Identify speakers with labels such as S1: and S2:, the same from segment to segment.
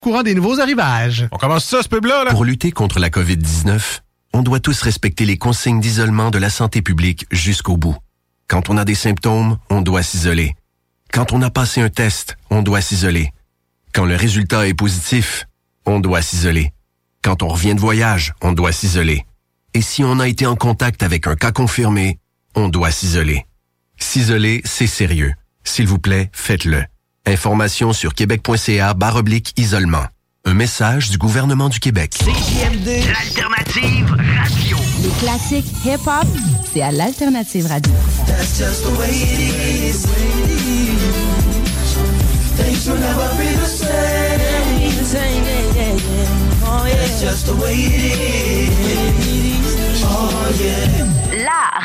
S1: Courant des nouveaux arrivages.
S2: On commence ça, ce pub-là, là?
S3: Pour lutter contre la COVID-19, on doit tous respecter les consignes d'isolement de la santé publique jusqu'au bout. Quand on a des symptômes, on doit s'isoler. Quand on a passé un test, on doit s'isoler. Quand le résultat est positif, on doit s'isoler. Quand on revient de voyage, on doit s'isoler. Et si on a été en contact avec un cas confirmé, on doit s'isoler. S'isoler, c'est sérieux. S'il vous plaît, faites-le. Information sur québec.ca oblique isolement. Un message du gouvernement du Québec.
S4: CJMD, l'alternative radio.
S5: Les classiques hip-hop, c'est à l'alternative radio.
S4: That's just the way it is. Things will never be the same. Oh, yeah. That's just the way it is. Oh, yeah.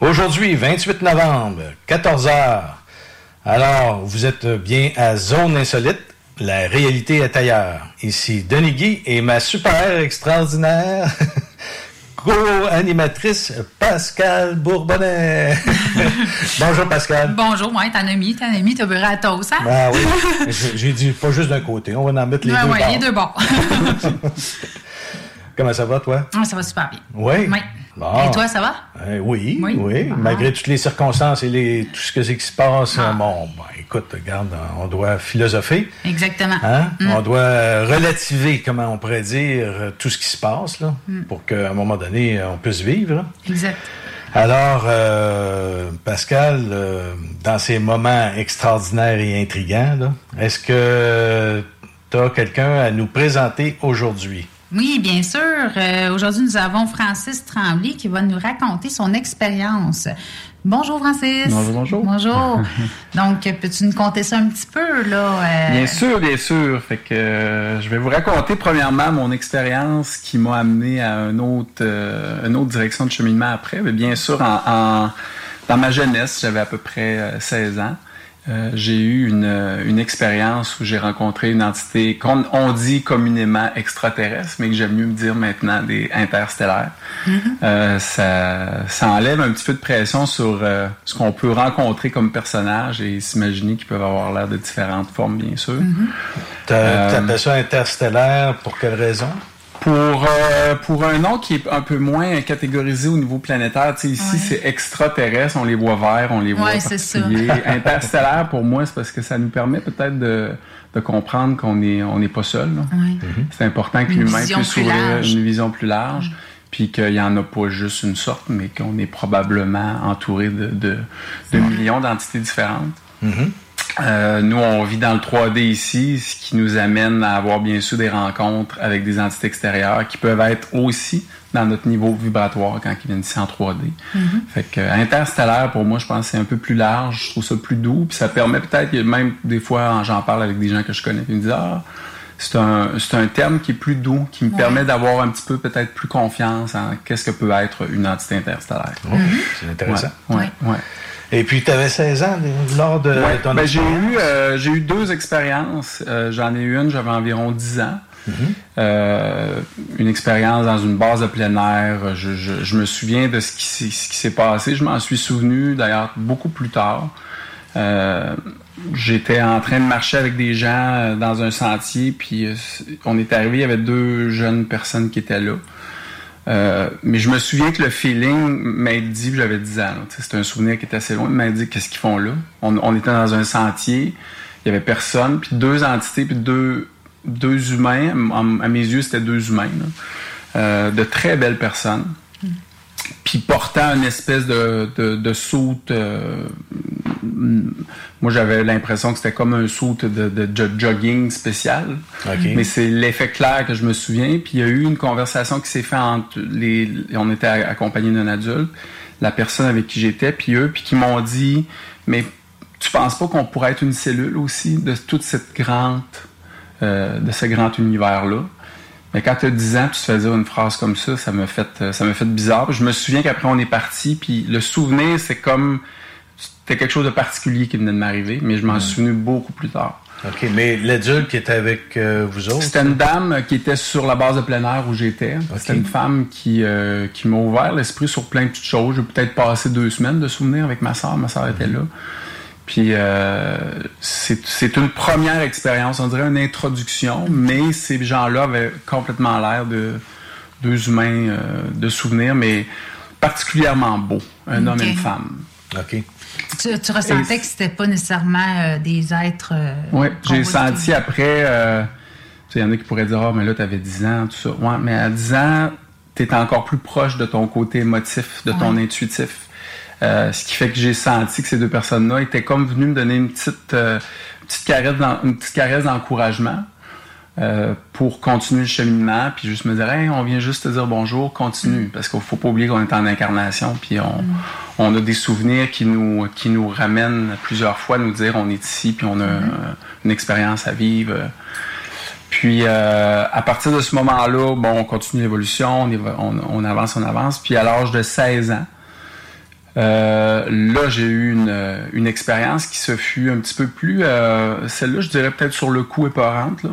S6: Aujourd'hui, 28 novembre, 14 heures. Alors, vous êtes bien à Zone Insolite. La réalité est ailleurs. Ici Denis Guy et ma super extraordinaire co-animatrice Pascal Bourbonnais. Bonjour Pascal.
S7: Bonjour, ouais, t'en as mis, t'en as mis, t'as beurré à toast, hein?
S6: Ah oui, j'ai dit pas juste d'un côté, on va en mettre les
S7: Ouais,
S6: deux
S7: ouais,
S6: bords.
S7: les deux bords.
S6: Comment ça va toi?
S7: Ah, ça va super bien.
S6: Oui?
S7: Oui.
S6: Bon.
S7: Et toi, ça va?
S6: Euh, oui, oui,
S7: Oui. Ah.
S6: Malgré toutes les circonstances et les, tout ce que c'est qui se passe, euh, bon, ben, écoute, regarde, on doit philosopher.
S7: Exactement.
S6: Hein?
S7: Mm.
S6: On doit euh, relativer, comment on pourrait dire, euh, tout ce qui se passe, là,
S7: Mm.
S6: pour qu'à un moment donné, euh, on puisse vivre. là.
S7: Exact.
S6: Alors, euh, Pascal, euh, dans ces moments extraordinaires et intrigants, est-ce que tu as quelqu'un à nous présenter aujourd'hui?
S7: Oui, bien sûr. Euh, Aujourd'hui, nous avons Francis Tremblay qui va nous raconter son expérience. Bonjour, Francis.
S8: Bonjour, bonjour.
S7: Bonjour. Donc, peux-tu nous conter ça un petit peu, là? euh,
S8: Bien sûr, bien sûr. Fait que euh, je vais vous raconter premièrement mon expérience qui m'a amené à un autre, une autre direction de cheminement après. Mais bien sûr, en, en- dans ma jeunesse, j'avais à peu près euh, 16 ans. Euh, j'ai eu une, euh, une expérience où j'ai rencontré une entité qu'on on dit communément extraterrestre, mais que j'aime mieux me dire maintenant des interstellaires. Euh, ça, ça enlève un petit peu de pression sur euh, ce qu'on peut rencontrer comme personnage et s'imaginer qu'ils peuvent avoir l'air de différentes formes, bien sûr.
S6: Tu
S8: Euh,
S6: appelles ça interstellaire pour quelle raison?
S8: Pour, euh, pour un nom qui est un peu moins catégorisé au niveau planétaire, tu sais, ici
S7: Ouais.
S8: c'est extraterrestre, on les voit verts, on les voit
S7: Ouais, c'est ça.
S8: particuliers. Interstellaire, pour moi, c'est parce que ça nous permet peut-être de, de comprendre qu'on n'est on n'est pas seul. là.
S7: Ouais.
S8: C'est important que l'humain
S7: vision
S8: puisse
S7: plus
S8: ouvrir
S7: large.
S8: une vision plus large, puis qu'il n'y en a pas juste une sorte, mais qu'on est probablement entouré de, de, de millions d'entités différentes. Euh, nous, on vit dans le 3D ici, ce qui nous amène à avoir bien sûr des rencontres avec des entités extérieures qui peuvent être aussi dans notre niveau vibratoire quand ils viennent ici en 3D. Fait que euh, interstellaire, pour moi, je pense que c'est un peu plus large, je trouve ça plus doux, puis ça permet peut-être, que même des fois, j'en parle avec des gens que je connais, puis ils me disent Ah, c'est un, c'est un terme qui est plus doux, qui me
S7: Ouais.
S8: permet d'avoir un petit peu peut-être plus confiance en qu'est-ce que peut être une entité interstellaire.
S6: C'est intéressant.
S8: Ouais, ouais, ouais.
S6: Et puis, tu avais 16 ans lors de
S8: Ouais,
S6: ton
S8: ben, j'ai eu euh, j'ai eu deux expériences. Euh, J'en ai eu une, j'avais environ 10 ans. Euh, une expérience dans une base de plein air. Je, je- je me souviens de ce qui, s'est- ce qui s'est passé. Je m'en suis souvenu d'ailleurs beaucoup plus tard. Euh, J'étais en train de marcher avec des gens dans un sentier, puis on est arrivé, il y avait deux jeunes personnes qui étaient là. Euh, mais je me souviens que le feeling m'a dit, j'avais 10 ans, c'était un souvenir qui était assez loin, m'a dit qu'est-ce qu'ils font là? On, on était dans un sentier, il y avait personne, puis deux entités, puis deux, deux humains, à, à mes yeux c'était deux humains, là. Euh, de très belles personnes, puis portant une espèce de, de, de soute. euh, moi j'avais l'impression que c'était comme un soute de, de jo- jogging spécial. Mais c'est l'effet clair que je me souviens. Puis il y a eu une conversation qui s'est faite entre les. On était accompagnés d'un adulte, la personne avec qui j'étais, puis eux, puis qui m'ont dit Mais tu penses pas qu'on pourrait être une cellule aussi de toute cette grande. euh, de ce grand univers-là? Mais quand tu as 10 ans, tu te fais dire une phrase comme ça, ça m'a fait, euh, ça m'a fait bizarre. Je me souviens qu'après on est parti, puis le souvenir, c'est comme c'était quelque chose de particulier qui venait de m'arriver, mais je m'en suis souvenu beaucoup plus tard.
S6: OK, mais l'adulte qui était avec euh, vous autres?
S8: C'était une dame qui était sur la base de plein air où j'étais. C'était une femme qui, euh, qui m'a ouvert l'esprit sur plein de petites choses. J'ai peut-être passé deux semaines de souvenirs avec ma soeur. Ma soeur était là. Puis euh, c'est une première expérience, on dirait une introduction, mais ces gens-là avaient complètement l'air de deux humains euh, de souvenirs, mais particulièrement beaux, un homme et une femme.
S6: OK.
S7: Tu, tu ressentais que c'était pas nécessairement euh, des êtres. euh,
S8: Oui, j'ai senti après. euh, tu sais, il y en a qui pourraient dire Ah, mais là, tu avais 10 ans, tout ça. Ouais, mais à 10 ans, tu es encore plus proche de ton côté émotif, de ton
S7: Ouais.
S8: intuitif. Euh, ce qui fait que j'ai senti que ces deux personnes-là étaient comme venues me donner une petite, euh, petite caresse, d'en- une petite caresse d'encouragement euh, pour continuer le cheminement, puis juste me dire Hey, on vient juste te dire bonjour, continue, parce qu'il faut pas oublier qu'on est en incarnation, puis on, on a des souvenirs qui nous qui nous ramènent plusieurs fois, nous dire on est ici, puis on a euh, une expérience à vivre. Puis euh, à partir de ce moment-là, bon, on continue l'évolution, on, évo- on, on avance, on avance. Puis à l'âge de 16 ans, euh, là, j'ai eu une, euh, une expérience qui se fut un petit peu plus, euh, celle-là, je dirais peut-être sur le coup épeurante. Là.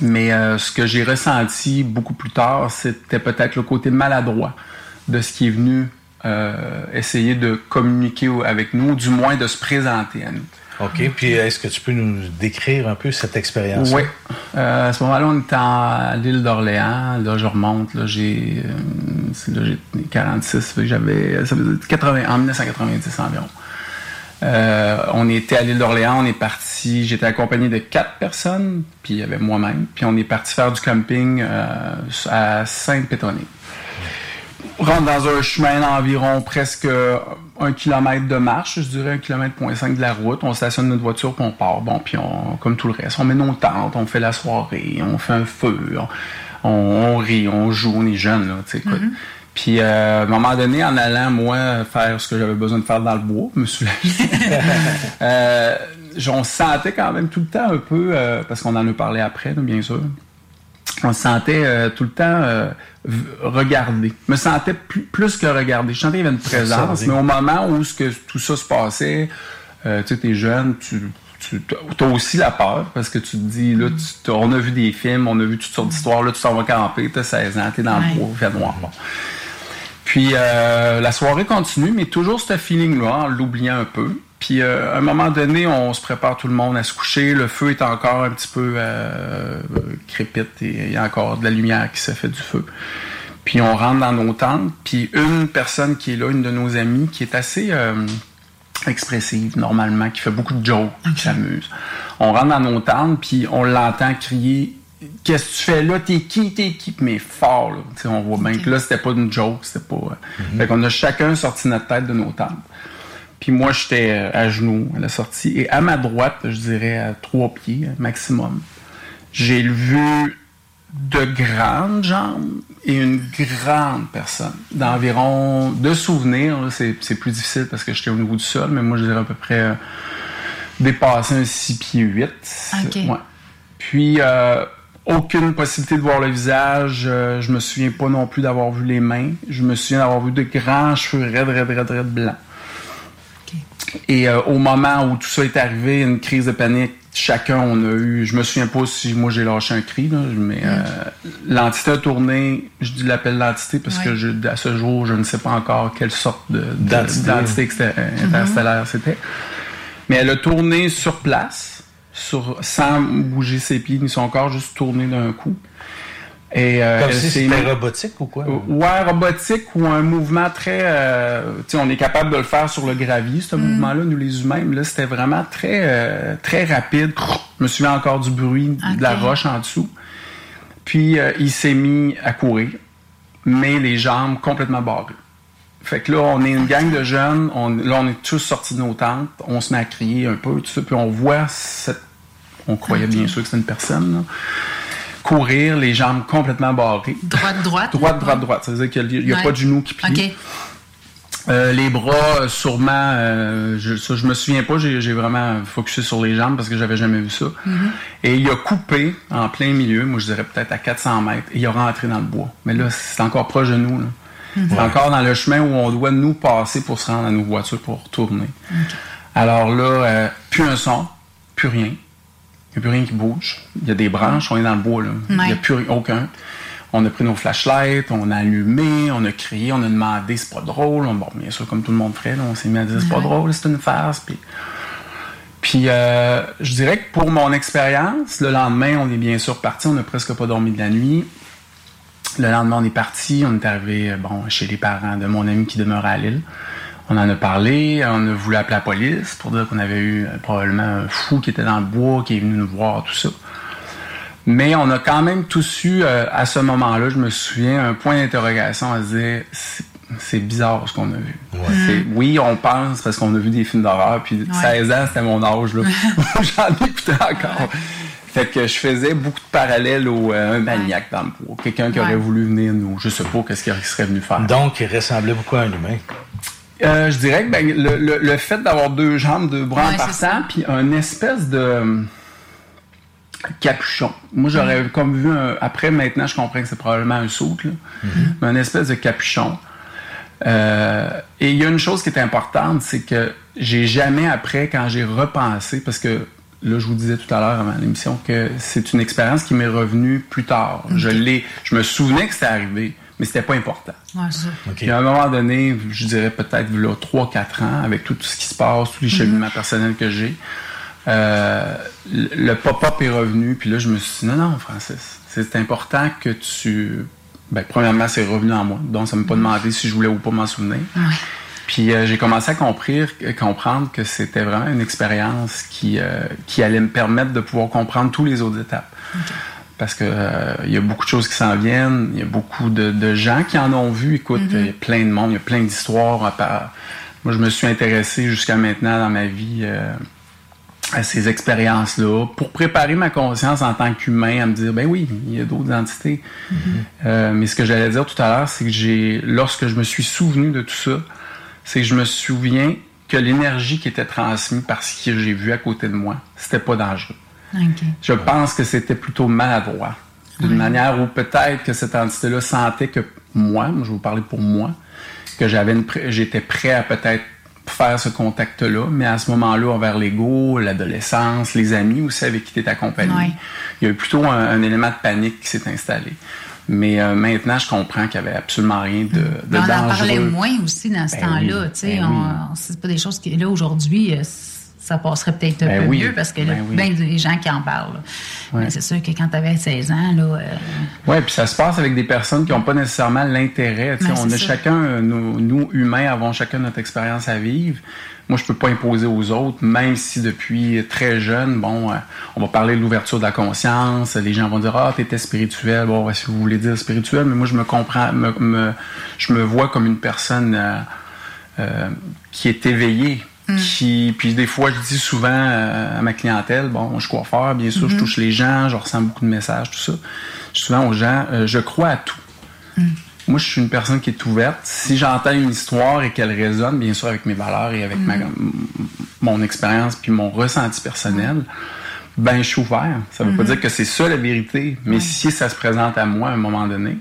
S8: Mais euh, ce que j'ai ressenti beaucoup plus tard, c'était peut-être le côté maladroit de ce qui est venu euh, essayer de communiquer avec nous, ou du moins de se présenter à nous.
S6: OK. Puis est-ce que tu peux nous décrire un peu cette expérience?
S8: Oui. Euh, à ce moment-là, on était à l'île d'Orléans. Là, je remonte. Là, j'ai, euh, c'est là, j'ai 46. fait que j'avais, ça veut dire 80, en 1990 environ. Euh, on était à l'île d'Orléans. On est parti. J'étais accompagné de quatre personnes. Puis il y avait moi-même. Puis on est parti faire du camping euh, à Sainte-Pétronée. On rentre dans un chemin d'environ presque un kilomètre de marche, je dirais un kilomètre point cinq de la route. On stationne notre voiture puis on part. Bon, puis on, comme tout le reste, on met nos tentes, on fait la soirée, on fait un feu, on, on rit, on joue, on est jeunes là, tu sais. écoute. Puis euh, à un moment donné, en allant moi faire ce que j'avais besoin de faire dans le bois, je me suis euh, on se sentait quand même tout le temps un peu, euh, parce qu'on en a parlé après, bien sûr on se sentait euh, tout le temps regardé. Je me sentais plus, plus que regardé. Je sentais qu'il y avait une présence, mais au moment où ce que tout ça se passait, euh, tu sais, t'es jeune, tu, tu as aussi la peur parce que tu te dis, là, tu- on a vu des films, on a vu toutes sortes d'histoires, là, tu t'en vas camper, t'as 16 ans, t'es dans
S7: Ouais.
S8: le bois, il fait noir. Bon. Puis euh, la soirée continue, mais toujours ce feeling-là, en l'oubliant un peu. Puis euh, à un moment donné, on se prépare tout le monde à se coucher. Le feu est encore un petit peu euh, crépite et il y a encore de la lumière qui se fait du feu. Puis on rentre dans nos tentes. Puis une personne qui est là, une de nos amies, qui est assez euh, expressive normalement, qui fait beaucoup de jokes, qui s'amuse. On rentre dans nos tentes, puis on l'entend crier Qu'est-ce que tu fais là? T'es qui? T'es qui? Mais fort, là. On voit bien que là, c'était pas une joke, c'était pas. euh, Fait qu'on a chacun sorti notre tête de nos tentes. Puis moi, j'étais euh, à genoux à la sortie. Et à ma droite, je dirais à trois pieds maximum, j'ai vu de grandes jambes et une grande personne. D'environ, de souvenirs, c'est c'est plus difficile parce que j'étais au niveau du sol, mais moi, je dirais à peu près euh, dépasser un 6 pieds 8.
S7: OK.
S8: Ouais. Puis, euh, aucune possibilité de voir le visage. Euh, je me souviens pas non plus d'avoir vu les mains. Je me souviens d'avoir vu de grands cheveux raides, raides, raides, raides blancs. Et euh, au moment où tout ça est arrivé, une crise de panique, chacun on a eu. Je me souviens pas si moi j'ai lâché un cri, là, mais euh, l'entité a tourné. Je dis l'appel l'entité parce que je, à ce jour, je ne sais pas encore quelle sorte de- de-
S6: D'entité.
S8: interstellaire c'était. Mais elle a tourné sur place, sur, sans bouger ses pieds ni son corps, juste tourné d'un coup. Et, euh,
S6: Comme si c'était robotique ou quoi?
S8: Ouais, robotique ou un mouvement très. euh, tu sais, on est capable de le faire sur le gravier, ce mouvement-là, nous les humains. Mais là, c'était vraiment très, euh, très rapide. Je me souviens encore du bruit de la roche en dessous. Puis, euh, il s'est mis à courir, mais les jambes complètement barrées. Fait que là, on est une gang de jeunes. On, là, on est tous sortis de nos tentes. On se met à crier un peu, tout ça. Puis on voit cette. On croyait bien sûr que c'était une personne, là. Courir, les jambes complètement barrées.
S7: Droite, droite.
S8: Droite, droite, droite. Ça veut dire qu'il n'y a,
S7: Ouais.
S8: pas de genou qui plie. Euh, les bras, euh, sûrement, euh, je, ça, je me souviens pas, j'ai vraiment focusé sur les jambes parce que j'avais jamais vu ça. Et il a coupé en plein milieu, moi je dirais peut-être à 400 mètres, et il a rentré dans le bois. Mais là, c'est encore proche de nous. là. C'est encore dans le chemin où on doit nous passer pour se rendre à nos voitures pour retourner. Alors là, euh, plus un son, plus rien. Il n'y a plus rien qui bouge. Il y a des branches, on est dans le bois. là. Il n'y a plus aucun. On a pris nos flashlights, on a allumé, on a crié, on a demandé c'est pas drôle. On, bon, bien sûr, comme tout le monde ferait, là, on s'est mis à dire c'est pas
S7: Ouais.
S8: drôle, c'est une farce. Puis, puis euh, je dirais que pour mon expérience, le lendemain, on est bien sûr parti, on n'a presque pas dormi de la nuit. Le lendemain, on est parti, on est arrivé bon, chez les parents de mon ami qui demeurait à Lille. On en a parlé, on a voulu appeler la police pour dire qu'on avait eu euh, probablement un fou qui était dans le bois, qui est venu nous voir, tout ça. Mais on a quand même tous eu, euh, à ce moment-là, je me souviens, un point d'interrogation à se dire, c'est- bizarre ce qu'on a vu. Oui, on pense parce qu'on a vu des films d'horreur, puis 16 ans, c'était mon âge, là. J'en écoutais encore. Fait que je faisais beaucoup de parallèles au euh, un maniaque dans le bois. Quelqu'un qui aurait voulu venir nous, je sais pas qu'est-ce qu'il serait venu faire.
S6: Donc, il ressemblait beaucoup à un humain.
S8: Euh, je dirais que ben, le, le- le fait d'avoir deux jambes, deux bras
S7: Ouais,
S8: en partant, puis un espèce de euh, capuchon. Moi, j'aurais comme vu un- après, maintenant, je comprends que c'est probablement un saut, là, mais un espèce de capuchon. Euh, et il y a une chose qui est importante, c'est que j'ai jamais après, quand j'ai repensé, parce que là, je vous disais tout à l'heure avant l'émission que c'est une expérience qui m'est revenue plus tard. Je l'ai, je me souvenais que c'était arrivé, mais c'était pas important.
S7: Ouais.
S8: Puis à un moment donné, je dirais peut-être là, 3-4 ans, avec tout, ce qui se passe, tous les cheminements personnels que j'ai, euh, le pop-up est revenu. Puis là, je me suis dit, non, non, Francis, c'est important que tu... Ben, premièrement, c'est revenu en moi. Donc, ça ne m'a pas demandé si je voulais ou pas m'en souvenir. Puis euh, j'ai commencé à comprendre, comprendre que c'était vraiment une expérience qui, euh, qui allait me permettre de pouvoir comprendre tous les autres étapes. Parce que euh, il y a beaucoup de choses qui s'en viennent, il y a beaucoup de, de gens qui en ont vu. Écoute, il y a plein de monde, il y a plein d'histoires. à part- Moi, je me suis intéressé jusqu'à maintenant dans ma vie euh, à ces expériences-là pour préparer ma conscience en tant qu'humain à me dire, ben oui, il y a d'autres entités. Euh, mais ce que j'allais dire tout à l'heure, c'est que j'ai, lorsque je me suis souvenu de tout ça, c'est que je me souviens que l'énergie qui était transmise par ce que j'ai vu à côté de moi, c'était pas dangereux. Je pense que c'était plutôt maladroit. D'une manière où peut-être que cette entité-là sentait que moi, moi, je vais vous parler pour moi, que j'avais j'étais prêt à peut-être faire ce contact-là, mais à ce moment-là, envers l'ego, l'adolescence, les amis aussi avec qui tu es accompagné, il y a eu plutôt un, un élément de panique qui s'est installé. Mais euh, maintenant, je comprends qu'il n'y avait absolument rien de, de
S7: Mais on en
S8: dangereux.
S7: parlait moins aussi dans ce
S8: Ben
S7: temps-là.
S8: oui, ben
S7: on-
S8: oui.
S7: on- c'est pas des choses qui, là, aujourd'hui, euh, ça passerait peut-être un
S8: Ben
S7: peu
S8: oui,
S7: mieux parce que là,
S8: ben oui.
S7: ben des gens qui en parlent. là.
S8: Ouais.
S7: Mais c'est sûr que quand tu avais 16 ans, là, euh,
S8: Oui, puis ça se passe avec des personnes qui n'ont pas nécessairement l'intérêt.
S7: Ouais,
S8: on a
S7: ça.
S8: chacun, euh, nous, nous, humains, avons chacun notre expérience à vivre. Moi, je peux pas imposer aux autres, même si depuis très jeune, bon, euh, on va parler de l'ouverture de la conscience. Les gens vont dire ah, t'étais spirituel. Bon, si vous voulez dire spirituel, mais moi, je me comprends, me, me- je me vois comme une personne euh, euh, qui est éveillée. Qui, puis des fois, je dis souvent à ma clientèle, bon, je suis coiffeur, bien sûr, je
S2: Mhm.
S8: touche les gens, je ressens beaucoup de messages, tout ça. Je dis souvent aux gens, euh, je crois à tout. Moi, je suis une personne qui est ouverte. Si j'entends une histoire et qu'elle résonne, bien sûr, avec mes valeurs et avec ma- mon expérience puis mon ressenti personnel, ben, je suis ouvert. Ça veut pas dire que c'est ça la vérité, mais si ça se présente à moi à un moment donné,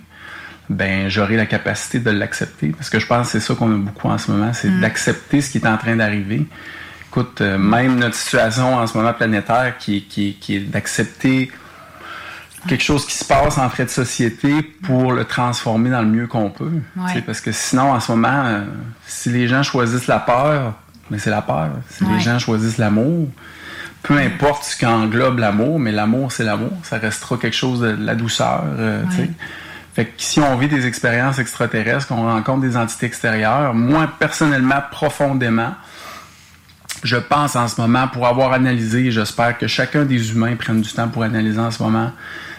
S8: ben, j'aurai la capacité de l'accepter. Parce que je pense que c'est ça qu'on a beaucoup en ce moment, c'est
S2: Mhm.
S8: d'accepter ce qui est en train d'arriver. Écoute, euh, même notre situation en ce moment planétaire qui, est- qui, est- qui est d'accepter quelque chose qui se passe en trait de société pour le transformer dans le mieux qu'on peut.
S2: Ouais.
S8: Parce que sinon, en ce moment, euh, si les gens choisissent la peur, ben c'est la peur. Si
S2: Ouais.
S8: les gens choisissent l'amour, peu importe ce qu'englobe l'amour, mais l'amour, c'est l'amour. Ça restera quelque chose de, de la douceur. euh.
S2: Ouais.
S8: Fait que si on vit des expériences extraterrestres, qu'on rencontre des entités extérieures, moi, personnellement, profondément, je pense en ce moment, pour avoir analysé, j'espère que chacun des humains prenne du temps pour analyser en ce moment,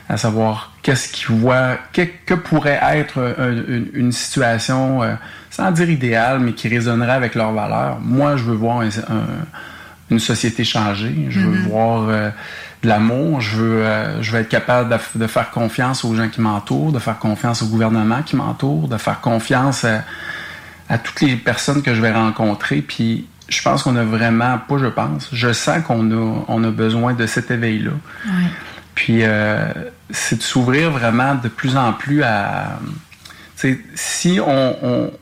S8: à savoir qu'est-ce qu'ils voient, que, que pourrait être un- une, une situation, euh, sans dire idéale, mais qui résonnerait avec leurs valeurs. Moi, je veux voir un- un- une société changer, je veux
S2: Mhm.
S8: voir euh, l'amour, je veux, euh, je veux être capable de, faire confiance aux gens qui m'entourent, de faire confiance au gouvernement qui m'entoure, de faire confiance à, à toutes les personnes que je vais rencontrer. Puis je pense qu'on a vraiment, pas je pense, je sens qu'on a, on a besoin de cet éveil-là. Puis euh, c'est de s'ouvrir vraiment de plus en plus à... si on, on,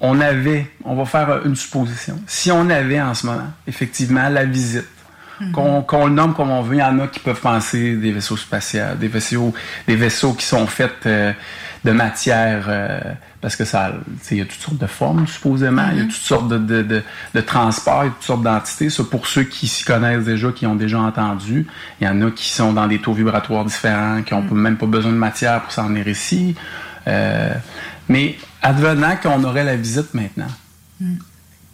S8: on avait, on va faire une supposition, si on avait en ce moment, effectivement, la visite, qu'on qu'on le nomme comme on veut, il y en a qui peuvent penser des vaisseaux spatiaux, des vaisseaux, des vaisseaux qui sont faits euh, de matière, euh, parce que ça, il y a toutes sortes de formes, supposément, il y a
S2: Mhm.
S8: toutes sortes de, de, de, de transports, il y a toutes sortes d'entités. Ça, pour ceux qui s'y connaissent déjà, qui ont déjà entendu, il y en a qui sont dans des taux vibratoires différents, qui n'ont même pas besoin de matière pour s'en venir ici. Euh, mais advenant qu'on aurait la visite maintenant.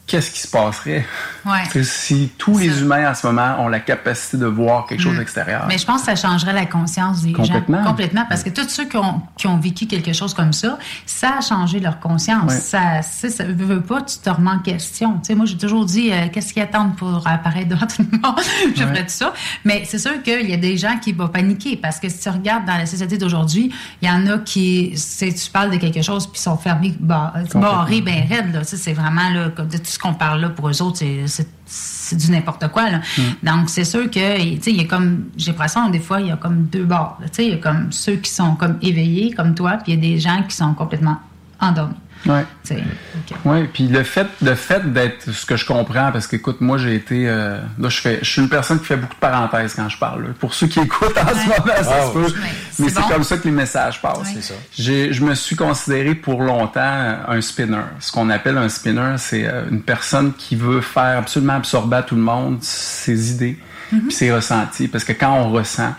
S8: Qu'est-ce qui se passerait?
S7: Ouais.
S8: Si tous les humains en ce moment ont la capacité de voir quelque chose
S7: Mm.
S8: d'extérieur?
S7: Mais je pense que ça changerait la conscience des
S8: Complètement.
S7: gens. Complètement. Parce que tous ceux qui ont, qui ont vécu quelque chose comme ça, ça a changé leur conscience.
S8: Ouais.
S7: Ça, ça, veut, veut pas, tu te remets en question. Tu sais, moi, j'ai toujours dit, euh, qu'est-ce qu'ils attendent pour apparaître devant tout le monde? je
S2: Ouais.
S7: tout ça. Mais c'est sûr qu'il y a des gens qui vont paniquer parce que si tu regardes dans la société d'aujourd'hui, il y en a qui, tu parles de quelque chose puis ils sont fermés, bar- barrés, ben raides, c'est vraiment, là, comme de tout ce qu'on parle là pour eux autres, c'est, du n'importe quoi, là. Donc, c'est sûr que, tu sais, il y a comme, j'ai l'impression, des fois, il y a comme deux bords. Tu sais, il y a comme ceux qui sont comme éveillés, comme toi, puis il y a des gens qui sont complètement endormis.
S8: Ouais.
S7: Tu sais, ok.
S8: Oui, puis le fait, le fait d'être ce que je comprends, parce que écoute, moi j'ai été, euh, là je fais, je suis une personne qui fait beaucoup de parenthèses quand je parle. là. Pour ceux qui écoutent en ce moment, ça
S2: Ah,
S8: se peut, mais
S2: c'est bon.
S8: comme ça que les messages passent.
S2: C'est ça.
S8: J'ai, je me suis considéré pour longtemps un spinner. Ce qu'on appelle un spinner, c'est euh, une personne qui veut faire absolument absorber à tout le monde ses idées, puis ses ressentis, parce que quand on ressent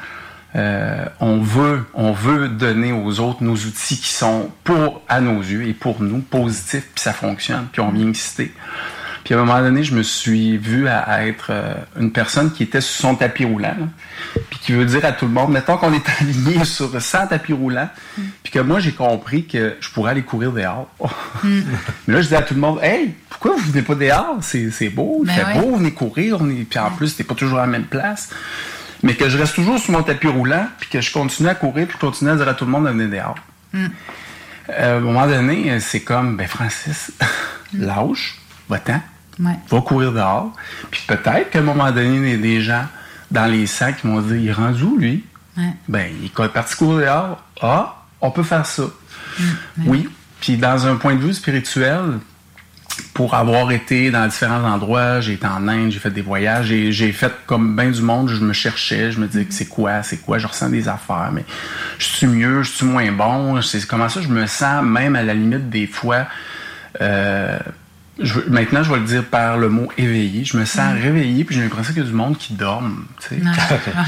S8: euh, on veut, on veut donner aux autres nos outils qui sont pour, à nos yeux et pour nous, positifs, puis ça fonctionne, puis on vient exciter. Puis à un moment donné, je me suis vu à, à être euh, une personne qui était sur son tapis roulant, là, puis qui veut dire à tout le monde, mettons qu'on est aligné sur 100 tapis roulants, puis que moi j'ai compris que je pourrais aller courir dehors. Mais là, je dis à tout le monde, hey, pourquoi vous venez pas dehors? C'est c'est beau, il
S2: Ben
S8: fait
S2: ouais.
S8: beau, venez courir, on est... puis en plus, t'es pas toujours à la même place. Mais que je reste toujours sur mon tapis roulant, puis que je continue à courir, puis je continue à dire à tout le monde de venir dehors.
S7: Mm.
S8: Euh, à un moment donné, c'est comme, ben Francis, lâche, va-t'en,
S7: Ouais.
S8: va courir dehors. Puis peut-être qu'à un moment donné, il y a des gens dans les sacs qui vont dire, il est rendu où, lui?
S7: Ouais.
S8: Ben, il est parti courir dehors. Ah, on peut faire ça. Oui. Puis dans un point de vue spirituel, pour avoir été dans différents endroits, j'ai été en Inde, j'ai fait des voyages, j'ai fait comme bien du monde, je me cherchais, je me disais que c'est quoi, c'est quoi, je ressens des affaires, mais je suis mieux, je suis moins bon, c'est comment ça? Je me sens, même à la limite des fois, euh, je, maintenant, je vais le dire par le mot éveillé. Je me sens
S7: Mm.
S8: réveillé, puis j'ai l'impression qu'il y a du monde qui dorme. Tu sais.
S7: Non.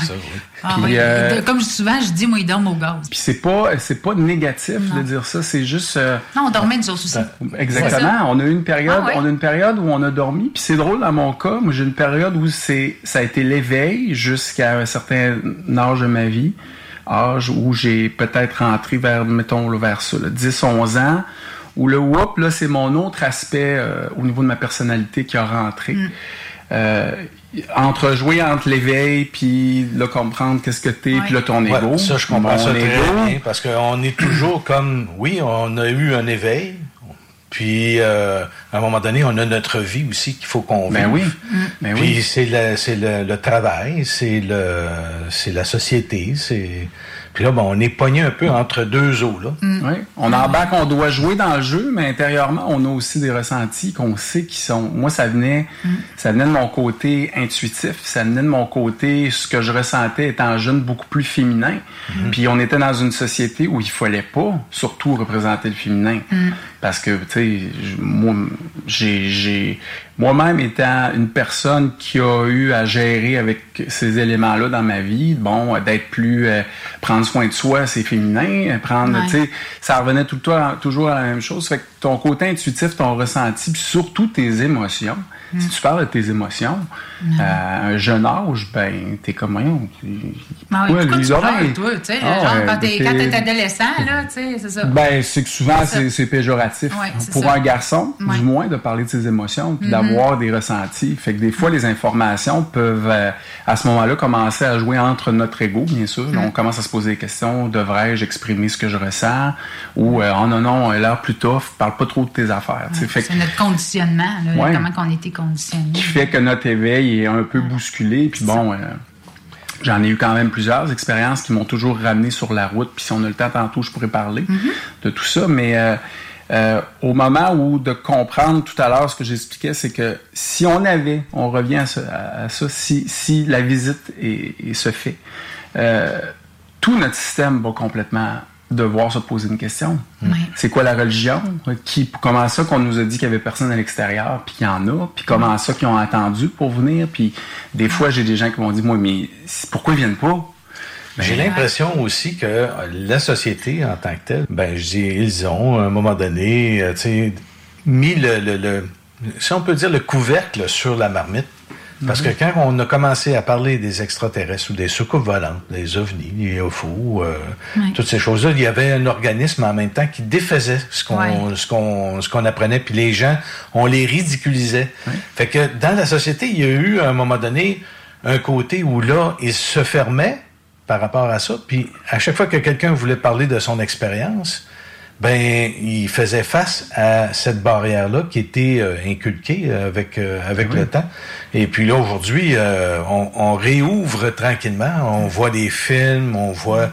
S8: Ça, oui.
S7: Ah,
S8: Puis,
S7: oui.
S8: euh,
S7: Comme je dis souvent, je dis, moi, ils dorment au gaz.
S8: Puis c'est pas, c'est pas négatif
S7: Non.
S8: de dire ça. C'est juste. euh,
S7: Non, on dormait nous autres aussi.
S8: Exactement. On a eu une période,
S7: Ah ouais?
S8: on a une période où on a dormi. Puis c'est drôle dans mon cas. Moi, j'ai une période où c'est, ça a été l'éveil jusqu'à un certain âge de ma vie, âge où j'ai peut-être rentré vers, mettons, vers ça, là, 10, 11 ans. Où le whoop, là, c'est mon autre aspect euh, au niveau de ma personnalité qui a rentré.
S7: Mm.
S8: Euh, entre jouer entre l'éveil puis là comprendre qu'est-ce que t'es puis là ton
S6: Ouais,
S8: ego
S6: ça, je comprends ça très bien, parce qu'on est toujours comme, oui, on a eu un éveil, puis euh, à un moment donné, on a notre vie aussi qu'il faut qu'on
S8: Ben
S6: vive.
S8: oui. Ben
S6: puis
S8: oui.
S6: c'est le, c'est le, le travail, c'est le, c'est la société, c'est. Puis là, bon, on est pogné un peu entre deux eaux là.
S8: Oui. On embarque, on doit jouer dans le jeu, mais intérieurement, on a aussi des ressentis qu'on sait qui sont. Moi, ça venait, ça venait de mon côté intuitif, ça venait de mon côté ce que je ressentais étant jeune beaucoup plus féminin. Puis on était dans une société où il fallait pas surtout représenter le féminin, parce que tu sais, moi, j'ai, j'ai moi-même étant une personne qui a eu à gérer avec ces éléments-là dans ma vie, bon, d'être plus euh, prendre soin de soi, c'est féminin, prendre,
S2: Ouais.
S8: tu sais, ça revenait tout le temps toujours à la même chose. Fait que ton côté intuitif, ton ressenti, puis surtout tes émotions. Si tu parles de tes émotions, à un jeune âge, ben, t'es comme, voyons,
S7: Ah oui,
S8: pourquoi
S7: pourquoi
S8: lui,
S7: tu pleures, toi, tu sais,
S8: ah,
S7: genre,
S8: ouais,
S7: quand t'es, t'es- adolescent, là, tu sais, c'est ça.
S8: ben, c'est que souvent,
S7: C'est
S8: péjoratif.
S7: Ouais,
S8: Pour
S7: ça.
S8: un garçon,
S7: Ouais.
S8: du moins, de parler de ses émotions, puis
S7: Mhm.
S8: d'avoir des ressentis. Fait que des fois, les informations peuvent, euh, à ce moment-là, commencer à jouer entre notre ego, bien sûr.
S7: Mhm.
S8: On commence à se poser des questions. Devrais-je exprimer ce que je ressens? Ou, euh, oh non, non, l'air plus tough, parle pas trop de tes affaires.
S7: C'est notre conditionnement, là,
S8: Ouais.
S7: comment qu'on a
S8: qui fait que notre éveil est un peu bousculé. Puis bon, euh, j'en ai eu quand même plusieurs expériences qui m'ont toujours ramené sur la route. Puis si on a le temps tantôt, je pourrais parler de tout ça. Mais euh, euh, au moment où de comprendre tout à l'heure ce que j'expliquais, c'est que si on avait, on revient à, ça, à- à ça, si, si la visite est, est- se fait, euh, tout notre système va complètement devoir se poser une question. C'est quoi la religion? Qui, comment ça qu'on nous a dit qu'il y avait personne à l'extérieur, puis qu'il y en a? Puis comment ça qu'ils ont attendu pour venir? Puis des fois, j'ai des gens qui m'ont dit, moi, mais c'est- pourquoi ils viennent pas? Ben,
S6: J'ai l'impression aussi que la société en tant que telle, ben je dis, ils ont à un moment donné, euh, tu sais, mis le, le, le- si on peut dire le couvercle sur la marmite. Parce que
S8: Mhm.
S6: quand on a commencé à parler des extraterrestres ou des soucoupes volantes, des ovnis, des UFO, euh,
S7: Ouais.
S6: toutes ces choses-là, il y avait un organisme en même temps qui défaisait ce qu'on ce qu'on ce qu'on apprenait, puis les gens, on les ridiculisait. Fait que dans la société, il y a eu à un moment donné un côté où là, il se fermait par rapport à ça, puis à chaque fois que quelqu'un voulait parler de son expérience, ben il faisait face à cette barrière là qui était euh, inculquée euh, avec euh, avec le temps. Et puis là aujourd'hui, on, on réouvre tranquillement, on voit des films, on voit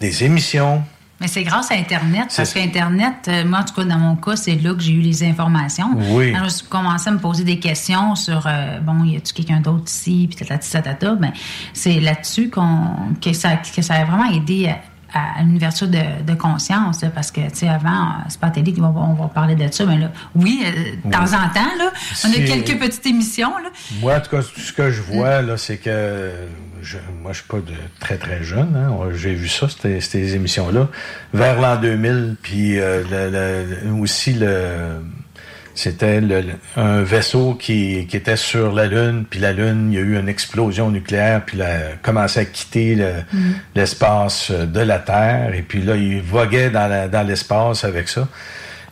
S6: des émissions.
S7: Mais c'est grâce à Internet, parce qu'Internet, euh, moi, en tout cas, dans mon cas, c'est là que j'ai eu les informations.
S6: Oui.
S7: Alors, j'ai commencé à me poser des questions sur, euh, bon, y a-tu quelqu'un d'autre ici, puis tatati, tatata. Ben, c'est là-dessus qu'on, que, ça, que ça a vraiment aidé à, à une ouverture de, de conscience, là, parce que, tu sais, avant, euh, c'est pas à télé qu'on va, on va parler de ça, mais là, oui, euh, de temps en temps, là, on a quelques petites émissions, là.
S6: Moi, en tout cas, ce que je vois, là, c'est que je, moi, je suis pas de très, très jeune. Hein. J'ai vu ça, ces, ces émissions-là, vers l'an 2000. Puis euh, le, le- aussi, le, c'était un vaisseau qui, qui était sur la Lune. Puis la Lune, il y a eu une explosion nucléaire. Puis il a commencé à quitter le-
S2: Mm.
S6: l'espace de la Terre. Et puis là, il voguait dans la- dans l'espace avec ça.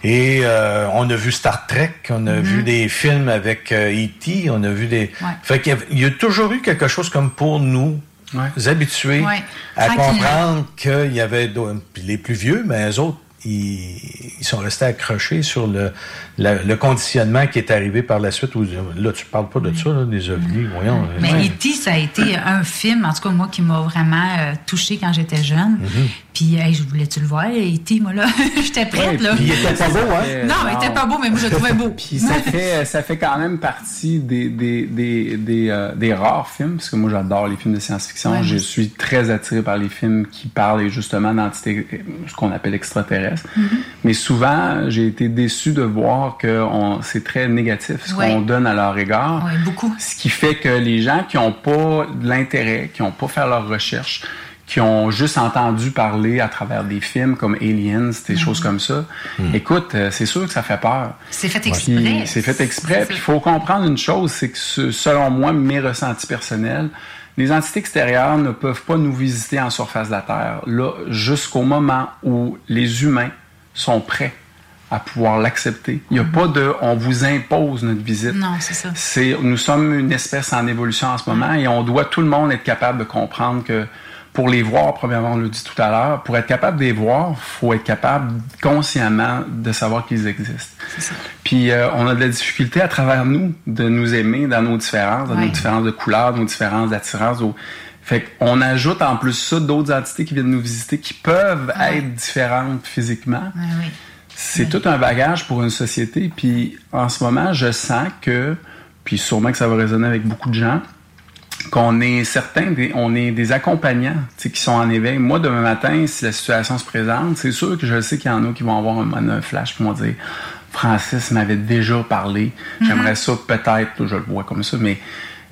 S6: Et euh, on a vu Star Trek, on a vu des films avec euh, E.T., on a vu des...
S7: Ouais.
S6: Fait qu'il y, avait- il y a toujours eu quelque chose comme pour nous habituer
S7: Ouais.
S6: à comprendre qu'il y avait... Puis les plus vieux, mais eux autres, ils, ils sont restés accrochés sur le, la- le conditionnement qui est arrivé par la suite. Où, là, tu parles pas de ça, là, des ovnis, voyons.
S7: Mais
S6: Ouais.
S7: E.T., ça a été un film, en tout cas, moi, qui m'a vraiment euh, touchée quand j'étais jeune.
S6: Mhm.
S7: Puis, hey, je voulais-tu le voir, E.T., moi, là? J'étais prête,
S8: Ouais,
S7: là.
S8: puis il était pas beau, hein?
S7: Non, il était pas beau, mais moi, je le trouvais beau.
S8: Puis ça fait, ça fait quand même partie des, des, des, des, euh, des rares films, parce que moi j'adore les films de science-fiction.
S7: Ouais,
S8: je suis très attiré par les films qui parlent justement d'entités, ce qu'on appelle extraterrestres.
S7: Mhm.
S8: Mais souvent, j'ai été déçu de voir que on- c'est très négatif ce
S7: Ouais.
S8: qu'on donne à leur égard.
S7: Ouais, beaucoup.
S8: Ce qui fait que les gens qui n'ont pas de l'intérêt, qui n'ont pas fait leurs recherches, qui ont juste entendu parler à travers des films comme Aliens, des
S7: Mhm.
S8: choses comme ça, écoute, euh, c'est sûr que ça fait peur.
S7: C'est fait exprès.
S8: C'est fait exprès. Puis il faut comprendre une chose, c'est que ce- selon moi, mes ressentis personnels, les entités extérieures ne peuvent pas nous visiter en surface de la Terre, là, jusqu'au moment où les humains sont prêts à pouvoir l'accepter. Il n'y a pas de on vous impose notre visite.
S7: Non, c'est ça.
S8: C'est, nous sommes une espèce en évolution en ce moment et on doit tout le monde être capable de comprendre que pour les voir, premièrement, on l'a dit tout à l'heure, pour être capable de les voir, faut être capable consciemment de savoir qu'ils existent. Puis euh, on a de la difficulté à travers nous de nous aimer dans nos différences, dans nos différences de couleurs, nos différences d'attirance. Fait qu'on ajoute en plus ça d'autres entités qui viennent nous visiter qui peuvent être différentes physiquement.
S7: Ouais, oui.
S8: C'est tout un bagage pour une société. Puis en ce moment, je sens que, puis sûrement que ça va résonner avec beaucoup de gens, qu'on est certains, des, on est des accompagnants qui sont en éveil. Moi, demain matin, si la situation se présente, c'est sûr que je sais qu'il y en a qui vont avoir un, un flash pour me dire Francis m'avait déjà parlé. J'aimerais ça peut-être, je le vois comme ça, mais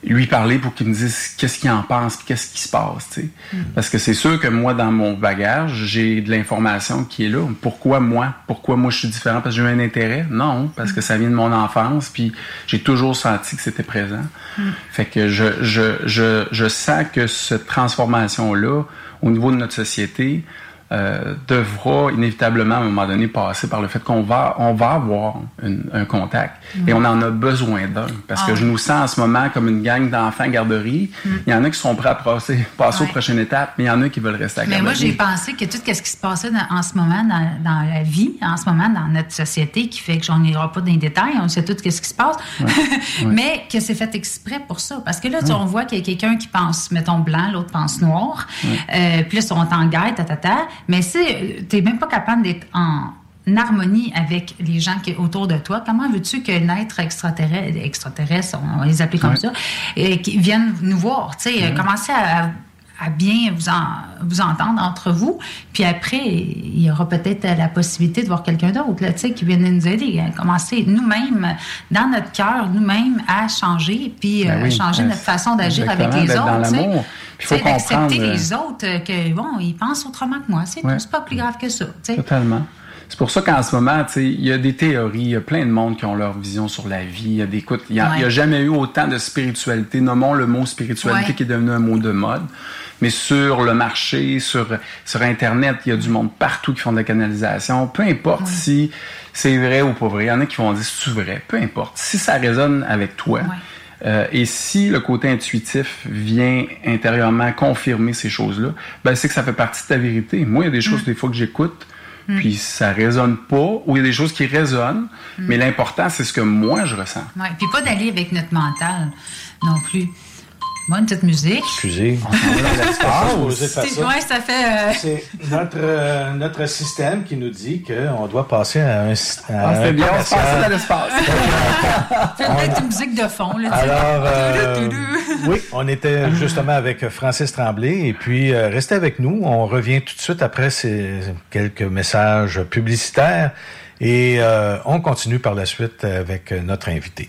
S8: lui parler pour qu'il me dise qu'est-ce qu'il en pense, qu'est-ce qui se passe. tu sais. Parce que c'est sûr que moi, dans mon bagage, j'ai de l'information qui est là. Pourquoi moi? Pourquoi moi je suis différent? Parce que j'ai un intérêt? Non, parce que ça vient de mon enfance, puis j'ai toujours senti que c'était présent. Fait que je, je, je, je sens que cette transformation-là, au niveau de notre société, euh, devra inévitablement à un moment donné passer par le fait qu'on va on va avoir une- un contact et on en a besoin d'un parce que
S7: Ah
S8: je nous sens en ce moment comme une gang d'enfants garderie. Il y en a qui sont prêts à passer, passer
S7: Ouais.
S8: aux prochaines étapes, mais il y en a qui veulent rester à la
S7: Mais moi,
S8: garderie.
S7: j'ai pensé que tout ce qui se passait dans- en ce moment dans, dans la vie, en ce moment dans notre société, qui fait que j'en irai pas dans les détails, on sait tout ce qui se passe, mais que c'est fait exprès pour ça. Parce que là, tu- on voit qu'il y a quelqu'un qui pense, mettons, blanc, l'autre pense noir, euh, puis là, ils sont en guerre, ta, ta, ta. Mais si tu même pas capable d'être en harmonie avec les gens qui autour de toi, comment veux-tu qu'un être extraterrestre, extraterrestre, on va les appeler comme
S8: Ouais.
S7: ça, qui viennent nous voir, tu sais, commencer à, à bien vous, en, vous entendre entre vous, puis après, il y aura peut-être la possibilité de voir quelqu'un d'autre, là, tu sais, qui vienne nous aider, à commencer nous-mêmes, dans notre cœur, nous-mêmes, à changer, puis
S8: Ben
S7: euh, changer
S8: euh,
S7: notre façon d'agir avec les autres,
S8: il faut comprendre, euh,
S7: les autres, euh, que bon, ils pensent autrement que moi, c'est
S8: Ouais.
S7: pas plus grave que ça.
S8: Totalement. C'est pour ça qu'en ce moment, il y a des théories, il y a plein de monde qui ont leur vision sur la vie. Il y a des, écoute, il y a,
S7: Ouais.
S8: jamais eu autant de spiritualité. Nommons le mot spiritualité
S7: Ouais.
S8: qui est devenu un mot de mode. Mais sur le marché, sur, sur Internet, il y a du monde partout qui font de la canalisation. Peu importe si c'est vrai ou pas vrai. Il y en a qui vont dire c'est vrai? Peu importe. Si ça résonne avec toi, euh, et si le côté intuitif vient intérieurement confirmer ces choses-là, ben c'est que ça fait partie de ta vérité. Moi, il y a des choses des fois que j'écoute, puis ça résonne pas, ou il y a des choses qui résonnent, mais l'important, c'est ce que moi je ressens.
S7: Ouais, puis pas d'aller avec notre mental non plus. Moi, une petite musique.
S6: Excusez. On s'en va dans l'espace, supposé faire
S7: C'est-
S6: ça.
S7: Ouais, ça fait. euh,
S6: C'est notre, euh, notre système qui nous dit qu'on doit passer à un, à
S8: Ah, c'est bien, on passe dans l'espace.
S7: Fait peut-être une musique de fond, là.
S6: Alors, euh, oui, on était justement avec Francis Tremblay et puis euh, restez avec nous. On revient tout de suite après ces quelques messages publicitaires et euh, on continue par la suite avec notre invité.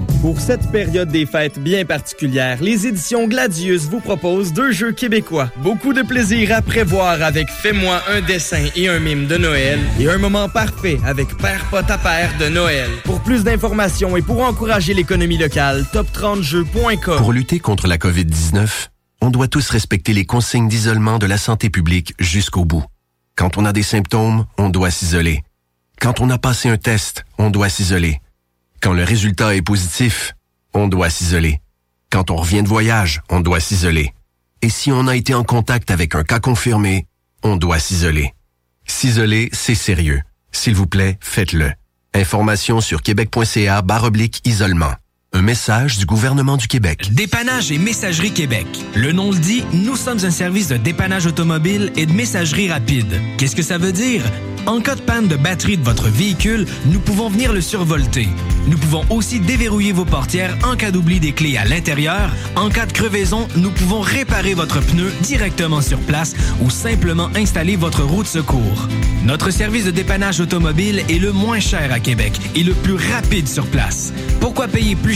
S9: Pour cette période des fêtes bien particulière, les éditions Gladius vous proposent deux jeux québécois. Beaucoup de plaisir à prévoir avec Fais-moi un dessin et un mime de Noël et un moment parfait avec Père pot à père de Noël. Pour plus d'informations et pour encourager l'économie locale, top30jeux.com.
S3: Pour lutter contre la COVID-19, on doit tous respecter les consignes d'isolement de la santé publique jusqu'au bout. Quand on a des symptômes, on doit s'isoler. Quand on a passé un test, on doit s'isoler. Quand le résultat est positif, on doit s'isoler. Quand on revient de voyage, on doit s'isoler. Et si on a été en contact avec un cas confirmé, on doit s'isoler. S'isoler, c'est sérieux. S'il vous plaît, faites-le. Information sur québec.ca oblique isolement. Un message du gouvernement du Québec.
S10: Dépannage et Messagerie Québec. Le nom le dit, nous sommes un service de dépannage automobile et de messagerie rapide. Qu'est-ce que ça veut dire? En cas de panne de batterie de votre véhicule, nous pouvons venir le survolter. Nous pouvons aussi déverrouiller vos portières en cas d'oubli des clés à l'intérieur. En cas de crevaison, nous pouvons réparer votre pneu directement sur place ou simplement installer votre roue de secours. Notre service de dépannage automobile est le moins cher à Québec et le plus rapide sur place. Pourquoi payer plus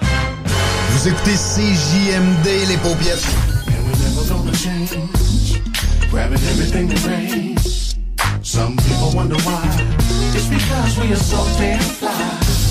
S11: Vous écoutez CJMD, les paupiètes.
S4: Grabbing everything that rains. Some people wonder why. It's because we are so damn fly.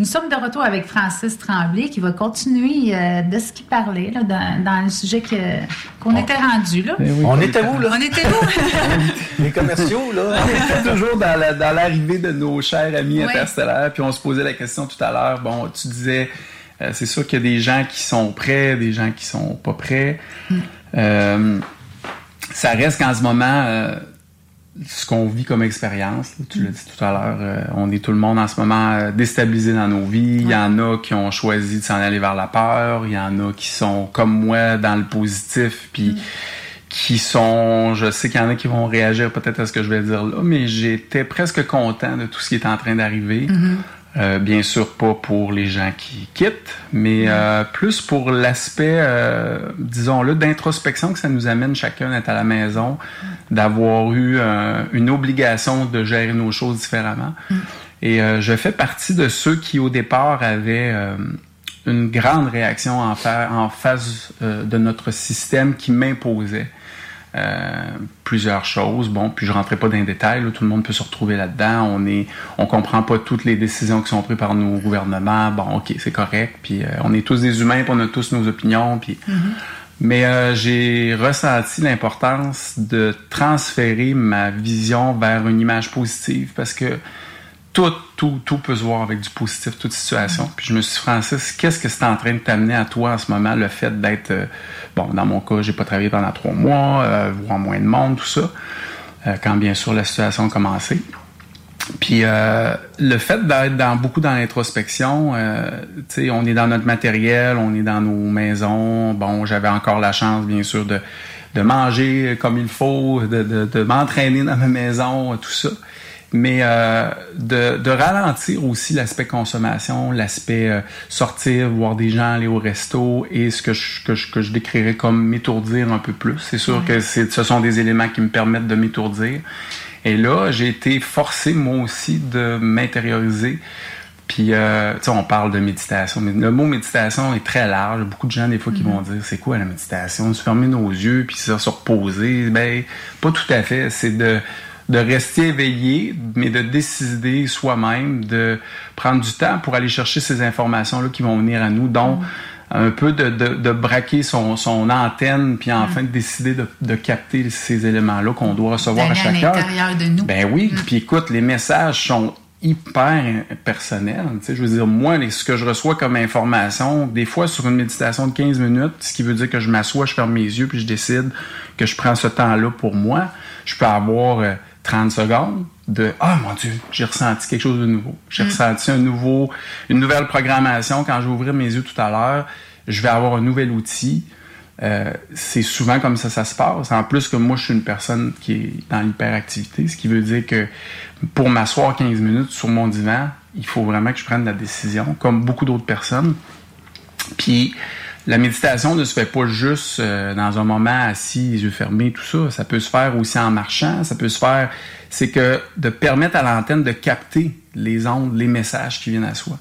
S7: Nous sommes de retour avec Francis Tremblay qui va continuer euh, de ce qu'il parlait là, dans, dans le sujet que- qu'on était rendu. Là.
S6: On était où, là?
S7: On était où?
S6: Les commerciaux, là.
S8: On était toujours dans la- dans l'arrivée de nos chers amis
S7: Oui.
S8: interstellaires, puis on se posait la question tout à l'heure. Bon, tu disais, euh, c'est sûr qu'il y a des gens qui sont prêts, des gens qui sont pas prêts. Euh, ça reste qu'en ce moment, euh, ce qu'on vit comme expérience, tu l'as dit tout à l'heure, euh, on est tout le monde en ce moment euh, déstabilisé dans nos vies. Il y en a qui ont choisi de s'en aller vers la peur. Il y en a qui sont comme moi dans le positif, puis qui sont, je sais qu'il y en a qui vont réagir peut-être à ce que je vais dire là, mais j'étais presque content de tout ce qui est en train d'arriver. Euh, bien sûr pas pour les gens qui quittent, mais euh, plus pour l'aspect, euh, disons-le, d'introspection que ça nous amène chacun d'être à la maison, d'avoir eu euh, une obligation de gérer nos choses différemment. Et euh, je fais partie de ceux qui au départ avaient euh, une grande réaction en, fa- en face de notre système qui m'imposait euh, plusieurs choses. Bon, puis je rentrais pas dans les détails, là, tout le monde peut se retrouver là-dedans. On est, on comprend pas toutes les décisions qui sont prises par nos gouvernements. Bon, ok, c'est correct. Puis euh, on est tous des humains, puis on a tous nos opinions. Puis mais euh, j'ai ressenti l'importance de transférer ma vision vers une image positive parce que tout, tout, tout peut se voir avec du positif, toute situation. Puis je me suis dit, Francis, qu'est-ce que c'est en train de t'amener à toi en ce moment, le fait d'être, euh, bon, dans mon cas, j'ai pas travaillé pendant trois mois, euh, voir moins de monde, tout ça, euh, quand bien sûr la situation a commencé. Puis le fait d'être dans beaucoup dans l'introspection, tu sais, on est dans notre matériel, on est dans nos maisons. Bon, j'avais encore la chance, bien sûr, de, manger comme il faut, de, de m'entraîner dans ma maison, tout ça. Mais euh, de, de ralentir aussi l'aspect consommation, l'aspect euh, sortir, voir des gens, aller au resto et ce que je, que je, que je décrirais comme m'étourdir un peu plus. C'est sûr que ce sont des éléments qui me permettent de m'étourdir. Et là, j'ai été forcé, moi aussi, de m'intérioriser. Puis, euh, tu sais, on parle de méditation, mais le mot méditation est très large. Beaucoup de gens, des fois, qui vont dire, c'est quoi la méditation? Se fermer nos yeux, puis se se reposer. Ben, pas tout à fait. C'est de, de rester éveillé, mais de décider soi-même, de prendre du temps pour aller chercher ces informations-là qui vont venir à nous, dont un peu de, de, de braquer son, son antenne, puis enfin de décider de, de capter ces éléments-là qu'on doit recevoir à chaque heure.
S7: l'intérieur de nous.
S8: Ben oui, puis écoute, les messages sont hyper personnels. Tu sais, je veux dire, moi, les- ce que je reçois comme information, des fois sur une méditation de 15 minutes, ce qui veut dire que je m'assois, je ferme mes yeux, puis je décide que je prends ce temps-là pour moi, je peux avoir euh, 30 secondes de « Ah, mon Dieu, j'ai ressenti quelque chose de nouveau. J'ai
S4: Mm.
S8: ressenti un nouveau, une nouvelle programmation. Quand je vais ouvrir mes yeux tout à l'heure, je vais avoir un nouvel outil. Euh, c'est souvent comme ça ça se passe. En plus que moi, je suis une personne qui est dans l'hyperactivité, ce qui veut dire que pour m'asseoir 15 minutes sur mon divan, il faut vraiment que je prenne la décision, comme beaucoup d'autres personnes. Puis la méditation ne se fait pas juste euh, dans un moment assis, les yeux fermés, tout ça. Ça peut se faire aussi en marchant. Ça peut se faire. C'est que de permettre à l'antenne de capter les ondes, les messages qui viennent à soi.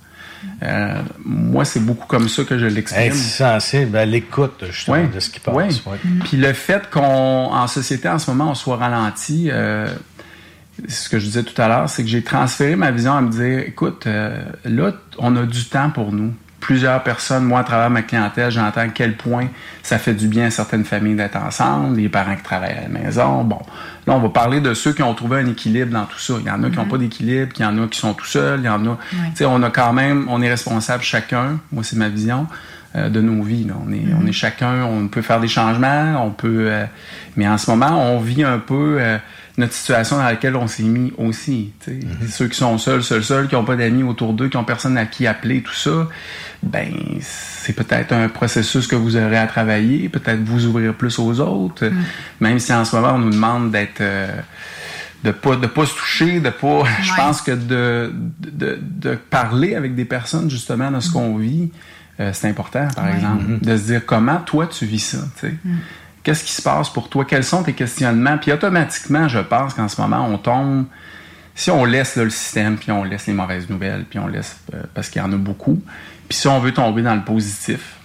S8: Euh, moi, c'est beaucoup comme ça que je l'exprime.
S6: Être sensible à l'écoute, justement,
S8: Ouais,
S6: de ce qui passe.
S8: ouais.
S6: ouais.
S8: Puis le fait qu'on, en société, en ce moment, on soit ralenti, euh, ce que je disais tout à l'heure, c'est que j'ai transféré ma vision à me dire, écoute, euh, là, on a du temps pour nous. Plusieurs personnes, moi, à travers ma clientèle, j'entends à quel point ça fait du bien à certaines familles d'être ensemble, les parents qui travaillent à la maison. Bon, là, on va parler de ceux qui ont trouvé un équilibre dans tout ça. Il y en a qui n'ont
S4: Mhm.
S8: pas d'équilibre, il y en a qui sont tout seuls, il y en a... Tu sais, on a quand même, on est responsable chacun, moi, c'est ma vision, euh, de nos vies. là. On, est,
S4: Mhm.
S8: on est chacun, on peut faire des changements, on peut... euh, mais en ce moment, on vit un peu euh, notre situation dans laquelle on s'est mis aussi. sais. Ceux qui sont seuls, seuls, seuls, qui n'ont pas d'amis autour d'eux, qui n'ont personne à qui appeler, tout ça, ben c'est peut-être un processus que vous aurez à travailler, peut-être vous ouvrir plus aux autres, même si en ce moment on nous demande d'être... euh, de pas de pas se toucher, de pas. Je pense que de, de, de parler avec des personnes justement de ce qu'on vit, euh, c'est important, par
S4: Ouais.
S8: exemple,
S4: Mhm.
S8: de se dire comment toi tu vis ça, tu sais. Qu'est-ce qui se passe pour toi? Quels sont tes questionnements? Puis automatiquement, je pense qu'en ce moment, on tombe. Si on laisse là, le système, puis on laisse les mauvaises nouvelles, puis on laisse euh, parce qu'il y en a beaucoup. Puis si on veut tomber dans le positif,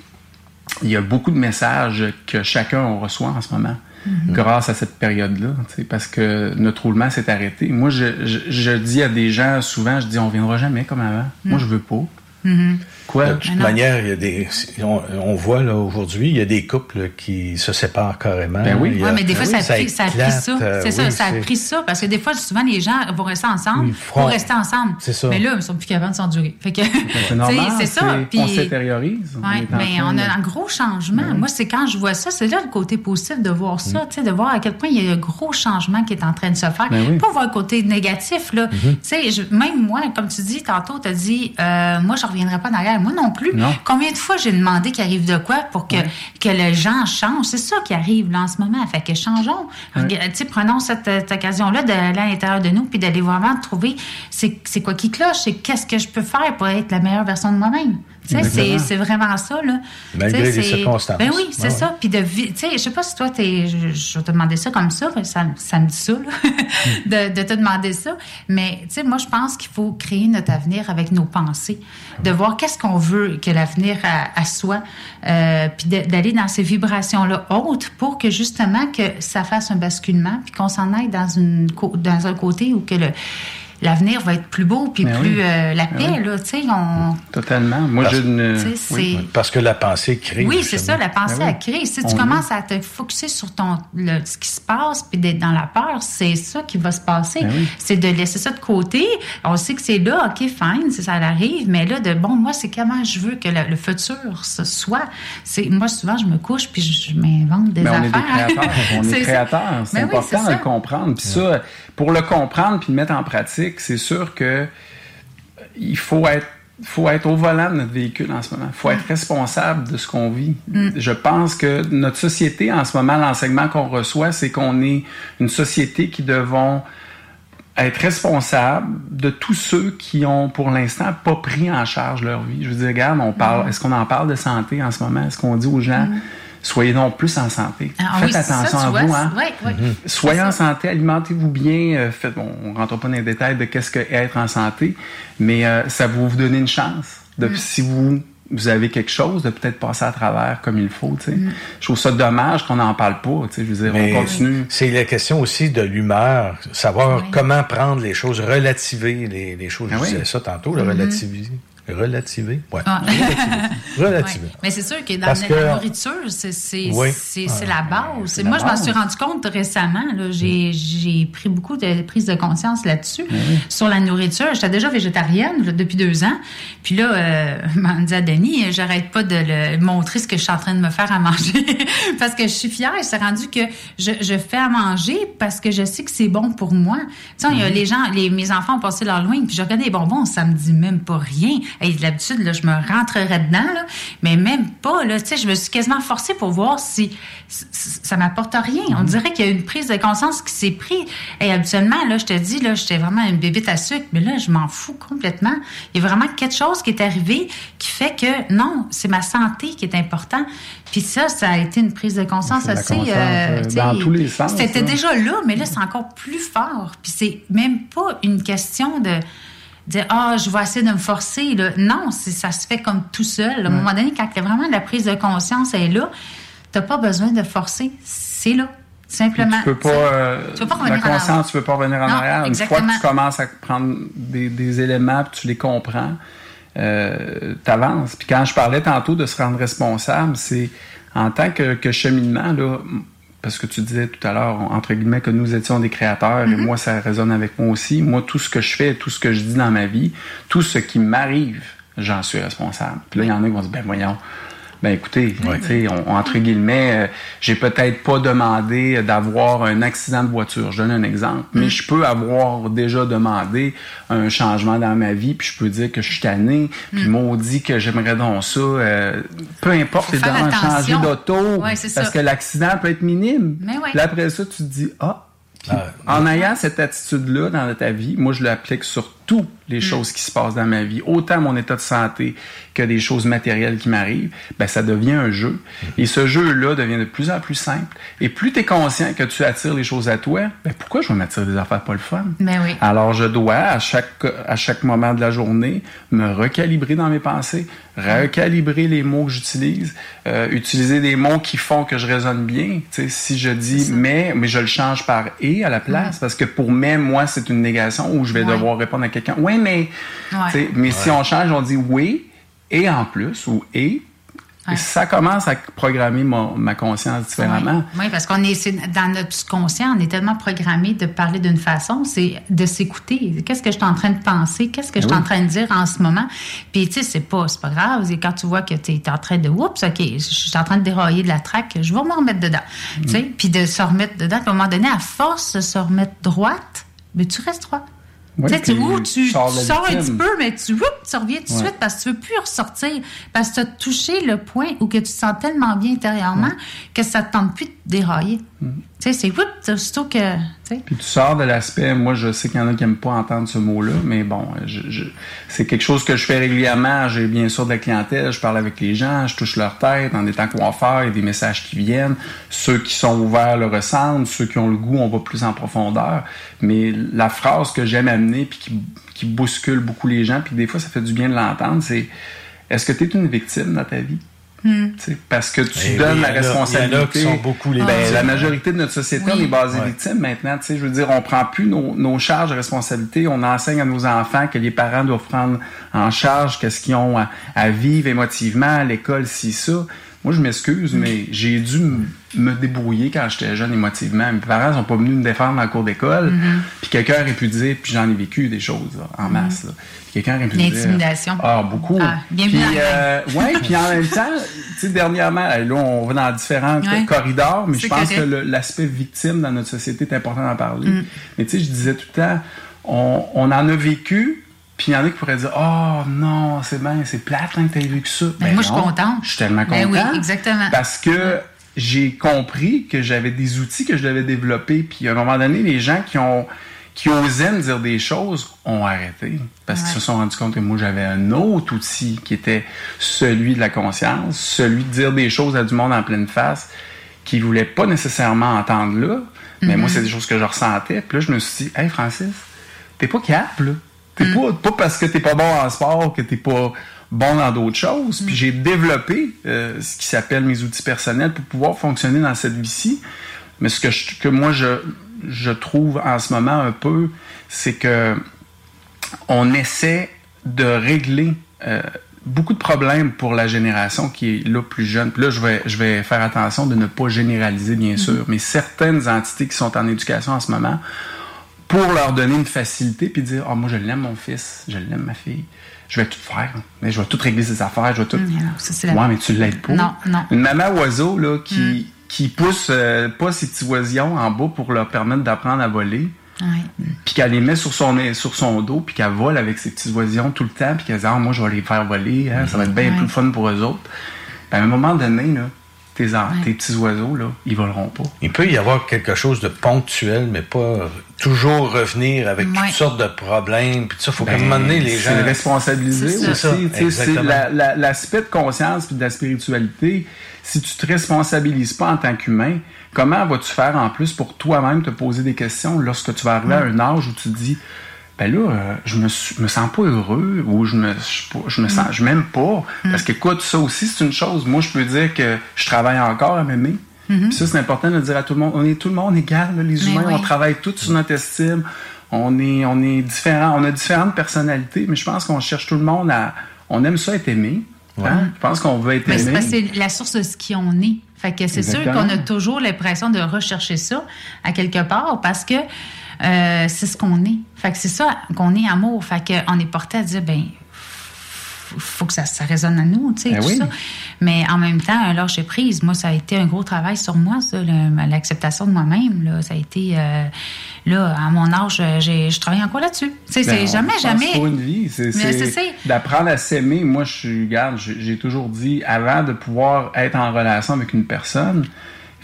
S8: il y a beaucoup de messages que chacun on reçoit en ce moment
S4: Mhm.
S8: grâce à cette période-là, parce que notre roulement s'est arrêté. Moi, je, je, je dis à des gens souvent, je dis, on viendra jamais comme avant. Moi, je veux pas.
S7: Mhm.
S8: Quoi?
S6: De toute manière, il y a des, on, on voit là aujourd'hui, il y a des couples qui se séparent carrément.
S8: Ben oui.
S6: A-
S7: mais des fois,
S6: Ben
S7: ça, a
S6: oui,
S7: pris, ça a pris
S6: éclate,
S7: ça.
S6: euh,
S7: C'est ça,
S6: oui,
S7: ça a pris ça. Parce que des fois, souvent, les gens vont rester ensemble
S6: Ils
S7: pour rester ensemble.
S6: C'est ça.
S7: Mais là, ils sont plus capables de s'endurer. Fait que,
S8: C'est normal.
S7: c'est ça. Puis-
S8: On s'intériorise.
S7: Ouais, mais on a un gros changement.
S8: Ben
S7: Moi, c'est quand je vois ça, c'est là le côté positif de voir ça,
S8: Mm.
S7: tu sais, de voir à quel point il y a un gros changement qui est en train de se faire.
S8: Ben oui.
S7: Pas voir le côté négatif, là.
S8: Mhm.
S7: Tu sais, je- même moi, comme tu dis tantôt, tu as dit, euh, moi, je reviendrai pas en arrière. Moi non plus.
S8: Non.
S7: Combien de fois j'ai demandé qu'il arrive de quoi pour que, que les gens changent? C'est ça qui arrive là en ce moment. Fait que changeons. Prenons cette, cette occasion-là d'aller à l'intérieur de nous puis d'aller vraiment trouver c'est c'est quoi qui cloche, c'est qu'est-ce que je peux faire pour être la meilleure version de moi-même. C'est- vraiment ça, là.
S6: Malgré les circonstances.
S7: Ben oui, c'est
S6: Ouais,
S7: ça. Puis de vi- tu sais, je sais pas si toi, t'es, je, je vais te demander ça comme ça, ça, ça me dit ça, là, de, de te demander ça. Mais, tu sais, moi, je pense qu'il faut créer notre avenir avec nos pensées, de voir qu'est-ce qu'on veut que l'avenir à, à soi, euh, puis d'aller dans ces vibrations-là hautes pour que justement que ça fasse un basculement, puis qu'on s'en aille dans une dans un côté où que le l'avenir va être plus beau puis
S6: Ben
S7: plus
S6: oui.
S7: euh, la
S6: Ben
S7: paix
S6: oui.
S7: là tu sais on
S8: Totalement. Moi,
S6: Parce-.
S7: Tu sais,
S8: oui.
S7: c'est-
S6: Parce que la pensée crée.
S7: oui, c'est ça, la pensée
S6: Ben oui.
S7: à créer. Si tu
S6: est-
S7: commences à te focuser sur ton, le- ce qui se passe, puis d'être dans la peur, c'est ça qui va se passer.
S6: Oui.
S7: C'est de laisser ça de côté. On sait que c'est là, OK, fine, si ça arrive, mais là, de bon, moi, c'est comment je veux que le, le futur ce soit. C'est Moi, souvent, je me couche, puis je, je m'invente des
S8: Mais on est
S7: affaires.
S8: des créateurs. On est créateurs. C'est important de comprendre. Puis ça, pour le comprendre puis le mettre en pratique, c'est sûr que il faut être faut être au volant de notre véhicule en ce moment. Il faut être responsable de ce qu'on vit.
S7: Mm.
S8: Je pense que notre société, en ce moment, l'enseignement qu'on reçoit, c'est qu'on est une société qui devons être responsable de tous ceux qui ont, pour l'instant, pas pris en charge leur vie. Je veux dire, regarde, on parle,
S7: Mm.
S8: est-ce qu'on en parle de santé en ce moment? Est-ce qu'on dit aux gens, soyez donc plus en santé?
S7: Ah
S8: Faites
S7: oui, c'est ça,
S8: attention à
S7: vois,
S8: vous, hein? Mhm. Soyez en santé, alimentez-vous bien. euh, faites, bon, on ne rentre pas dans les détails de qu'est-ce que être en santé, mais euh, ça va vous donner une chance. De,
S7: Mm.
S8: Si vous, vous avez quelque chose, de peut-être passer à travers comme il faut. tu sais.
S7: Mm.
S8: Je trouve ça dommage qu'on n'en parle pas. tu sais. Je veux dire,
S6: Mais
S8: on continue.
S6: C'est la question aussi de l'humeur, savoir comment prendre les choses, relativer les, les choses.
S8: Ah
S6: Je
S8: oui.
S6: disais ça tantôt, le
S7: Mhm.
S6: relativiser. Relativer? Ouais.
S7: Ah.
S6: Relativer. Relativer.
S7: Ouais. Mais c'est sûr que dans
S6: Parce
S7: la
S6: que-
S7: nourriture, c'est
S6: Oui. Ah,
S7: la base.
S6: la
S7: Moi, je m'en suis rendu compte récemment. là. J'ai pris beaucoup de prise de conscience là-dessus, sur la nourriture. J'étais déjà végétarienne là, depuis deux ans. Puis là, euh, m'a dit à Denis, j'arrête pas de le montrer ce que je suis en train de me faire à manger. parce que je suis fière. C'est rendu que je, je fais à manger parce que je sais que c'est bon pour moi. Tu sais, y a les gens, les, mes enfants ont passé leur loin, puis je regardais les bonbons, ça me dit même pas rien. Et d'habitude, là, je me rentrerais dedans, là, mais même pas. Là, tu sais, je me suis quasiment forcée pour voir si, si- ça m'apporte rien. On dirait qu'il y a une prise de conscience qui s'est prise. Et habituellement, là, je te dis, là, j'étais vraiment une bébête à sucre, mais là, je m'en fous complètement. Il y a vraiment quelque chose qui est arrivé qui fait que non, c'est ma santé qui est important. Puis ça, ça a été une prise de conscience assez. euh,
S8: euh, dans tous les sens,
S7: C'était déjà là, mais là, c'est encore plus fort. Puis c'est même pas une question de dire ah je vais essayer de me forcer là. non ça se fait comme tout seul à un moment donné quand vraiment la prise de conscience est là t'as pas besoin de forcer c'est là simplement
S8: Tu peux pas, euh,
S7: Tu peux pas revenir en
S8: conscience, tu peux pas revenir en
S7: Non,
S8: arrière. Une fois que tu commences à prendre des, des éléments, puis tu les comprends, euh, t'avances. Puis quand je parlais tantôt de se rendre responsable, c'est en tant que, que cheminement là. Parce que tu disais tout à l'heure, entre guillemets, que nous étions des créateurs, et
S7: Mhm.
S8: moi, ça résonne avec moi aussi. Moi, tout ce que je fais, tout ce que je dis dans ma vie, tout ce qui m'arrive, j'en suis responsable. Puis là, il y en a qui vont se dire, ben voyons, ben écoutez, on- entre guillemets, euh, j'ai peut-être pas demandé d'avoir un accident de voiture. Je donne un exemple, mais je peux avoir déjà demandé un changement dans ma vie, puis je peux dire que je suis tanné, puis
S7: Mm.
S8: maudit que j'aimerais donc ça. euh, peu importe, c'est dans changer d'auto,
S7: c'est
S8: parce
S7: ça.
S8: que l'accident peut être minime.
S7: Mais ouais.
S8: Puis après ça, tu te dis, ah, en ayant cette attitude-là dans ta vie, moi, je l'applique sur toutes les choses qui se passent dans ma vie, autant mon état de santé que des choses matérielles qui m'arrivent, ben, ça devient un jeu. Et ce jeu-là devient de plus en plus simple. Et plus tu es conscient que tu attires les choses à toi, ben, pourquoi je vais m'attirer des affaires pas le fun?
S7: mais oui
S8: Alors, je dois, à chaque, à chaque moment de la journée, me recalibrer dans mes pensées, recalibrer les mots que j'utilise, euh, utiliser des mots qui font que je résonne bien. Tu sais, si je dis mais, mais je le change par et à la place, parce que pour mais, moi, c'est une négation où je vais devoir répondre à quelqu'un. Oui, mais.
S7: Ouais.
S8: Mais si on change, on dit oui et en plus, ou et. Ça commence à programmer mon- ma conscience différemment.
S7: Oui, parce qu'on est dans notre subconscient, on est tellement programmé de parler d'une façon, c'est de s'écouter. Qu'est-ce que je suis en train de penser? Qu'est-ce que je suis
S8: Oui.
S7: en train de dire en ce moment? Puis, tu sais, c'est pas, c'est pas grave. Et quand tu vois que tu es en train de, oups, OK, je suis en train de dérailler de la traque, je vais me remettre dedans. Tu sais, puis de se remettre dedans. Puis à un moment donné, à force de se remettre droite, mais tu restes droit.
S8: Oui,
S7: tu sais, tu, tu,
S8: tu sors
S7: un petit peu, mais tu, oups, tu reviens tout de
S8: Ouais.
S7: suite parce que tu veux plus ressortir. Parce que tu as touché le point où que tu te sens tellement bien intérieurement que ça te tente plus de dérailler. Tu sais, c'est oups, aussitôt que.
S8: Puis tu sors de l'aspect, moi je sais qu'il y en a qui n'aiment pas entendre ce mot-là, mais bon, je, je- c'est quelque chose que je fais régulièrement. J'ai bien sûr de la clientèle, je parle avec les gens, je touche leur tête en étant coiffeur, il y a des messages qui viennent. Ceux qui sont ouverts le ressentent, ceux qui ont le goût, on va plus en profondeur. Mais la phrase que j'aime amener puis qui, qui bouscule beaucoup les gens, puis des fois ça fait du bien de l'entendre, c'est est-ce que tu es une victime dans ta vie?
S7: Hmm.
S8: Parce que tu
S6: Eh
S8: donnes
S6: oui,
S8: la responsabilité.
S6: il y en a qui sont beaucoup les
S8: Ben,
S6: victimes.
S8: La majorité de notre société,
S6: Oui.
S8: on est basé
S6: Ouais.
S8: victime maintenant. Tu sais, je veux dire, on prend plus nos, nos charges de responsabilité. On enseigne à nos enfants que les parents doivent prendre en charge qu'est-ce qu'ils ont à, à vivre émotivement à l'école, si ça. Moi, je m'excuse, mais j'ai dû me débrouiller quand j'étais jeune émotivement. Mes parents sont pas venus me défendre dans la cour d'école.
S7: Mhm.
S8: Puis quelqu'un aurait pu dire, puis j'en ai vécu des choses là, en masse. quelqu'un aurait pu dire.
S7: L'intimidation.
S8: Ah, beaucoup.
S7: Ah, bienvenue
S8: Puis, euh, ouais, puis en même temps, tu sais, dernièrement, là, on va dans différents
S7: Ouais.
S8: corridors, mais je pense
S7: correct.
S8: que l'aspect victime dans notre société est important d'en parler.
S7: Mm.
S8: Mais tu sais, je disais tout le temps, on, on en a vécu, puis il y en a qui pourraient dire, oh non, c'est bien, c'est plate hein, que tu vécu ça.
S7: Ben, moi, je suis contente.
S8: Je suis tellement content.
S7: Ben oui, exactement.
S8: Parce que j'ai compris que j'avais des outils que je devais développer, puis à un moment donné, les gens qui ont qui osaient me dire des choses ont arrêté parce qu'ils se sont rendus compte que moi j'avais un autre outil qui était celui de la conscience, celui de dire des choses à du monde en pleine face qui voulait pas nécessairement entendre là, mais moi c'est des choses que je ressentais. Puis là je me suis dit, hey Francis, t'es pas capable, là. T'es pas, pas parce que t'es pas bon en sport que t'es pas bon dans d'autres choses. Puis j'ai développé euh, ce qui s'appelle mes outils personnels pour pouvoir fonctionner dans cette vie-ci. Mais ce que, je- que moi je, je trouve en ce moment un peu, c'est que on essaie de régler euh, beaucoup de problèmes pour la génération qui est là plus jeune. Puis là, je vais, je vais faire attention de ne pas généraliser, bien sûr, mais certaines entités qui sont en éducation en ce moment, pour leur donner une facilité, puis dire, ah moi, je l'aime, mon fils, je l'aime, ma fille, je vais tout faire, mais je vais tout régler ses affaires, je vais tout...
S7: Non, ça, c'est la-
S8: Ouais, mais tu l'aides pas.
S7: Non, non.
S8: Une maman oiseau, là, qui, qui pousse euh, pas ses petits oisillons en bas pour leur permettre d'apprendre à voler, puis qu'elle les met sur son, sur son dos, puis qu'elle vole avec ses petits oisillons tout le temps, puis qu'elle dit, ah, moi, je vais les faire voler, hein, ça va être bien plus fun pour eux autres. Ben, à un moment donné, là, tes, petits oiseaux, là, ils voleront pas.
S6: Il peut y avoir quelque chose de ponctuel, mais pas toujours revenir avec
S7: Ouais.
S6: toutes sortes de problèmes. Puis ça, faut qu'à un
S8: Ben,
S6: moment donné, les gens.
S8: C'est responsabiliser
S6: C'est
S8: aussi. C'est
S6: exactement.
S8: la- la- l'aspect de conscience puis de la spiritualité. Si tu te responsabilises pas en tant qu'humain, comment vas-tu faire en plus pour toi-même te poser des questions lorsque tu vas arriver à un âge où tu te dis ben là, euh, je me, me sens pas heureux ou je me, je, me sens, je m'aime pas. Parce que écoute, ça aussi, c'est une chose. Moi, je peux dire que je travaille encore à m'aimer. Puis ça, c'est important de le dire à tout le monde. On est tout le monde égal, là, les
S7: Mais
S8: humains.
S7: oui.
S8: On travaille tous sur notre estime. On est, on est différents. On a différentes personnalités, mais je pense qu'on cherche tout le monde à. On aime ça être aimé. hein? Je pense qu'on veut être aimé.
S7: que c'est la source de ce qui on est. Fait que c'est sûr qu'on a toujours l'impression de rechercher ça à quelque part parce que euh, c'est ce qu'on est. Fait que c'est ça qu'on est amour. Fait qu'on est porté à dire, ben, faut- faut que ça, ça résonne à nous, tu sais,
S8: Ben
S7: tout
S8: oui.
S7: ça. Mais en même temps, un lâcher prise, moi, ça a été un gros travail sur moi, ça, l'acceptation de moi-même, là. Ça a été, euh, là, à mon âge, j'ai- je travaille encore là-dessus. Tu sais,
S8: Ben,
S7: c'est
S8: on
S7: jamais, jamais.
S8: une vie. C'est, d'apprendre à s'aimer. Moi, je suis, regarde, j'ai j'ai toujours dit, avant de pouvoir être en relation avec une personne,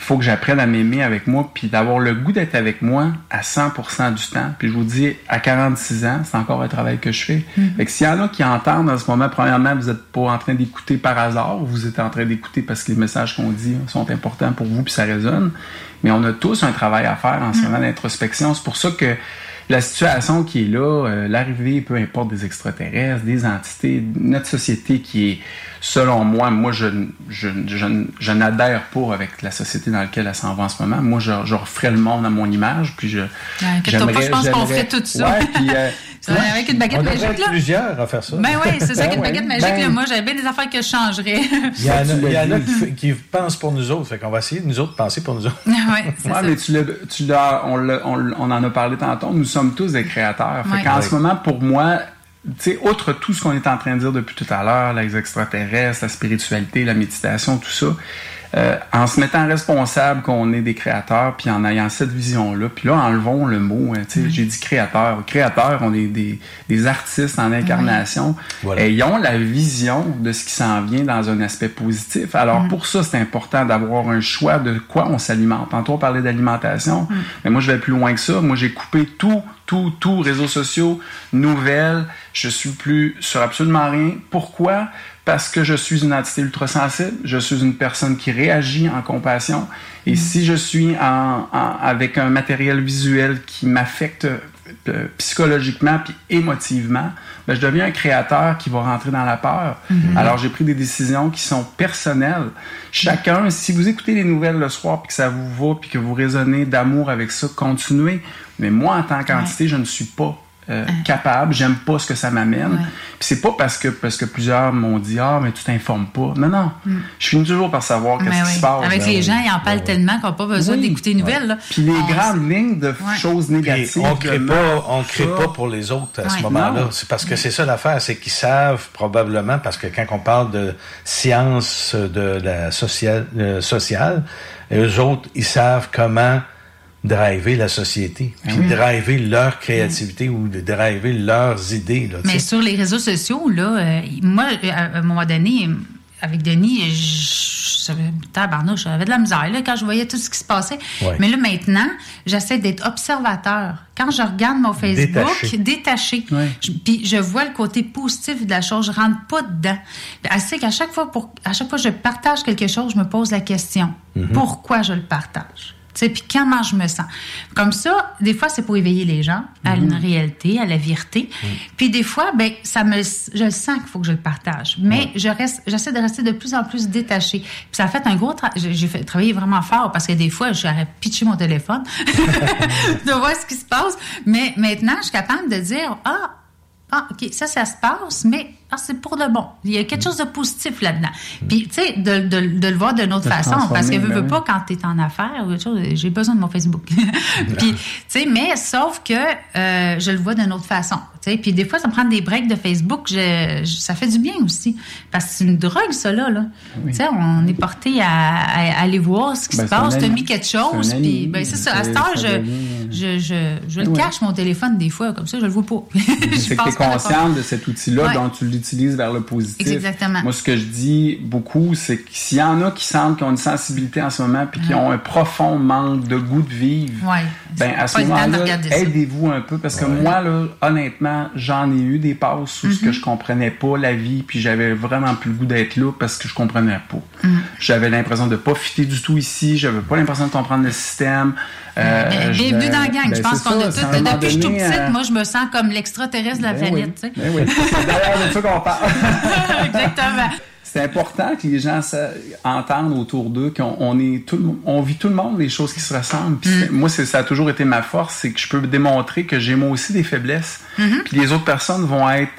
S8: faut que j'apprenne à m'aimer avec moi, puis d'avoir le goût d'être avec moi à 100% du temps. Puis je vous dis, à 46 ans, c'est encore un travail que je fais.
S7: Mhm.
S8: Fait que s'il y en a qui entendent en ce moment, premièrement, vous n'êtes pas en train d'écouter par hasard, vous êtes en train d'écouter parce que les messages qu'on dit sont importants pour vous, puis ça résonne. Mais on a tous un travail à faire en ce moment d'introspection. C'est pour ça que la situation qui est là, euh, l'arrivée, peu importe, des extraterrestres, des entités, notre société qui est, selon moi, moi, je, je, je, je n'adhère pas avec la société dans laquelle elle s'en va en ce moment. Moi, je, referais le monde à mon image, puis je...
S7: inquiète-toi pas, je pense qu'on
S8: j'aimerais-
S7: ferait tout ça.
S8: Ouais, puis, euh,
S7: Ça, avec une baguette
S6: On
S7: magique, là.
S6: plusieurs à faire ça.
S7: Ben oui, c'est ça,
S8: Ben
S7: qu'une
S8: ouais.
S7: baguette magique,
S8: Ben-
S7: là. Moi, j'avais bien des affaires que je changerais.
S6: Il y en a, y en qui, pensent pour nous autres. Fait qu'on va essayer de nous autres penser pour nous autres.
S7: ouais, c'est
S8: Ouais,
S7: ça.
S8: mais tu l'as, tu l'as, on, en a parlé tantôt, nous sommes tous des créateurs. Fait
S7: Ouais.
S8: qu'en
S6: Ouais.
S8: ce moment, pour moi, tu sais, outre tout ce qu'on est en train de dire depuis tout à l'heure, les extraterrestres, la spiritualité, la méditation, tout ça, euh, en se mettant responsable qu'on est des créateurs, puis en ayant cette vision-là, puis là, enlevons le mot, hein, tu sais, j'ai dit créateur. Créateur, on est des, des artistes en incarnation.
S6: Voilà.
S8: Ayons la vision de ce qui s'en vient dans un aspect positif. Alors, pour ça, c'est important d'avoir un choix de quoi on s'alimente. Tantôt, on parlait d'alimentation, mais moi, je vais plus loin que ça. Moi, j'ai coupé tout, tout, tout, réseaux sociaux, nouvelles. Je suis plus sur absolument rien. Pourquoi? Parce que je suis une entité ultra sensible. Je suis une personne qui réagit en compassion. Et si je suis en, en- avec un matériel visuel qui m'affecte euh, psychologiquement puis émotivement, ben, je deviens un créateur qui va rentrer dans la peur.
S4: Mhm.
S8: Alors j'ai pris des décisions qui sont personnelles. Chacun, si vous écoutez les nouvelles le soir puis que ça vous va puis que vous raisonnez d'amour avec ça, continuez. Mais moi, en tant qu'entité, je ne suis pas euh, capable, j'aime pas ce que ça m'amène. Puis c'est pas parce que parce que plusieurs m'ont dit ah mais tu t'informes pas. Non non,
S7: Mm.
S8: je finis toujours par savoir qu'est-ce
S7: Mais
S8: qui se passe.
S7: Avec les gens, ils en parlent tellement qu'on n'a pas besoin
S8: Oui.
S7: d'écouter les nouvelles. là.
S8: Puis les
S7: On-
S8: grandes lignes de choses négatives.
S6: Puis on crée pas, on crée pas pour les autres à ce moment-là. C'est parce que c'est ça l'affaire, c'est qu'ils savent probablement, parce que quand on parle de science de la sociale, euh, sociale, eux autres, ils savent comment driver la société, puis
S7: Oui.
S6: driver leur créativité ou de driver leurs idées. Là,
S7: Mais sur les réseaux sociaux, là, euh, moi, euh, à un moment donné, avec Denis, je- tabarnouche, j'avais de la misère là, quand je voyais tout ce qui se passait.
S4: Ouais.
S7: Mais là, maintenant, j'essaie d'être observateur. Quand je regarde mon Facebook,
S4: Détaché.
S7: puis je vois le côté positif de la chose, je rentre pas dedans. Puis sait qu'à chaque fois, pour, à chaque fois que je partage quelque chose, je me pose la question
S4: Mhm.
S7: pourquoi je le partage? Puis comment je me sens. Comme ça, des fois, c'est pour éveiller les gens à
S4: Mhm.
S7: une réalité, à la vérité. Puis des fois, ben, ça me, je le sens qu'il faut que je le partage. Mais je reste, j'essaie de rester de plus en plus détachée. Puis ça a fait un gros travail. J'ai fait travailler vraiment fort parce que des fois, j'aurais pitché mon téléphone de voir ce qui se passe. Mais maintenant, je suis capable de dire, ah, ah, OK, ça, ça se passe, mais ah, c'est pour le bon. Il y a quelque chose de positif là-dedans. Puis, tu sais, de, de- de le voir d'une autre façon, parce que veux,
S4: ben
S7: veux
S4: oui.
S7: pas, quand tu es en affaires ou quelque chose, j'ai besoin de mon Facebook. Puis, tu sais, mais sauf que euh, je le vois d'une autre façon. Tu sais, puis des fois, ça me prend des breaks de Facebook, je- je- ça fait du bien aussi. Parce que c'est une drogue, ça, là. là. Tu sais, on est porté à, à- à aller voir ce qui
S8: Ben,
S7: se passe. Tu as mis quelque chose, puis ben, c'est ça. À cette heure,
S8: ça
S7: je, le
S8: Ouais.
S7: cache, mon téléphone, des fois, comme ça, je le vois pas.
S8: C'est que tu es consciente de cet outil-là,
S7: Ouais.
S8: donc tu l'utilises vers le positif.
S7: Exactement.
S8: Moi, ce que je dis beaucoup, c'est que s'il y en a qui sentent qu'ils ont une sensibilité en ce moment puis qui ont un profond manque de goût de vivre,
S7: Ouais.
S8: ben, à ce moment-là, aidez-vous un peu parce que moi, là, honnêtement, j'en ai eu des passes où ce
S7: Mhm.
S8: que je comprenais pas la vie puis j'avais vraiment plus le goût d'être là parce que je comprenais pas.
S7: Mhm.
S8: J'avais l'impression de pas fitter du tout ici, j'avais pas l'impression de comprendre le système. Euh,
S7: Ben, Bienvenue dans la gang.
S8: ben,
S7: je pense
S8: c'est
S7: qu'on a tout. Depuis que je suis tout petite,
S8: euh,
S7: moi, je me sens comme l'extraterrestre de la
S8: Ben
S7: planète.
S8: oui. Ben oui. C'est d'ailleurs de ça qu'on parle.
S7: Exactement.
S8: C'est important que les gens entendent autour d'eux qu'on on est tout le monde- on vit tout le monde des choses qui se ressemblent. Puis c'est- moi, ça a toujours été ma force, c'est que je peux démontrer que j'ai moi aussi des faiblesses.
S4: Mhm.
S8: Puis les autres personnes vont être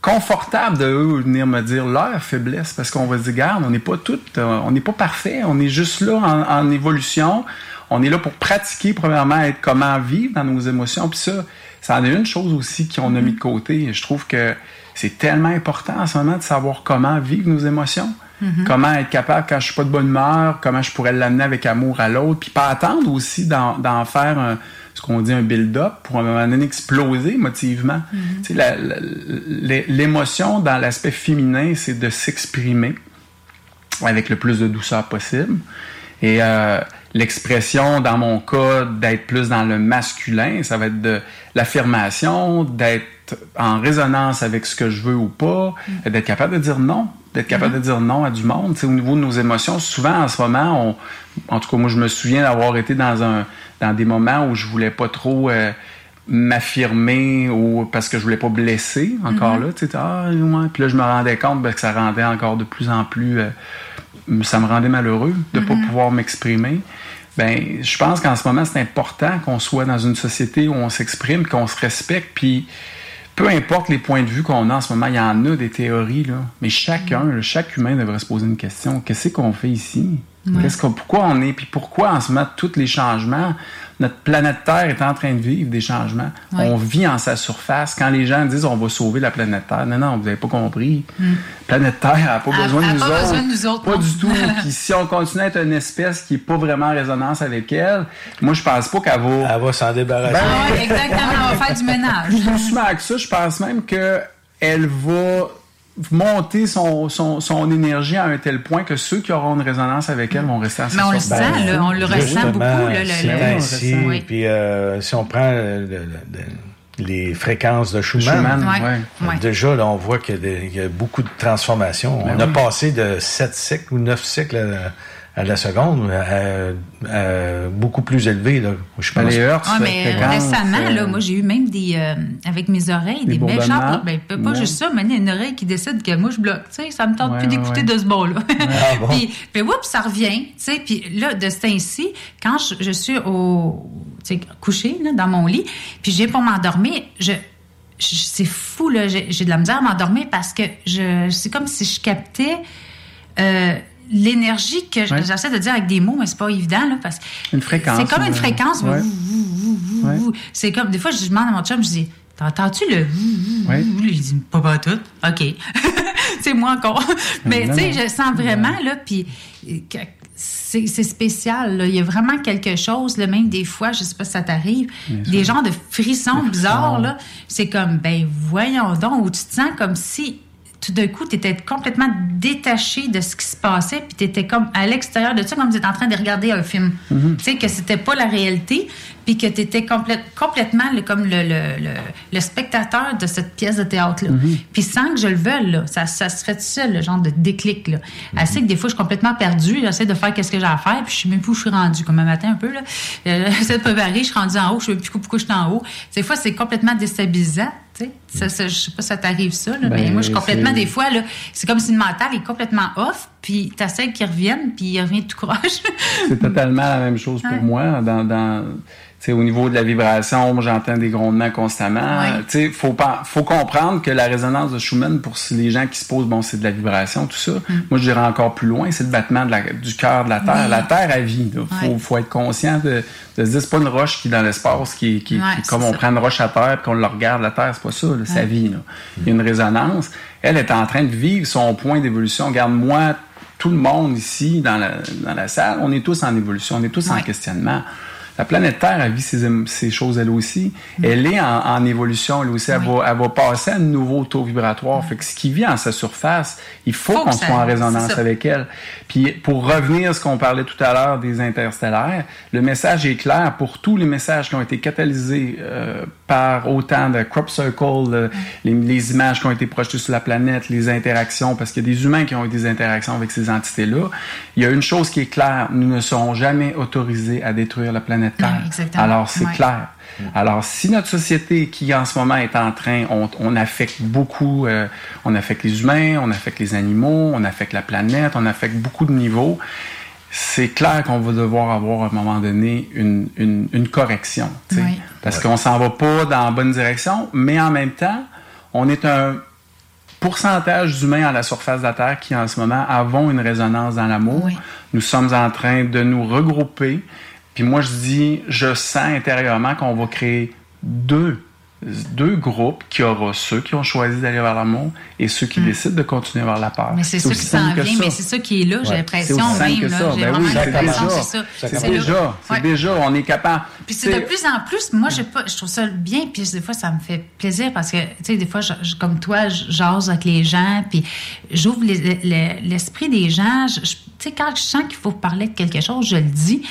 S8: confortables de eux venir me dire leurs faiblesses parce qu'on va se dire, regarde, on n'est pas toutes, euh, on n'est pas parfait, on est juste là en, en évolution. On est là pour pratiquer, premièrement, être comment vivre dans nos émotions. Puis ça, ça en est une chose aussi qu'on a mis de côté. Je trouve que c'est tellement important en ce moment de savoir comment vivre nos émotions.
S4: Mhm.
S8: Comment être capable, quand je suis pas de bonne humeur, comment je pourrais l'amener avec amour à l'autre. Puis pas attendre aussi d'en faire un- ce qu'on dit un build-up pour un moment donné exploser émotivement.
S4: Mhm.
S8: L'émotion dans l'aspect féminin, c'est de s'exprimer avec le plus de douceur possible. Et euh, l'expression, dans mon cas, d'être plus dans le masculin, ça va être de l'affirmation, d'être en résonance avec ce que je veux ou pas, d'être capable de dire non, d'être capable de dire non à du monde. Tu sais, au niveau de nos émotions, souvent en ce moment, on, en tout cas moi je me souviens d'avoir été dans un dans des moments où je voulais pas trop euh, m'affirmer ou parce que je voulais pas blesser encore
S4: Mhm.
S8: là tu sais ah ouais. puis là je me rendais compte ben, que ça rendait encore de plus en plus euh, ça me rendait malheureux de pas
S4: Mhm.
S8: pouvoir m'exprimer ben je pense qu'en ce moment c'est important qu'on soit dans une société où on s'exprime qu'on se respecte puis peu importe les points de vue qu'on a en ce moment, il y en a des théories, là. Mais chacun, là, chaque humain devrait se poser une question. Qu'est-ce qu'on fait ici?
S7: Ouais.
S8: Qu'est-ce qu'on- pourquoi on est, puis pourquoi en ce moment tous les changements, notre planète Terre est en train de vivre des changements. On vit en sa surface. Quand les gens disent on va sauver la planète Terre, non, non, vous n'avez pas compris.
S7: Mm.
S8: planète Terre n'a pas besoin de
S7: a
S8: nous
S7: pas
S8: autres.
S7: besoin de nous autres,
S8: Pas
S7: non.
S8: du tout. Puis si on continue à être une espèce qui n'est pas vraiment en résonance avec elle, moi je pense pas qu'elle va.
S6: Elle va s'en débarrasser.
S8: Ben,
S7: Ah ouais, exactement, on va faire du ménage.
S8: plus doucement que ça, je pense même que elle va monter son, son, son énergie à un tel point que ceux qui auront une résonance avec elle vont rester à sa
S7: Mais on le sent, là, on le ressent
S6: Justement,
S7: beaucoup, là, le-
S6: ainsi.
S7: Oui.
S6: Puis euh, si on prend le- le- le- les fréquences de Schumann,
S8: Schumann,
S7: Ouais,
S8: ouais.
S7: ouais.
S6: déjà, là, on voit qu'il y, a y beaucoup de transformations.
S8: Ben
S6: on a passé de 7 cycles ou 9 cycles la seconde à, à beaucoup plus élevé. Là, je pense.
S8: Les hertz,
S7: Ouais, mais
S8: fréquence,
S7: récemment,
S8: euh,
S7: là, moi, j'ai eu même des, euh, avec mes oreilles,
S8: Des
S7: des méchants.
S8: bourdonnements?
S7: Ben, pas pas
S8: Ouais.
S7: juste ça, mais une oreille qui décide que moi, je bloque. Tu sais, ça me tente
S8: Ouais,
S7: plus d'écouter
S8: ouais.
S7: de ce bord-là.
S6: Ah bon?
S7: puis, puis, oups, ça revient. Tu sais, puis là, de ce temps-ci, quand je, je suis au, tu sais, couchée, là, dans mon lit, puis j'ai pour m'endormir, je, c'est fou, là, j'ai j'ai de la misère à m'endormir parce que je, c'est comme si je captais, euh, l'énergie que
S8: Ouais.
S7: j'essaie de dire avec des mots, mais c'est pas évident, là, parce que
S8: Une fréquence.
S7: c'est comme une
S8: euh,
S7: fréquence.
S8: ouais. Ouais.
S7: C'est comme, des fois, je demande à mon chum, je dis, t'entends-tu le? Il dit, pas pas tout. OK. c'est moi encore. Mais tu sais, je sens vraiment, là, puis c'est spécial. là. Il y a vraiment quelque chose, là, même des fois, je sais pas si ça t'arrive, des genres de frissons bizarres, là. C'est comme, ben voyons donc, où tu te sens comme si tout d'un coup, tu étais complètement détaché de ce qui se passait, puis tu étais comme à l'extérieur de ça, comme si tu étais en train de regarder un film. Tu sais, que c'était pas la réalité, puis que tu étais complètement le- comme le, le, le, le spectateur de cette pièce de théâtre-là. Puis sans que je le veuille, là, ça, ça se fait tout seul, le genre de déclic. Là. Assez que des fois, je suis complètement perdue, j'essaie de faire qu'est-ce que j'ai à faire, puis je sais même plus où je suis rendue, comme un matin un peu. Là. J'essaie de préparer, je suis rendue en haut, je sais même plus pourquoi je suis en haut. Des fois, c'est complètement déstabilisant. tu sais. Ça, ça, je sais pas si ça t'arrive ça, là, mais
S8: Ben,
S7: moi, je suis complètement, des fois, là, c'est comme si le mental est complètement off, puis t'essaies qu'il revienne, puis il revient tout croche.
S8: C'est totalement la même chose pour
S7: Ouais.
S8: moi. Dans, au niveau de la vibration, j'entends des grondements constamment.
S7: Ouais.
S8: Sais, faut, faut comprendre que la résonance de Schumann, pour les gens qui se posent, bon, c'est de la vibration, tout ça. Moi, je dirais encore plus loin, c'est le battement de la- du cœur de la Terre. La Terre, elle vit. Il faut, faut être conscient de, de se dire, c'est pas une roche qui est dans l'espace, qui, qui, comme on
S7: ça.
S8: prend une roche à terre puis qu'on le regarde, la Terre, c'est pas ça, là, sa vie. Il y a une résonance. Elle est en train de vivre son point d'évolution. Regarde, moi, tout le monde ici dans la, dans la salle, on est tous en évolution, on est tous en questionnement. La planète Terre, elle vit ces, ces choses elle aussi.
S7: Mm.
S8: Elle est en, en évolution, elle aussi. Elle, va, elle va passer à un nouveau taux vibratoire. Fait que ce qui vit en sa surface, il faut,
S7: Faut
S8: qu'on soit en résonance avec elle. Puis pour revenir à ce qu'on parlait tout à l'heure des interstellaires, le message est clair pour tous les messages qui ont été catalysés euh, par autant de crop circle, le- les, les images qui ont été projetées sur la planète, les interactions, parce qu'il y a des humains qui ont eu des interactions avec ces entités-là. Il y a une chose qui est claire, nous ne serons jamais autorisés à détruire la planète Terre. Alors c'est clair. Alors, si notre société qui en ce moment est en train, on, on affecte beaucoup, euh, on affecte les humains, on affecte les animaux, on affecte la planète, on affecte beaucoup de niveaux, c'est clair qu'on va devoir avoir à un moment donné une, une, une correction.
S7: Oui.
S8: Parce qu'on s'en va pas dans la bonne direction, mais en même temps, on est un pourcentage d'humains à la surface de la Terre qui en ce moment avons une résonance dans l'amour.
S7: Oui.
S8: Nous sommes en train de nous regrouper. Puis moi, je dis, je sens intérieurement qu'on va créer deux, deux groupes qui aura ceux qui ont choisi d'aller vers l'amour et ceux qui décident de continuer vers la peur.
S7: Hmm. Mais c'est ça qui s'en vient, mais c'est ça qui est là, j'ai l'impression même.
S8: que
S7: là.
S8: ça.
S7: J'ai
S8: Ben
S7: vraiment
S8: oui, c'est
S7: ça.
S8: C'est déjà, c'est déjà, on est capable.
S7: Puis c'est de plus en plus, moi, j'ai pas, je trouve ça bien, puis des fois, ça me fait plaisir parce que, tu sais, des fois, je- je- comme toi, je jase avec les gens, puis j'ouvre les- les- l'esprit des gens. Je- sais, quand je sens qu'il faut parler de quelque chose, je le dis.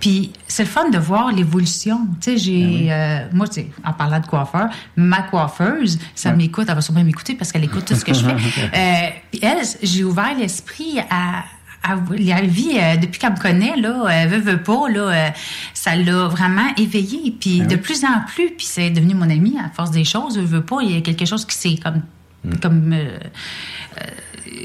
S7: Puis c'est le fun de voir l'évolution. Tu sais, j'ai, euh, moi, tu sais, en parlant de coiffeur, ma coiffeuse, ça m'écoute, elle va sûrement m'écouter parce qu'elle écoute tout ce que je fais. Euh, puis elle, j'ai ouvert l'esprit à la vie, euh, depuis qu'elle me connaît, là, euh, veut, veut pas, là, euh, ça l'a vraiment éveillée. Puis de plus en plus, puis c'est devenu mon ami à force des choses, veut, veut pas, il y a quelque chose qui s'est comme, comme euh, euh,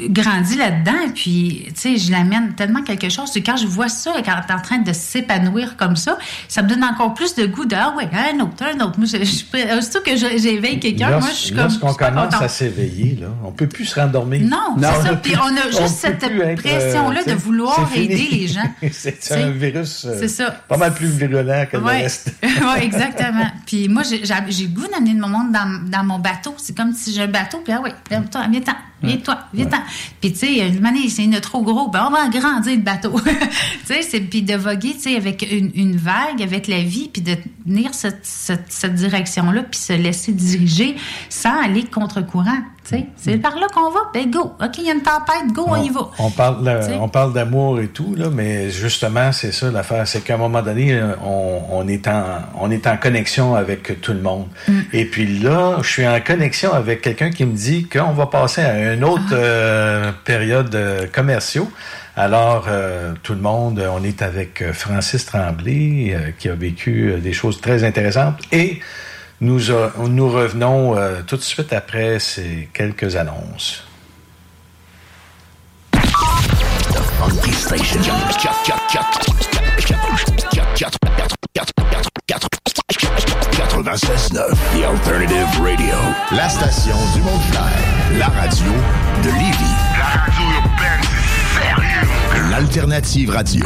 S7: grandi là-dedans, puis, tu sais, je l'amène tellement quelque chose. Quand je vois ça, quand elle est en train de s'épanouir comme ça, ça me donne encore plus de goût de, ah ouais, un autre, un autre. Moi, je, je, aussitôt que j'éveille quelqu'un, moi, je suis comme.
S6: Lorsqu'on commence à s'éveiller, là, on peut plus se rendormir.
S7: Non, c'est ça. Puis on a juste cette pression-là
S6: euh,
S7: de vouloir aider les gens.
S6: c'est un virus euh,
S7: c'est ça.
S6: pas mal plus virulent que
S7: Ouais.
S6: le reste.
S7: oui, exactement. Puis moi, j'ai le goût d'amener mon monde dans, dans mon bateau. C'est comme si j'ai un bateau, puis ah oui, viens-toi, viens-t'en, viens-toi, viens-t'en. Puis tu sais, une année, c'est une trop gros, ben on va agrandir le bateau. tu sais, c'est puis de voguer, tu sais, avec une, une vague, avec la vie, puis de tenir cette, cette, cette direction-là, puis se laisser diriger sans aller contre-courant. C'est par là qu'on va, ben go. OK, il y a une tempête, go, on, y va.
S6: On parle, de- on parle d'amour et tout, là, mais justement, c'est ça l'affaire. C'est qu'à un moment donné, on, on est en, on est en connexion avec tout le monde.
S7: Mm.
S6: Et puis là, je suis en connexion avec quelqu'un qui me dit qu'on va passer à une autre
S7: Ah.
S6: euh, période euh, commerciaux. Alors, euh, tout le monde, on est avec euh, Francis Tremblay, qui a vécu des choses très intéressantes. Et nous, a- nous revenons euh, tout de suite après ces quelques annonces.
S11: Funky Station. 96.9, The Alternative Radio. La station du Mont-Clair. La radio de Lévis. La radio urbaine, sérieux. L'Alternative Radio.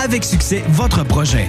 S10: avec succès votre projet.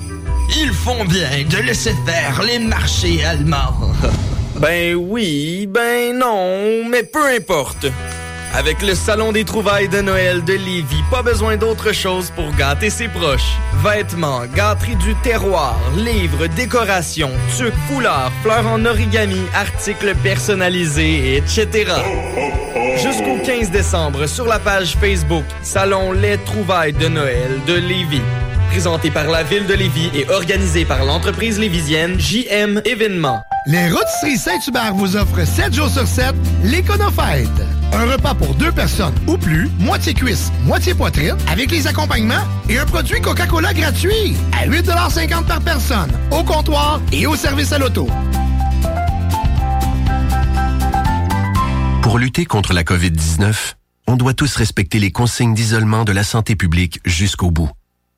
S12: Ils font bien de laisser faire les marchés allemands.
S9: Ben oui, ben non, mais peu importe. Avec le Salon des trouvailles de Noël de Lévis, pas besoin d'autre chose pour gâter ses proches. Vêtements, gâteries du terroir, livres, décorations, tuques, foulards, fleurs en origami, articles personnalisés, etc. Jusqu'au 15 décembre, sur la page Facebook Salon Les trouvailles de Noël de Lévis. Présenté par la ville de Lévis et organisé par l'entreprise lévisienne JM Événements.
S1: Les Rôtisseries Saint-Hubert vous offrent 7 jours sur 7 l'Éconofête. Un repas pour deux personnes ou plus, moitié cuisse, moitié poitrine, avec les accompagnements et un produit Coca-Cola gratuit à 8,50 par personne, au comptoir et au service à l'auto.
S3: Pour lutter contre la COVID-19, on doit tous respecter les consignes d'isolement de la santé publique jusqu'au bout.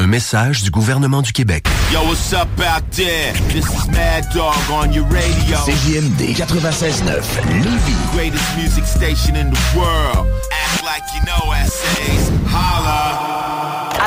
S3: Un message du gouvernement du Québec.
S13: Yo, what's up out there? This is Mad Dog on your radio.
S11: CJMD 96.9, Lévis.
S13: Greatest music station in the world. Act like you know essays. Holla.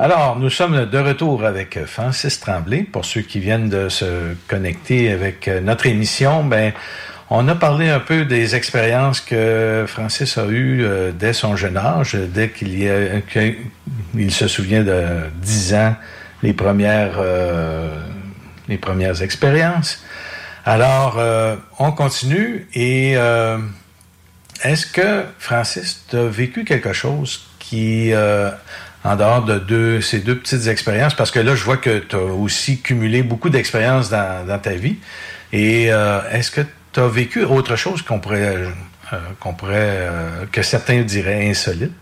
S6: Alors, nous sommes de retour avec Francis Tremblay. Pour ceux qui viennent de se connecter avec notre émission, ben, On a parlé un peu des expériences que Francis a eues euh, dès son jeune âge, dès qu'il y a, qu'il se souvient de 10 ans, les premières, euh, les premières expériences. Alors, euh, on continue et est-ce que Francis, tu as vécu quelque chose qui, en dehors de ces deux petites expériences, parce que là, je vois que tu as aussi cumulé beaucoup d'expériences dans, ta vie, et euh, est-ce que tu as vécu autre chose qu'on pourrait, euh, qu'on pourrait, euh, que certains diraient insolite?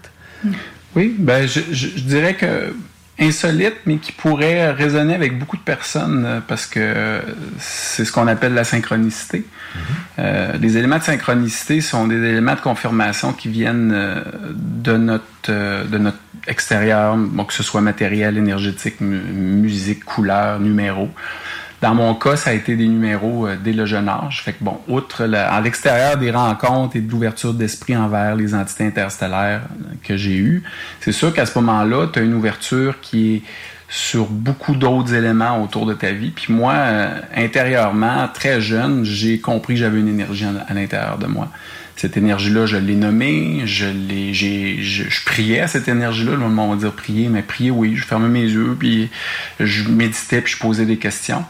S8: Oui, ben je- je dirais que insolite, mais qui pourrait résonner avec beaucoup de personnes euh, parce que euh, c'est ce qu'on appelle la synchronicité. Euh, les éléments de synchronicité sont des éléments de confirmation qui viennent euh, de notre de notre extérieur, bon, que ce soit matériel, énergétique, mu- musique, couleur, numéro. Dans mon cas, ça a été des numéros euh, dès le jeune âge. Fait que bon, outre à l'extérieur des rencontres et de l'ouverture d'esprit envers les entités interstellaires euh, que j'ai eues, c'est sûr qu'à ce moment-là, tu as une ouverture qui est sur beaucoup d'autres éléments autour de ta vie. Puis moi, euh, intérieurement, très jeune, j'ai compris que j'avais une énergie à l'intérieur de moi. Cette énergie-là, je l'ai nommée, je l'ai, j'ai, je, je priais à cette énergie-là. Le monde va dire prier, mais prier, oui. Je fermais mes yeux, puis je méditais, puis je posais des questions.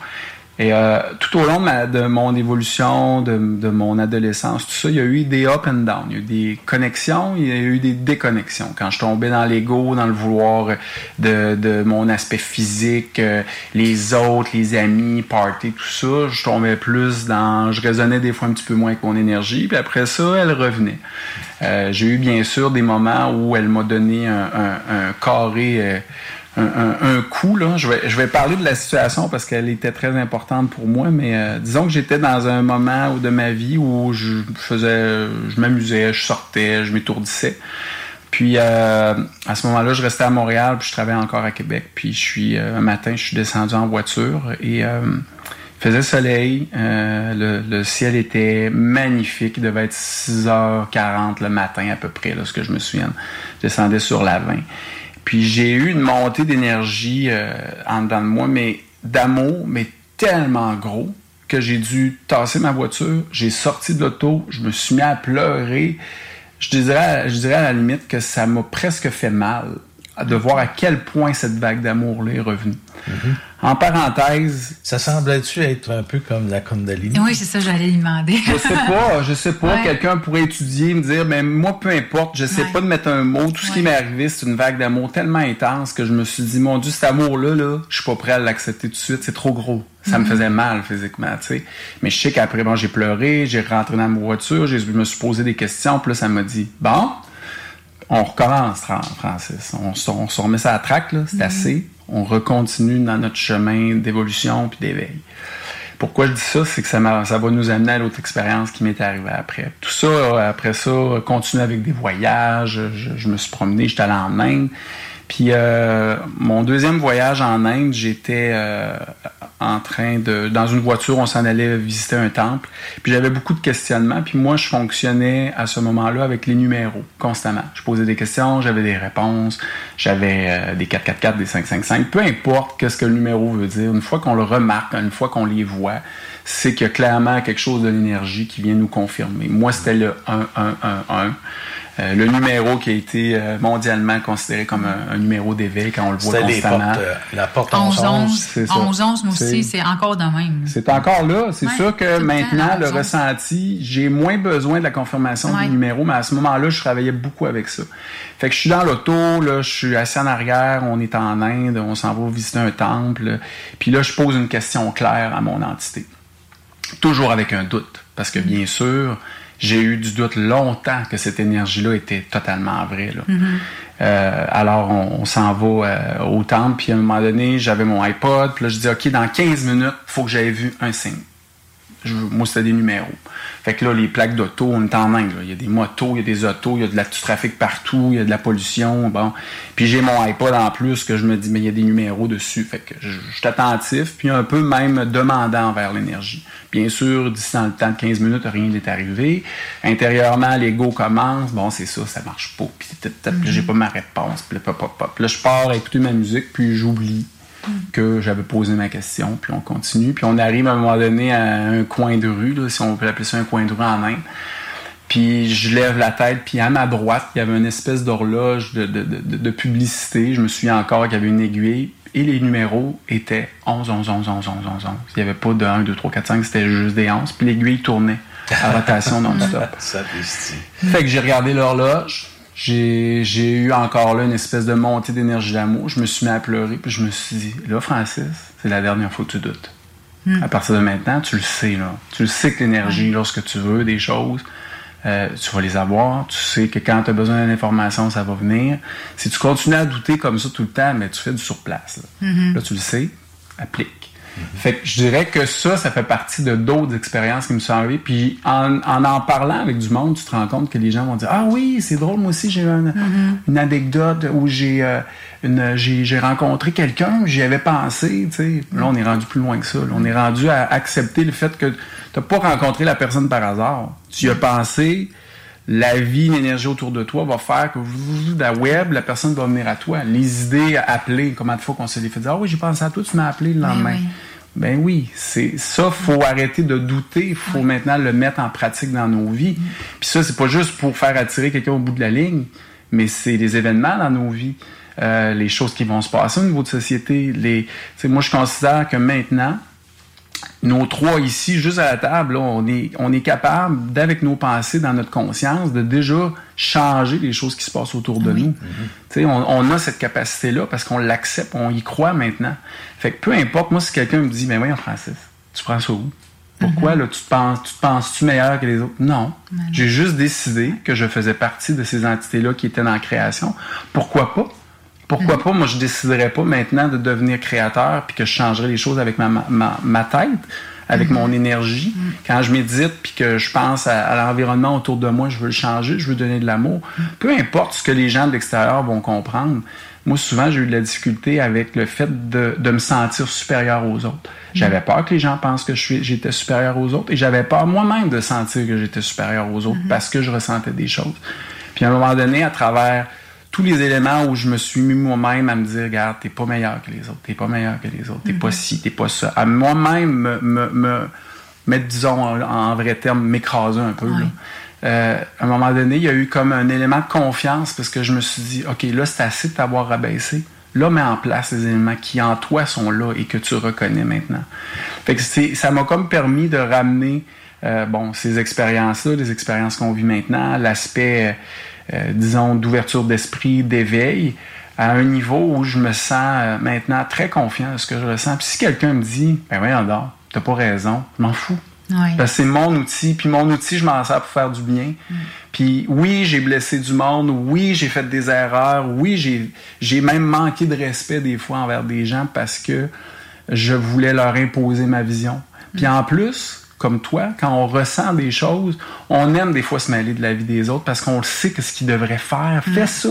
S8: Et euh, tout au long de, mon évolution, de, de mon adolescence, tout ça, il y a eu des up and down. Il y a eu des connexions, il y a eu des déconnexions. Quand je tombais dans l'ego, dans le vouloir de, de mon aspect physique, euh, les autres, les amis, party, tout ça, je tombais plus dans... Je résonnais des fois un petit peu moins avec mon énergie, puis après ça, elle revenait. Euh, J'ai eu bien sûr des moments où elle m'a donné un, un- un carré... euh, un, un- coup. Là. Je, vais, je vais parler de la situation parce qu'elle était très importante pour moi, mais euh, disons que j'étais dans un moment de ma vie où je faisais, je m'amusais, je sortais, je m'étourdissais. Puis euh, à ce moment-là, je restais à Montréal, puis je travaillais encore à Québec. Puis je suis euh, un matin, je suis descendu en voiture et euh, il faisait soleil, euh, le, le ciel était magnifique, il devait être 6h40 le matin à peu près, là, ce que je me souviens. Je descendais sur la 20. Puis j'ai eu une montée d'énergie euh, en dedans de moi, mais d'amour, mais tellement gros que j'ai dû tasser ma voiture. J'ai sorti de l'auto, je me suis mis à pleurer. Je dirais, je dirais à la limite que ça m'a presque fait mal de voir à quel point cette vague d'amour-là est revenue. En parenthèse...
S6: Ça semblait-tu être un peu comme la Kundalini?
S7: Oui, c'est ça, j'allais lui demander.
S8: Je sais pas, je sais pas.
S7: Ouais.
S8: Quelqu'un pourrait étudier, me dire, mais moi, peu importe, je sais
S7: Ouais.
S8: pas de mettre un mot. Tout ce qui m'est arrivé, c'est une vague d'amour tellement intense que je me suis dit, mon Dieu, cet amour-là, là, je suis pas prêt à l'accepter tout de suite. C'est trop gros. Ça me
S7: Mhm.
S8: faisait mal physiquement, tu sais. Mais je sais qu'après, bon, j'ai pleuré, j'ai rentré dans ma voiture, j'ai- je me suis posé des questions, puis là, ça m'a dit, bon, on recommence, Fran- Francis. On, se- on se remet ça à traque, là. C'est
S7: Mhm.
S8: assez. On recontinue dans notre chemin d'évolution puis d'éveil. Pourquoi je dis ça? C'est que ça, va nous amener à l'autre expérience qui m'est arrivée après. Tout ça, euh, après ça, continuer avec des voyages. Je, je me suis promené, j'étais allé en Inde. Puis euh, mon deuxième voyage en Inde, j'étais euh, en train de... Dans une voiture, on s'en allait visiter un temple. Puis j'avais beaucoup de questionnements. Puis moi, je fonctionnais à ce moment-là avec les numéros, constamment. Je posais des questions, j'avais des réponses. J'avais euh, des 444, des 555. Peu importe qu'est-ce que le numéro veut dire. Une fois qu'on le remarque, une fois qu'on les voit, c'est qu'il y a clairement quelque chose de l'énergie qui vient nous confirmer. Moi, c'était le 1111. Euh, le numéro qui a été euh, mondialement considéré comme un, un numéro d'éveil quand on le voit constamment.
S6: portes, euh, la porte
S7: 11-11,
S8: c'est ça.
S7: 11-11, moi aussi,
S8: C'est-
S7: encore de même.
S8: C'est encore là. C'est
S7: Ouais,
S8: sûr que
S7: le
S8: maintenant, le
S7: 11-11.
S8: ressenti, j'ai moins besoin de la confirmation
S7: Ouais.
S8: du numéro, mais à ce moment-là, je travaillais beaucoup avec ça. Fait que je suis dans l'auto, là, je suis assis en arrière, on est en Inde, on s'en va visiter un temple, puis là, je pose une question claire à mon entité. Toujours avec un doute, parce que bien sûr, j'ai eu du doute longtemps que cette énergie-là était totalement vraie. Là. Euh, alors, on, on s'en va euh, au temple, puis à un moment donné, j'avais mon iPod, puis là, je dis, OK, dans 15 minutes, il faut que j'aie vu un signe. Je- moi, c'était des numéros. Fait que là, les plaques d'auto, on est en Inde. là. Il y a des motos, il y a des autos, il y a de la, du trafic partout, il y a de la pollution. Bon. Puis j'ai mon iPod en plus que je me dis, mais il y a des numéros dessus. Fait que je, je suis attentif, puis un peu même demandant envers l'énergie. Bien sûr, d'ici dans le temps de 15 minutes, rien n'est arrivé. Intérieurement, l'ego commence. Bon, c'est ça, ça marche pas. Puis j'ai pas ma réponse. Puis. Là, je pars à écouter ma musique, puis j'oublie que j'avais posé ma question, puis on continue. Puis on arrive à un moment donné à un coin de rue, là, si on peut appeler ça un coin de rue en Inde. Puis je lève la tête, puis à ma droite, il y avait une espèce d'horloge de, de, de, de publicité. Je me souviens encore qu'il y avait une aiguille, et les numéros étaient 11, 11, 11, 11, 11, 11, 11. Il n'y avait pas de 1, 2, 3, 4, 5, c'était juste des 11. Puis l'aiguille tournait à rotation non-stop. Fait que j'ai regardé l'horloge. J'ai, eu encore là une espèce de montée d'énergie d'amour. Je me suis mis à pleurer, puis je me suis dit, là, Francis, c'est la dernière fois que tu doutes.
S7: Hmm.
S8: À partir de maintenant, tu le sais, là. Tu le sais que l'énergie, lorsque tu veux des choses, euh, tu vas les avoir. Tu sais que quand tu as besoin d'une information, ça va venir. Si tu continues à douter comme ça tout le temps, mais tu fais du surplace. Là,
S7: Mhm.
S8: Là, tu le sais, applique. Fait que je dirais que ça, ça fait partie de d'autres expériences qui me sont arrivées. Puis en, en en parlant avec du monde, tu te rends compte que les gens vont dire Ah oui, c'est drôle, moi aussi j'ai eu une, une anecdote où j'ai euh, une- j'ai j'ai rencontré quelqu'un, j'y avais pensé. tu sais. Là, on est rendu plus loin que ça. là. On est rendu à accepter le fait que tu n'as pas rencontré la personne par hasard. Tu y as pensé, la vie, l'énergie autour de toi va faire que vous, la web, la personne va venir à toi. Les idées, appeler, comment de fois qu'on se les fait dire, ah oui, j'ai pensé à toi, tu m'as appelé le lendemain.
S7: oui.
S8: Ben oui, c'est ça, faut arrêter de douter, faut maintenant le mettre en pratique dans nos vies. Puis ça, c'est pas juste pour faire attirer quelqu'un au bout de la ligne, mais c'est les événements dans nos vies, euh, les choses qui vont se passer au niveau de société. Les, tu sais, moi, je considère que maintenant, nos trois ici, juste à la table, là, on est, on est capable, d'avec nos pensées, dans notre conscience, de déjà changer les choses qui se passent autour de nous. Sais, on, on a cette capacité-là parce qu'on l'accepte, on y croit maintenant. Fait que peu importe, moi, si quelqu'un me dit, mais voyons, Francis, tu prends ça où? Pourquoi, là, tu te penses, tu te penses-tu meilleur que les autres? Non. J'ai juste décidé que je faisais partie de ces entités-là qui étaient dans la création. Pourquoi pas? Pourquoi pas, moi, je déciderais pas maintenant de devenir créateur puis que je changerais les choses avec ma, ma, ma tête, avec mon énergie. Quand je médite puis que je pense à, à l'environnement autour de moi, je veux le changer, je veux donner de l'amour. Peu importe ce que les gens de l'extérieur vont comprendre. Moi, souvent, j'ai eu de la difficulté avec le fait de, de me sentir supérieur aux autres. J'avais peur que les gens pensent que j'étais supérieur aux autres et j'avais peur moi-même de sentir que j'étais supérieur aux autres parce que je ressentais des choses. Puis à un moment donné, à travers tous les éléments où je me suis mis moi-même à me dire, regarde, t'es pas meilleur que les autres, t'es pas meilleur que les autres, t'es pas ci, t'es pas ça. À moi-même me, me, me mettre, disons, en, en vrai terme, m'écraser un peu. là. Euh, à un moment donné, il y a eu comme un élément de confiance parce que je me suis dit, OK, là, c'est assez de t'avoir rabaissé. Là, mets en place les éléments qui en toi sont là et que tu reconnais maintenant. Fait que c'est- ça m'a comme permis de ramener euh, bon, ces expériences-là, les expériences qu'on vit maintenant, l'aspect, euh, disons, d'ouverture d'esprit, d'éveil, à un niveau où je me sens euh, maintenant très confiant de ce que je ressens. Puis si quelqu'un me dit, ben voyons donc, t'as pas raison, je m'en fous.
S7: Ouais.
S8: Parce que c'est mon outil, puis mon outil, je m'en sers pour faire du bien. Puis oui, j'ai blessé du monde, oui, j'ai fait des erreurs, oui, j'ai, j'ai même manqué de respect des fois envers des gens parce que je voulais leur imposer ma vision. Puis en plus, comme toi, quand on ressent des choses, on aime des fois se mêler de la vie des autres parce qu'on sait que ce qu'ils devraient faire. Fais ça,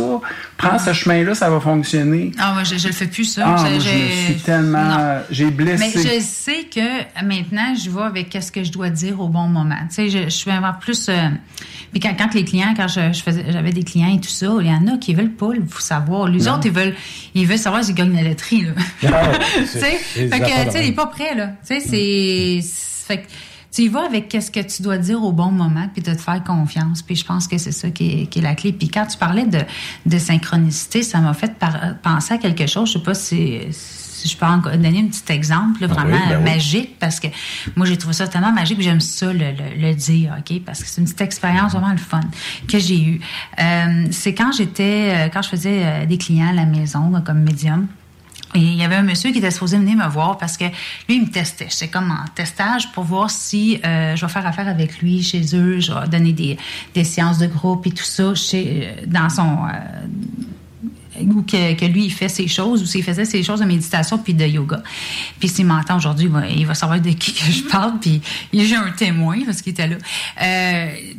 S8: prends ce chemin-là, ça va fonctionner.
S7: Ah, moi, je, je le fais plus, ça.
S8: Ah,
S7: Je-
S8: moi, je
S7: j'ai-
S8: me suis tellement... J'ai blessé.
S7: Mais je sais que maintenant, je vais avec qu'est-ce que je dois dire au bon moment. Tu sais, je, je suis vraiment plus. euh, puis quand, quand les clients, quand je, je faisais, j'avais des clients et tout ça, il y en a qui veulent pas le savoir. Les
S14: Non.
S7: autres, ils veulent, ils veulent savoir s'ils gagnent la loterie. Là.
S14: Ah,
S7: tu sais, fait que, tu il est pas prêt là. Tu sais, c'est, c'est- fait que tu y vas avec qu'est-ce que tu dois dire au bon moment, puis de te faire confiance. Puis je pense que c'est ça qui est, qui est la clé. Puis quand tu parlais de, de synchronicité, ça m'a fait par- penser à quelque chose. Je sais pas si, si je peux en donner un petit exemple, là,
S14: Ah oui,
S7: vraiment
S14: ben oui.
S7: magique, parce que moi j'ai trouvé ça tellement magique, j'aime ça le, le- le dire, ok, parce que c'est une petite expérience vraiment le fun que j'ai eue. Euh, c'est quand j'étais, euh, quand je faisais euh, des clients à la maison comme médium. Et il y avait un monsieur qui était supposé venir me voir parce que lui, il me testait. J'étais comme en testage pour voir si euh, je vais faire affaire avec lui chez eux. Je vais donner des, des séances de groupe et tout ça euh, dans son... euh, ou que, que lui, il fait ses choses, ou s'il faisait ses choses de méditation puis de yoga. Puis s'il m'entend aujourd'hui, il va, savoir de qui que je parle, puis j'ai un témoin parce qu'il était là.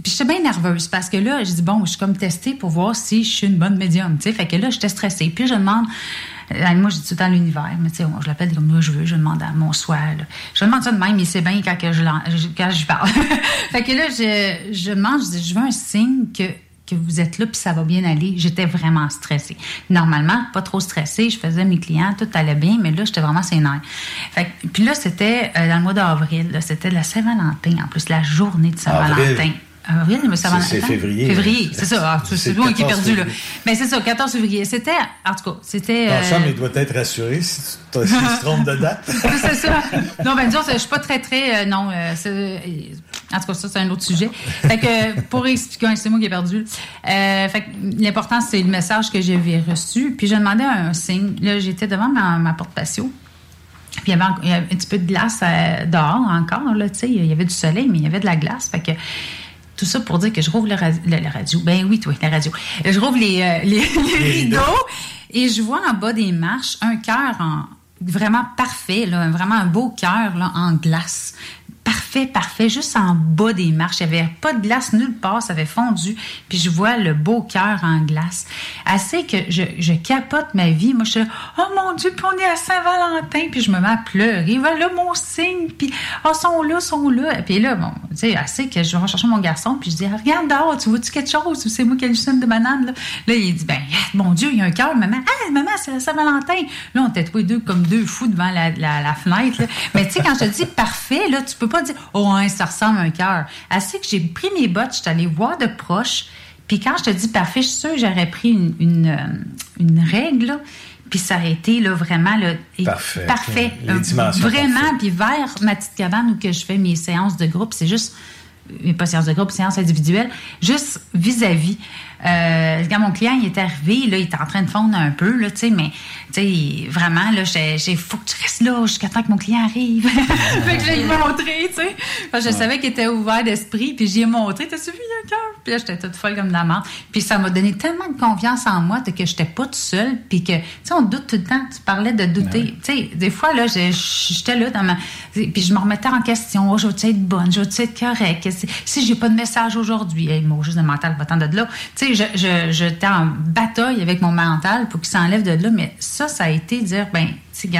S7: Puis j'étais bien nerveuse parce que là, je dis bon, je suis comme testée pour voir si je suis une bonne médium, tu sais. Fait que là, j'étais stressée. Puis je demande, moi, je dis tout temps l'univers, mais tu sais, je l'appelle comme moi je veux, je demande à mon soi. là. Je demande ça de même, il sait bien quand, je, quand parle. fait que là, je, je demande, je dis, je veux un signe que que vous êtes là puis ça va bien aller. J'étais vraiment stressée. Normalement, pas trop stressée. Je faisais mes clients, tout allait bien, mais là, j'étais vraiment sénère. Fait puis là, c'était euh, dans le mois d'avril. C'était la Saint-Valentin, en plus, la journée de Saint-Valentin.
S6: Avril.
S7: Mais.
S6: C'est- février.
S7: Février, c'est ça. Ah, c'est moi qui ai
S6: 14
S7: perdu, là. Mais c'est ça, 14 février. C'était, en tout cas, c'était.
S6: Ton
S7: euh,
S6: chum, il doit être rassuré si tu te si te trompes de date.
S7: c'est ça. Non, ben disons, je suis pas très, très... euh, non, euh, c'est- en tout cas, ça, c'est un autre sujet. Fait que, euh, pour expliquer, c'est moi qui ai perdu. Euh, fait que l'important, c'est le message que j'avais reçu. Puis, j'ai demandé un signe. Là, j'étais devant ma, ma porte patio. Puis, il y, avait, un petit peu de glace euh, dehors encore, là, tu sais. Il y avait du soleil, mais il y avait de la glace. Fait que... Tout ça pour dire que je rouvre ra- le- la radio. Ben oui, toi, la radio. Je rouvre les, euh, les, les rideaux et je vois en bas des marches un cœur en vraiment parfait, là, vraiment un beau cœur en glace. Parfait, parfait, juste en bas des marches. Il n'y avait pas de glace nulle part, ça avait fondu. Puis je vois le beau cœur en glace. Assez que je, je capote ma vie. Moi, je suis là, oh mon Dieu, puis on est à Saint-Valentin. Puis je me mets à pleurer. Voilà mon signe. Puis, oh, sont là, sont là. Puis là, bon, tu sais, assez que je vais rechercher mon garçon. Puis je dis, regarde dehors, tu vois-tu quelque chose? C'est moi qui hallucine de banane? Là, là il dit, ben, mon Dieu, il y a un cœur, maman. Ah, maman, c'est la Saint-Valentin. Là, on était tous les deux comme deux fous devant la, la, la fenêtre. là. Mais tu sais, quand je dis parfait, là, tu peux pas dire, oh, hein, ça ressemble à un cœur. Assez que j'ai pris mes bottes, je suis allée voir de proche. Puis quand je te dis parfait, je suis sûre que j'aurais pris une, une, euh, une règle, là, puis ça aurait été là, vraiment là,
S6: Parfait.
S7: parfait.
S6: Les
S7: Euh,
S6: dimensions
S7: Vraiment, puis vers ma petite cabane où que je fais mes séances de groupe, c'est juste euh, pas séance de groupe, séance individuelle, juste vis-à-vis. Euh, quand mon client il est arrivé, là, il était en train de fondre un peu, là, tu sais, mais tu sais, vraiment, là, j'ai, j'ai faut que tu restes là jusqu'à temps que mon client arrive. fait que je l'ai montré, tu sais. Je savais qu'il était ouvert d'esprit, puis j'y ai montré, t'as suivi un cœur? Puis là, j'étais toute folle comme de la menthe. Puis ça m'a donné tellement de confiance en moi de que j'étais pas toute seule, puis que, tu sais, on doute tout le temps. Tu parlais de douter. Tu sais, des fois, là, je- j'étais là dans ma. Puis je me remettais en question. Oh, je veux-tu être bonne? Je veux-tu être correcte? Si, j'ai pas de message aujourd'hui, hey, mot juste de mental, va-t'en de là. Tu sais, je, je, j'étais en bataille avec mon mental pour qu'il s'enlève de là, mais ça, ça a été dire, ben, tu tu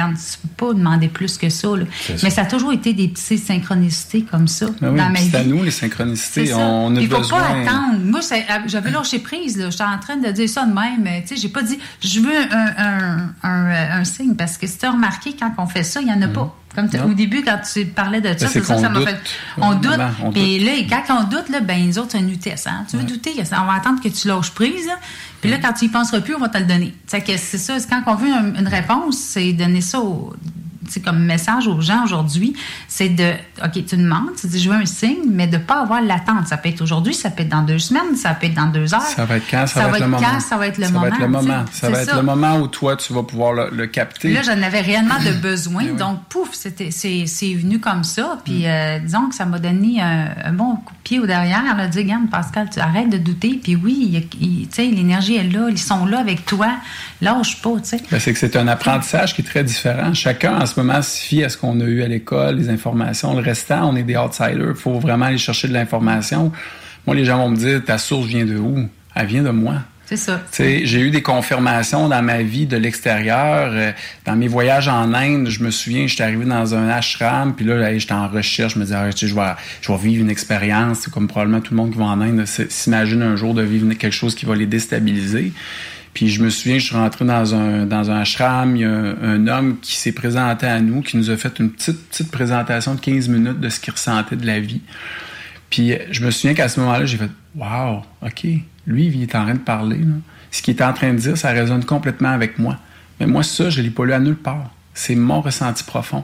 S7: peux pas demander plus que ça, là. Mais
S8: ça.
S7: ça a toujours été des petites synchronicités comme ça
S8: Ben oui,
S7: dans ma
S8: puis c'est à nous, les synchronicités. On a
S7: Il faut
S8: besoin.
S7: pas attendre. Moi, euh, j'avais lâché prise. là. J'étais en train de dire ça de même. mais, Tu sais, j'ai pas dit je veux un, un, un, un signe parce que si tu as remarqué, quand on fait ça, il y en a pas. Comme au début, quand tu parlais de ça,
S8: Ben, c'est
S7: c'est ça, ça m'a fait. On doute. Puis
S8: doute.
S7: là, et quand on doute, là, ben, les autres, c'est une vitesse. Hein? Tu veux douter, on va attendre que tu lâches prise. là. Puis là, quand tu y penseras plus, on va te le donner. C'est ça. Quand on veut un- une réponse, c'est donner ça au- comme message aux gens aujourd'hui, c'est de, OK, tu demandes, tu dis, je veux un signe, mais de pas avoir l'attente. Ça peut être aujourd'hui, ça peut être dans deux semaines, ça peut être dans deux heures.
S8: Ça va être quand? Ça, va, être le moment.
S7: quand, ça va être le
S8: ça
S7: moment.
S8: va être le moment. Ça va être le moment où toi, tu vas pouvoir le, le capter.
S7: Là, j'en avais réellement de besoin.
S8: Eh oui.
S7: Donc, pouf, c'était, c'est, c'est venu comme ça. Puis,
S8: Mm.
S7: euh, disons que ça m'a donné un, un bon coup de pied au derrière. Là, dire, regarde, Pascal, tu arrêtes de douter. Puis oui, a- tu sais, l'énergie est là. Ils sont là avec toi. Lâche pas, tu sais.
S8: Ben, c'est que c'est un apprentissage qui est très différent. Chacun, en ce moment, se fie à ce qu'on a eu à l'école, les informations. Le restant, on est des outsiders. Il faut vraiment aller chercher de l'information. Moi, les gens vont me dire, ta source vient de où? Elle vient de moi.
S7: C'est ça.
S8: J'ai eu des confirmations dans ma vie de l'extérieur. Euh, Dans mes voyages en Inde, je me souviens, j'étais arrivé dans un ashram, puis là, j'étais en recherche, je me disais, ah, je vais, je vais vivre une expérience. Comme probablement tout le monde qui va en Inde s- s'imagine un jour de vivre quelque chose qui va les déstabiliser. Puis je me souviens, je suis rentré dans un, dans un ashram, il y a un, homme qui s'est présenté à nous, qui nous a fait une petite, petite présentation de 15 minutes de ce qu'il ressentait de la vie. Puis euh, je me souviens qu'à ce moment-là, j'ai fait Wow, OK, lui, il est en train de parler. Ce qu'il est en train de dire, ça résonne complètement avec moi. Mais moi, ça, je ne l'ai pas lu à nulle part. C'est mon ressenti profond.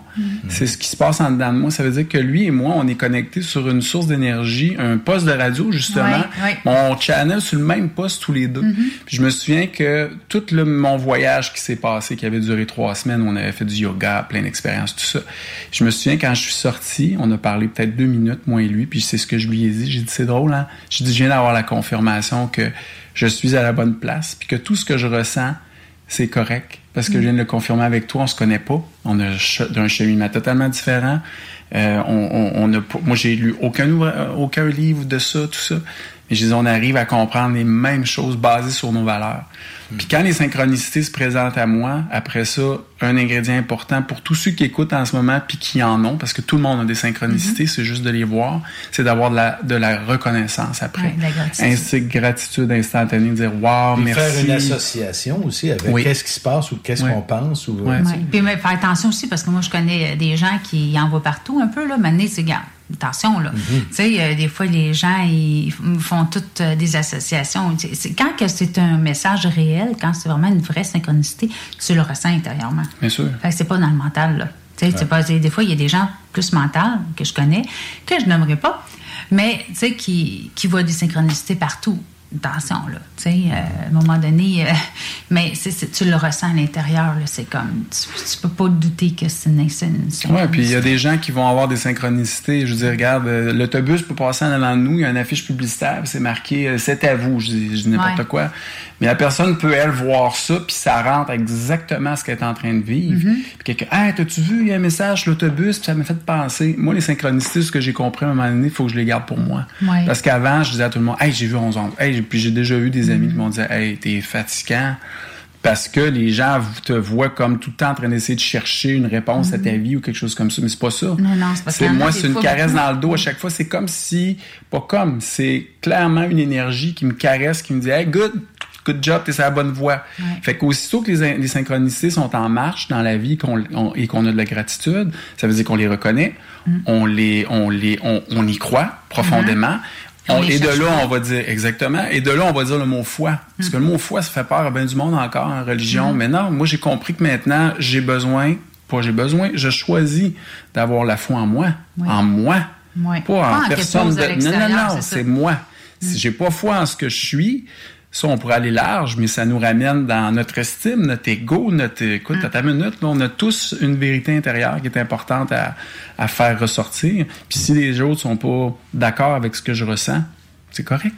S8: C'est ce qui se passe en dedans de moi. Ça veut dire que lui et moi, on est connectés sur une source d'énergie, un poste de radio, justement.
S7: Ouais, ouais.
S8: Mon channel sur le même poste tous les deux. Puis je me souviens que tout le, mon voyage qui s'est passé, qui avait duré trois semaines, on avait fait du yoga, plein d'expériences, tout ça. Je me souviens quand je suis sorti, on a parlé peut-être deux minutes, moi et lui, puis c'est ce que je lui ai dit. J'ai dit, c'est drôle, hein? J'ai dit, je viens d'avoir la confirmation que je suis à la bonne place, puis que tout ce que je ressens, c'est correct. Parce que je viens de le confirmer avec toi, on se connaît pas. On a d'un cheminement totalement différent. Euh, on, on, on moi, j'ai lu aucun, ouvra- aucun livre de ça, tout ça. Mais je dis, on arrive à comprendre les mêmes choses basées sur nos valeurs. Puis quand les synchronicités se présentent à moi, après ça, un ingrédient important pour tous ceux qui écoutent en ce moment puis qui en ont, parce que tout le monde a des synchronicités, c'est juste de les voir, c'est d'avoir de la, de la reconnaissance après.
S7: Ouais, de la gratitude.
S8: Ainsi que gratitude instantanée, dire wow,
S6: Puis
S8: merci.
S6: faire une association aussi avec
S8: Oui.
S6: qu'est-ce qui se passe ou qu'est-ce
S8: Oui.
S6: qu'on pense. Ou,
S8: Ouais.
S7: Puis mais faire attention aussi, parce que moi, je connais des gens qui en voient partout un peu. Là. Maintenant, c'est garde. Attention, là.
S6: Mm-hmm.
S7: Tu sais, euh, des fois, les gens, ils font toutes euh, des associations. Quand que c'est un message réel, quand c'est vraiment une vraie synchronicité, tu le ressens intérieurement.
S8: Bien sûr.
S7: Fait que c'est pas dans le mental, là. Tu sais, c'est
S8: Ouais.
S7: pas, des fois, il y a des gens plus mentales que je connais, que je nommerai pas, mais, tu sais, qui, qui voient des synchronicités partout. Attention, là. Tu sais, euh, à un moment donné, euh, mais c'est- tu le ressens à l'intérieur. C'est comme, tu, tu peux pas douter que c'est une, une
S8: Ouais, puis il y a des gens qui vont avoir des synchronicités. Je dire, regarde, euh, l'autobus peut passer en allant de nous, il y a une affiche publicitaire, c'est marqué c'est à vous, je dis, dis n'importe
S7: Ouais.
S8: quoi. Mais la personne peut, elle, voir ça, puis ça rentre exactement ce qu'elle est en train de vivre.
S7: Mhm.
S8: Puis quelqu'un, hey, t'as-tu vu, il y a un message sur l'autobus, puis ça m'a fait penser. Moi, les synchronicités, ce que j'ai compris à un moment donné, il faut que je les garde pour moi.
S7: Ouais.
S8: Parce qu'avant, je disais à tout le monde, hey, j'ai vu 11 ans. Hey, puis j'ai déjà eu des amis qui m'ont dit, hey, t'es fatigant. Parce que les gens te voient comme tout le temps en train d'essayer de chercher une réponse à ta vie ou quelque chose comme ça. Mais c'est pas ça.
S7: Non, non, c'est
S8: moi, c'est une caresse dans le dos à chaque fois. C'est comme si, pas comme, c'est clairement une énergie qui me caresse, qui me dit, hey, good, good job, t'es sur la bonne voie. Fait qu'aussitôt que les, les synchronicités sont en marche dans la vie on- et qu'on a de la gratitude, ça veut dire qu'on les reconnaît,
S7: Mm.
S8: on les, on les, on, on y croit profondément.
S7: On-
S8: et de là, on va dire, exactement, et de là, on va dire le mot foi. Parce que le mot foi, ça fait peur à bien du monde encore en religion.
S7: Mm.
S8: Mais non, moi, j'ai compris que maintenant, j'ai besoin, pas j'ai besoin, je choisis d'avoir la foi en moi.
S7: Oui.
S8: En moi.
S7: Ouais.
S8: Pas en personne de. Non, non, non,
S7: c'est ça.
S8: c'est moi. Si j'ai pas foi en ce que je suis, ça, on pourrait aller large, mais ça nous ramène dans notre estime, notre ego, notre. Écoute,
S7: Mm.
S8: à ta minute, là, on a tous une vérité intérieure qui est importante à, à faire ressortir. Puis si les autres sont pas d'accord avec ce que je ressens, c'est correct.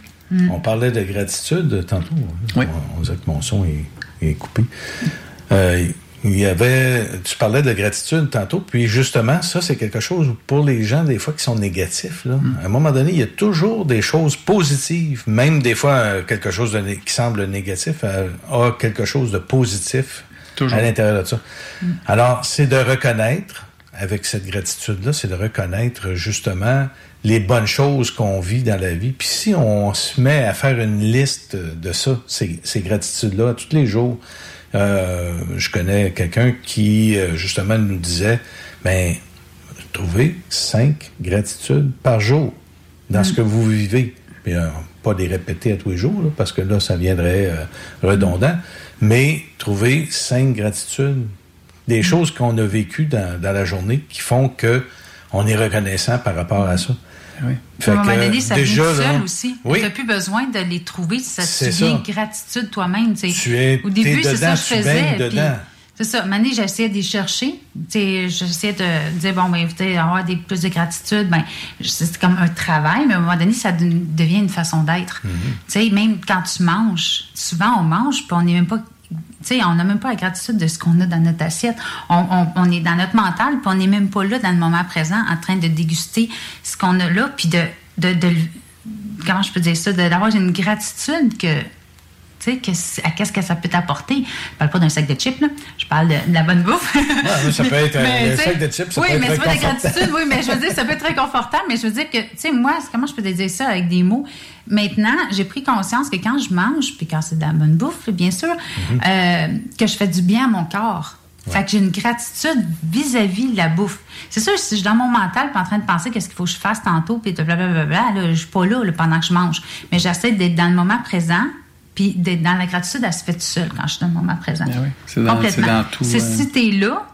S6: On parlait de gratitude tantôt. On, on disait que mon son est, est coupé. Euh, il y avait, tu parlais de gratitude tantôt, puis justement, ça, c'est quelque chose pour les gens, des fois, qui sont négatifs. Là. À un moment donné, il y a toujours des choses positives, même des fois, euh, quelque chose de qui semble négatif euh, a quelque chose de positif
S8: Toujours.
S6: à l'intérieur de ça. Alors, c'est de reconnaître, avec cette gratitude-là, c'est de reconnaître justement les bonnes choses qu'on vit dans la vie. Puis si on se met à faire une liste de ça, ces, ces gratitudes-là, tous les jours, euh, je connais quelqu'un qui, euh, justement, nous disait, ben, trouvez cinq gratitudes par jour dans ce que vous vivez. Puis, euh, pas les répéter à tous les jours, là, parce que là, ça viendrait euh, redondant, mais trouver cinq gratitudes, des choses qu'on a vécues dans, dans la journée qui font que on est reconnaissant par rapport à ça. Fait
S7: à un moment donné, ça
S6: déjà,
S7: vient tout
S6: là,
S7: seul aussi.
S6: Oui.
S7: Tu n'as plus besoin de les trouver. Ça te vient
S6: ça.
S7: gratitude toi-même. tu sais.
S6: Tu es-
S7: Au début, c'est ça que je
S6: tu
S7: faisais. C'est ça. Maintenant, j'essayais d'y chercher. Tu sais, J'essayais de dire, bon, ben, avoir des, plus de gratitude. Ben, c'est comme un travail, mais à un moment donné, ça de- devient une façon d'être.
S6: Mm-hmm.
S7: Tu sais, même quand tu manges, souvent on mange, puis on n'est même pas. On n'a même pas la gratitude de ce qu'on a dans notre assiette. On, est dans notre mental, puis on n'est même pas là dans le moment présent en train de déguster ce qu'on a là, puis de, comment je peux dire ça, d'avoir une gratitude que sais, à qu'est-ce que ça peut t'apporter? Je parle pas d'un sac de chips, là. Je parle de, de la bonne bouffe.
S6: mais ça peut être un-
S7: Mais,
S6: sac de chips, ça
S7: oui,
S6: peut être
S7: mais
S6: très
S7: c'est pas de la
S6: confortable.
S7: gratitude, oui, mais je veux dire, ça peut être très confortable, mais je veux dire que, tu sais, moi, comment je peux te dire ça avec des mots? Maintenant, j'ai pris conscience que quand je mange, puis quand c'est de la bonne bouffe, bien sûr,
S6: Mhm.
S7: euh, que je fais du bien à mon corps. Fait que j'ai une gratitude vis-à-vis de la bouffe. C'est sûr, si je suis dans mon mental en train de penser qu'est-ce qu'il faut que je fasse tantôt, puis blablabla, là, je suis pas là, là, pendant que je mange. Mais j'essaie d'être dans le moment présent, puis d'être dans la gratitude, elle se fait tout seul quand je suis dans le moment présent.
S8: Ben oui, c'est dans- dans tout,
S7: C'est
S8: euh,
S7: si là,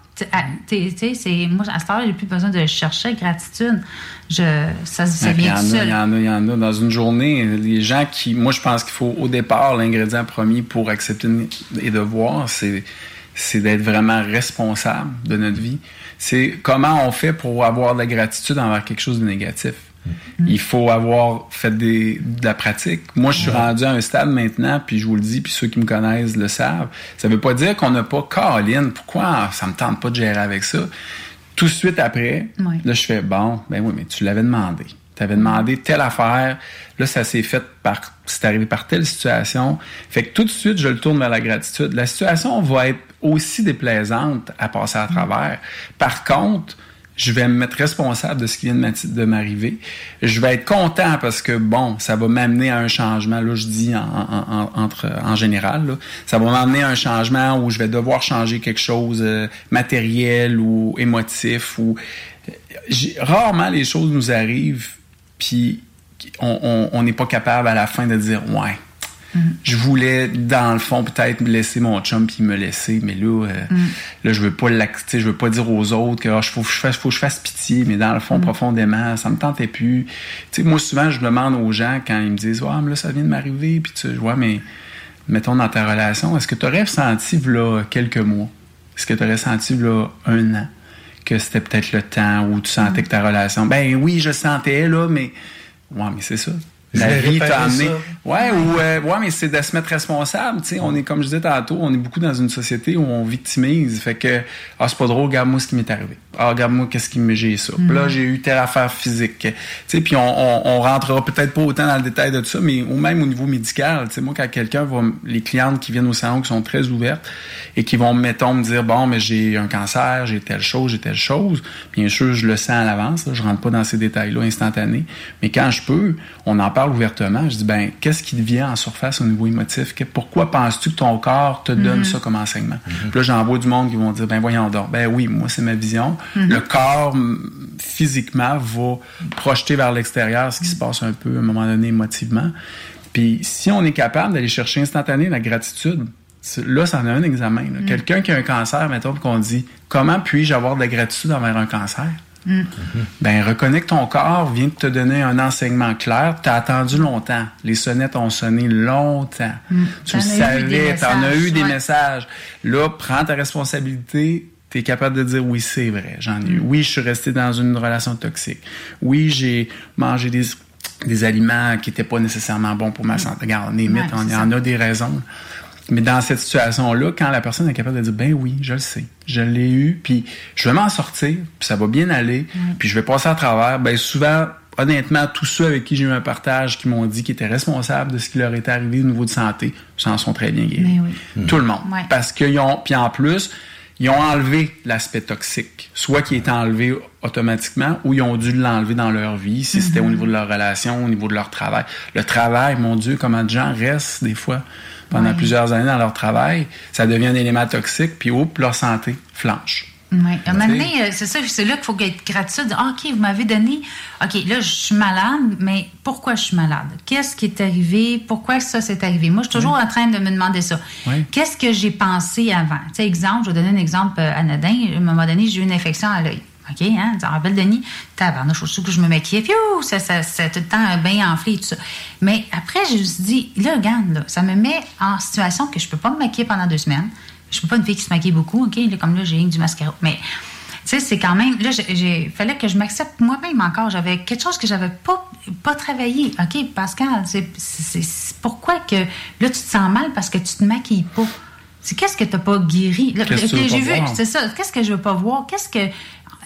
S7: tu sais, c'est moi à cette heure, j'ai plus besoin de chercher gratitude. Je, ça,
S8: puis
S7: vient
S8: Il
S7: tout
S8: y en a,
S7: seul.
S8: il y en a, il y en a. Dans une journée, les gens qui. Moi, je pense qu'il faut, au départ, l'ingrédient premier pour accepter et de voir, c'est c'est d'être vraiment responsable de notre vie. C'est comment on fait pour avoir de la gratitude envers quelque chose de négatif. Il faut avoir fait des, de la pratique. Moi, je suis rendu à un stade maintenant, puis je vous le dis, puis ceux qui me connaissent le savent. Ça veut pas dire qu'on n'a pas Caroline. Pourquoi ça me tente pas de gérer avec ça? Tout de suite après,
S7: Ouais.
S8: là, je fais bon, ben oui, mais tu l'avais demandé. Tu avais demandé telle affaire. Là, ça s'est fait par. C'est arrivé par telle situation. Fait que tout de suite, je le tourne vers la gratitude. La situation va être aussi déplaisante à passer à travers. Par contre, je vais me mettre responsable de ce qui vient de m'arriver. Je vais être content parce que, bon, ça va m'amener à un changement. Là, je dis en, en, en- entre, en général, ça va m'amener à un changement où je vais devoir changer quelque chose euh, matériel ou émotif. ou j'ai- Rarement les choses nous arrivent, puis on n'est pas capable à la fin de dire, ouais, je voulais, dans le fond, peut-être me laisser mon chum puis me laisser, mais là, euh,
S7: Mm.
S8: là, je veux pas je veux pas dire aux autres que ah, faut, que je fasse, faut que je fasse pitié, mais dans le fond,
S7: Mm.
S8: profondément, ça me tentait plus. Tu sais, moi, souvent, je demande aux gens quand ils me disent, ouais, mais là, ça vient de m'arriver, puis tu vois, mais mettons dans ta relation, est-ce que tu aurais senti, là, quelques mois, est-ce que tu aurais senti, là, un an, que c'était peut-être le temps où tu sentais que ta relation, ben oui, je sentais, là, mais, ouais, mais c'est ça. La vie t'a amené. Ouais, ou euh, ouais, mais c'est de se mettre responsable. Tu sais, on est comme je disais tantôt, on est beaucoup dans une société où on victimise. Fait que ah c'est pas drôle, regarde-moi ce qui m'est arrivé. Ah regarde-moi qu'est-ce qui me j'ai ça. Puis Là j'ai eu telle affaire physique. Tu sais, puis on, on, on rentrera peut-être pas autant dans le détail de tout ça, mais ou même au niveau médical. Tu sais, moi quand quelqu'un va, les clientes qui viennent au salon qui sont très ouvertes et qui vont mettons me dire bon mais j'ai un cancer, j'ai telle chose, j'ai telle chose. Bien sûr je le sens à l'avance. là. Je rentre pas dans ces détails-là instantanés, mais quand je peux, on en parle ouvertement. Je dis ben qu'est-ce qui devient en surface au niveau émotif? Que- Pourquoi penses-tu que ton corps te donne
S6: Mhm.
S8: ça comme enseignement? Puis Là j'en vois du monde qui vont dire ben voyons donc. Ben oui, moi c'est ma vision.
S6: Mhm.
S8: Le corps physiquement va projeter vers l'extérieur ce qui se passe un peu à un moment donné émotivement. Puis si on est capable d'aller chercher instantané la gratitude, là, ça en a un examen.
S7: Mm.
S8: Quelqu'un qui a un cancer, mettons, qu'on dit comment puis-je avoir de la gratitude envers un cancer?
S7: Mm.
S8: Ben, reconnais que ton corps vient de te donner un enseignement clair. Tu as attendu longtemps. Les sonnettes ont sonné longtemps.
S7: Mm.
S8: Tu le
S7: T'en as eu des
S8: savais, tu en as eu des messages. Là, prends ta responsabilité. Tu es capable de dire oui, c'est vrai, j'en ai eu.
S7: Mm.
S8: Oui, je suis resté dans une relation toxique. Oui, j'ai mangé des, des aliments qui n'étaient pas nécessairement bons pour ma santé. Regarde, on est
S7: Mm. Ouais,
S8: on y en a des raisons. Mais dans cette situation-là, quand la personne est capable de dire ben oui, je le sais, je l'ai eu, puis je vais m'en sortir, puis ça va bien aller, puis je vais passer à travers, ben souvent, honnêtement, tous ceux avec qui j'ai eu un partage qui m'ont dit qu'ils étaient responsables de ce qui leur était arrivé au niveau de santé, s'en sont très bien guéris.
S7: Oui.
S8: Tout le monde.
S7: Ouais.
S8: Parce qu'ils ont, puis en plus, ils ont enlevé l'aspect toxique, soit qui est enlevé automatiquement, ou ils ont dû l'enlever dans leur vie, si c'était au
S7: Mhm.
S8: niveau de leur relation, au niveau de leur travail. Le travail, mon Dieu, comment de gens restent des fois pendant
S7: Ouais.
S8: plusieurs années dans leur travail, ça devient un élément toxique, puis oups, leur santé flanche.
S7: Oui. À un moment donné, euh, c'est ça, c'est là qu'il faut être gratitude. Ah, OK, vous m'avez donné. OK, là, je suis malade, mais pourquoi je suis malade? Qu'est-ce qui est arrivé? Pourquoi ça s'est arrivé? Moi, je suis toujours en train de me demander ça.
S8: Oui.
S7: Qu'est-ce que j'ai pensé avant? Tu sais, exemple, je vais donner un exemple euh, anodin. À un moment donné, j'ai eu une infection à l'œil. OK, hein? Tu rappelles, Denis? Tabarnouche, je suis que je me maquillais. Puis, ça, ça, tout le temps bien enflé et tout ça. Mais après, je me suis dit, là, regarde, là, ça me met en situation que je peux pas me maquiller pendant deux semaines. Je suis pas une fille qui se maquille beaucoup, OK? Comme là, j'ai du mascara. Mais, tu sais, c'est quand même. Là, j'ai fallait que je m'accepte moi-même encore. J'avais quelque chose que j'avais pas, pas travaillé. OK, Pascal, c'est pourquoi que là, tu te sens mal parce que tu te maquilles pas? C'est qu'est-ce que tu n'as pas guéri? J'ai vu, c'est ça. Qu'est-ce que je veux pas voir? Qu'est-ce que.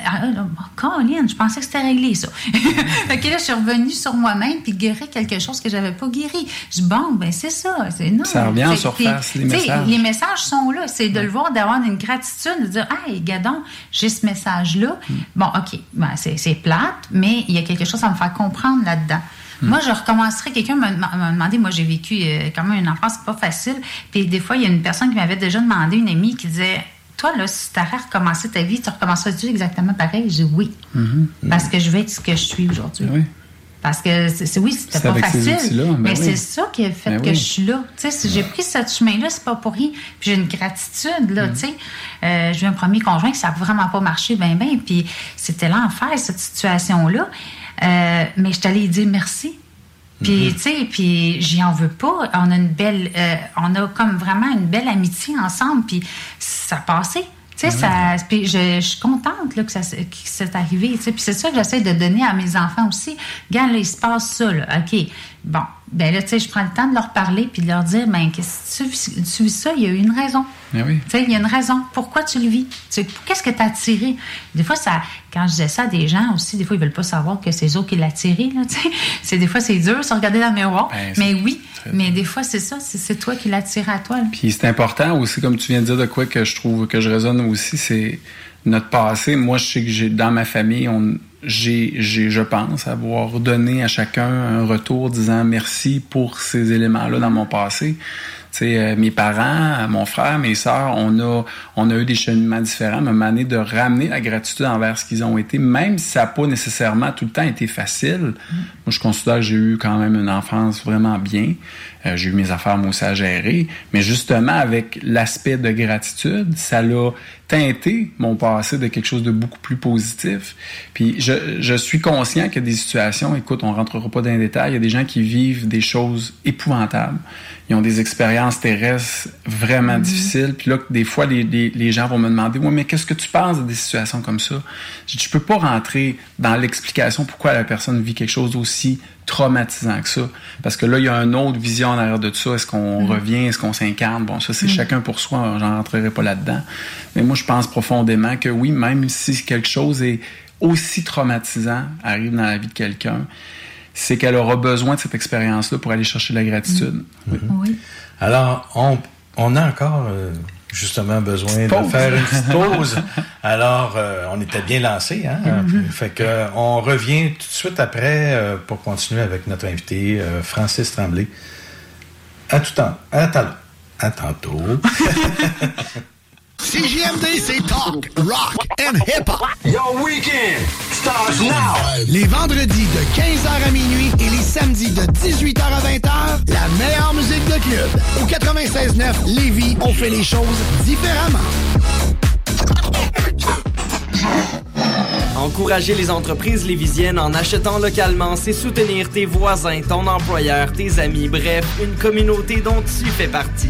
S7: Ah, ah, Colin, je pensais que c'était réglé, ça. fait que là, je suis revenue sur moi-même puis guérir quelque chose que j'avais pas guéri. Je dis, bon, ben c'est ça. C'est, non,
S8: Ça revient en surface, les messages.
S7: Les messages sont là. C'est de le voir, d'avoir une gratitude, de dire, hey, gadon, j'ai ce message-là.
S8: Hmm.
S7: Bon, OK, ben, c'est, plate, mais il y a quelque chose à me faire comprendre là-dedans.
S8: Hmm.
S7: Moi, je recommencerais. Quelqu'un m'a, m'a demandé, moi, j'ai vécu euh, quand même une enfance pas facile. Puis des fois, il y a une personne qui m'avait déjà demandé, une amie, qui disait, toi, là, si tu à recommencer ta vie, tu recommencerais-tu exactement pareil? Je dis oui.
S8: Mhm.
S7: Parce que je vais être ce que je suis aujourd'hui.
S8: Oui.
S7: Parce que c'est, oui, c'était pas facile.
S8: ben
S7: mais
S8: oui.
S7: c'est ça qui a fait
S8: Ben
S7: que
S8: oui.
S7: je suis là. Tu sais, si j'ai pris ce chemin-là, c'est pas pour rien. Puis j'ai une gratitude,
S8: Mm.
S7: là, tu sais. Euh, j'ai eu un premier conjoint qui ça n'a vraiment pas marché bien, bien. Puis c'était l'enfer, cette situation-là. Euh, mais je t'allais dire merci. Puis,
S8: Mm-hmm.
S7: tu sais, puis j'y en veux pas. On a une belle, euh, on a comme vraiment une belle amitié ensemble. Puis ça a passé. Tu sais, ça, puis je, je suis contente là, que ça que c'est arrivé. tu sais. Puis c'est ça que j'essaie de donner à mes enfants aussi. Regarde, là, il se passe ça. Là. OK. Bon. Ben là, tu sais, je prends le temps de leur parler puis de leur dire, ben, qu'est-ce que tu, vis- tu vis ça? Il y a eu une raison.
S8: Oui.
S7: Tu sais, il y a une raison. Pourquoi tu le vis? Qu'est-ce que tu as attiré? Des fois, ça, quand je disais ça à des gens aussi, des fois, ils veulent pas savoir que c'est eux qui l'ont attiré. Là, tu sais. c'est, des fois, c'est dur de se regarder dans le miroir.
S8: Ben,
S7: mais oui, mais des fois, c'est ça. C'est, toi qui l'as attiré à toi. là.
S8: Puis c'est important aussi, comme tu viens de dire, de quoi que je trouve que je résonne aussi, c'est notre passé. Moi, je sais que j'ai dans ma famille, on, j'ai, j'ai, je pense, avoir donné à chacun un retour disant merci pour ces éléments-là dans mon passé. Euh, mes parents, mon frère, mes sœurs, on a, on a eu des cheminements différents, mais m'a de ramener la gratitude envers ce qu'ils ont été, même si ça n'a pas nécessairement tout le temps été facile. Moi, je considère que j'ai eu quand même une enfance vraiment bien. Euh, j'ai eu mes affaires, moi aussi, à gérer. Mais justement, avec l'aspect de gratitude, ça l'a teinté mon passé de quelque chose de beaucoup plus positif. Puis je, je suis conscient qu'il y a des situations, écoute, on rentrera pas dans les détails, il y a des gens qui vivent des choses épouvantables. Ils ont des expériences terrestres vraiment difficiles. Puis là, des fois, les, les, les gens vont me demander, ouais, mais qu'est-ce que tu penses de des situations comme ça? Je dis, je peux pas rentrer dans l'explication pourquoi la personne vit quelque chose aussi traumatisant que ça. Parce que là, il y a une autre vision en arrière de ça. Est-ce qu'on
S7: Mm.
S8: revient? Est-ce qu'on s'incarne? Bon, ça, c'est
S7: Mm.
S8: chacun pour soi. J'en rentrerai pas là-dedans. Mais moi, je pense profondément que oui, même si quelque chose est aussi traumatisant arrive dans la vie de quelqu'un, c'est qu'elle aura besoin de cette expérience-là pour aller chercher la gratitude.
S7: Oui.
S6: Alors, on, on a encore euh, justement besoin de faire une petite pause. Alors, euh, on était bien lancé, hein?
S7: Mhm.
S6: Fait que on revient tout de suite après euh, pour continuer avec notre invité euh, Francis Tremblay. À tout temps. À, à tantôt.
S1: CJMD, c'est talk, rock and hip-hop.
S11: Your weekend starts now.
S1: Les vendredis de 15h à minuit et les samedis de 18h à 20h, la meilleure musique de club. Au 96.9 Lévis, on fait les choses différemment.
S9: Encourager les entreprises lévisiennes en achetant localement, c'est soutenir tes voisins, ton employeur, tes amis, bref, une communauté dont tu fais partie.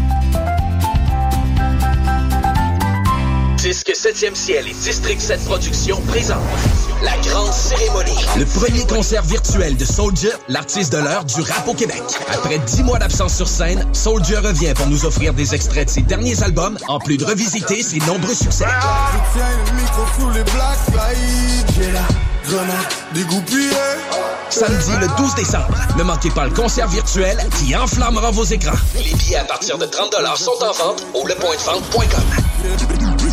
S15: Disque 7e ciel et District 7 Productions présentent la grande cérémonie. Le premier concert virtuel de Soldier, l'artiste de l'heure du rap au Québec. Après dix mois d'absence sur scène, Soldier revient pour nous offrir des extraits de ses derniers albums, en plus de revisiter ses nombreux succès.
S4: Je tiens le micro sous les black flights. J'ai la grenade dégoupillée.
S15: Samedi le 12 décembre, ne manquez pas le concert virtuel qui enflammera vos écrans. Les billets à partir de 30 sont en vente au lepointdevente.com.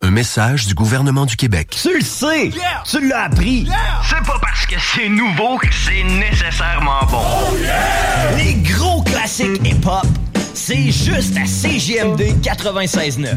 S3: Un message du gouvernement du Québec.
S12: Tu le sais! Tu l'as appris! C'est pas parce que c'est nouveau que c'est nécessairement bon. Les gros classiques hip-hop, c'est juste à CGMD 96.9.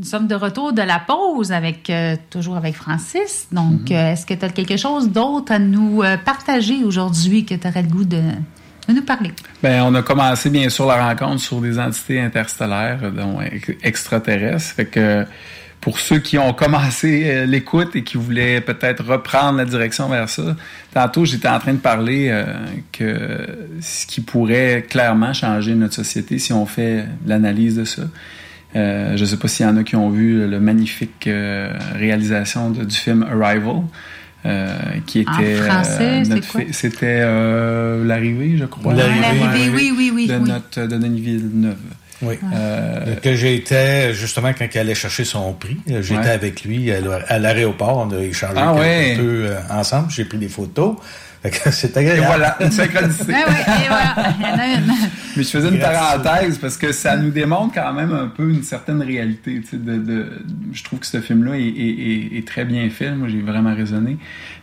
S7: Nous sommes de retour de la pause avec euh, toujours avec Francis. Donc, euh, est-ce que tu as quelque chose d'autre à nous euh, partager aujourd'hui que tu aurais le goût de, de nous parler?
S8: Ben, on a commencé bien sûr la rencontre sur des entités interstellaires, donc ex- extraterrestres. Fait que pour ceux qui ont commencé l'écoute et qui voulaient peut-être reprendre la direction vers ça, tantôt j'étais en train de parler que ce qui pourrait clairement changer notre société si on fait l'analyse de ça. Euh, je ne sais pas s'il y en a qui ont vu le magnifique euh, réalisation de- du film Arrival. euh, qui
S7: En
S8: était c'était euh, l'arrivée je crois
S6: L'arrivée.
S7: Oui, oui, oui,
S8: de
S7: oui.
S8: notre de Denis Villeneuve
S6: Oui.
S8: Euh,
S6: que j'étais, justement, quand il allait chercher son prix, j'étais
S8: Ouais.
S6: avec lui à l'a- l'aéroport. On a échangé
S8: Ah
S6: un peu ensemble. J'ai pris des photos. Que C'était
S8: et
S6: agréable.
S8: voilà une synchronicité
S7: Ah oui, et voilà, il y en a une.
S8: Mais je faisais une parenthèse parce que ça nous démontre quand même un peu une certaine réalité. tu sais, De, de, je trouve que ce film-là est, est- est- est très bien fait. Moi, j'ai vraiment raisonné.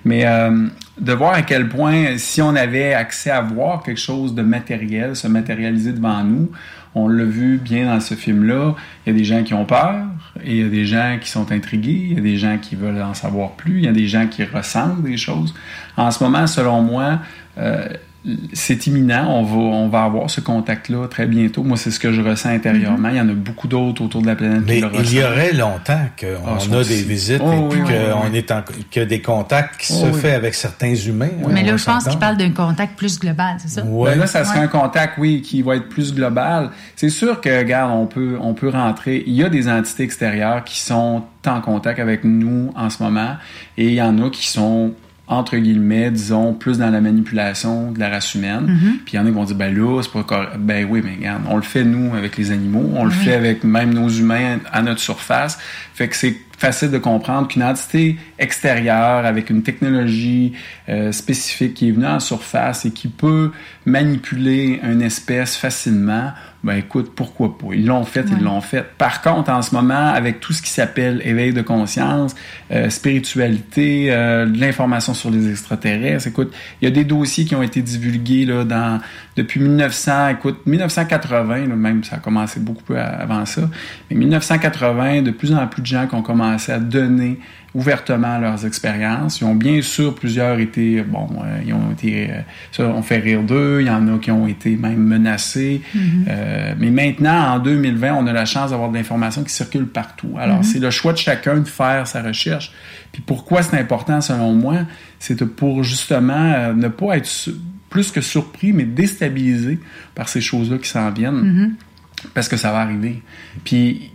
S8: Mais euh, de voir à quel point, si on avait accès à voir quelque chose de matériel se matérialiser devant nous, on l'a vu bien dans ce film-là. Il y a des gens qui ont peur, et il y a des gens qui sont intrigués, il y a des gens qui veulent en savoir plus, il y a des gens qui ressentent des choses. En ce moment, selon moi, euh, c'est imminent. On va, on va avoir ce contact-là très bientôt. Moi, c'est ce que je ressens intérieurement. Il y en a beaucoup d'autres autour de la planète
S6: Mais
S8: qui le
S6: il y aurait longtemps qu'on
S8: Ah,
S6: a des visites
S8: Oh,
S6: et puis
S8: oui, oui,
S6: qu'on
S8: oui.
S6: est en, que des contacts qui
S8: Oh,
S6: se
S8: oui.
S6: fait avec certains humains.
S7: Mais
S6: on
S7: là, je pense qu'il parle d'un contact plus global, c'est ça?
S6: Ouais.
S8: Ben là, ça serait
S7: Ouais.
S8: un contact, oui, qui va être plus global. C'est sûr que, regarde, on peut, on peut rentrer. Il y a des entités extérieures qui sont en contact avec nous en ce moment, et il y en a qui sont entre guillemets, disons, plus dans la manipulation de la race humaine.
S7: Mhm.
S8: Puis il y en a qui vont dire, ben là, c'est pas correct. Ben oui, mais regarde, on le fait nous avec les animaux, on le
S7: Oui.
S8: fait avec même nos humains à notre surface. Fait que c'est facile de comprendre qu'une entité extérieure avec une technologie euh, spécifique qui est venue en surface et qui peut manipuler une espèce facilement, ben écoute, pourquoi pas? Ils l'ont fait, ils l'ont fait. Par contre, en ce moment, avec tout ce qui s'appelle éveil de conscience, euh, spiritualité, euh, l'information sur les extraterrestres, écoute, il y a des dossiers qui ont été divulgués là, dans, depuis 1900, écoute, 1980, là, même ça a commencé beaucoup avant ça, mais 1980, de plus en plus de gens qui ont commencé à donner ouvertement leurs expériences. Ils ont bien sûr plusieurs été, bon, euh, ils ont été, euh, ça, on fait rire d'eux, il y en a qui ont été même menacés.
S4: Mhm.
S8: Euh, mais maintenant, en 2020, on a la chance d'avoir de l'information qui circule partout. Alors,
S4: Mhm.
S8: c'est le choix de chacun de faire sa recherche. Puis pourquoi c'est important, selon moi, c'est pour justement euh, ne pas être plus que surpris, mais déstabilisé par ces choses-là qui s'en viennent
S7: Mhm.
S8: parce que ça va arriver. Puis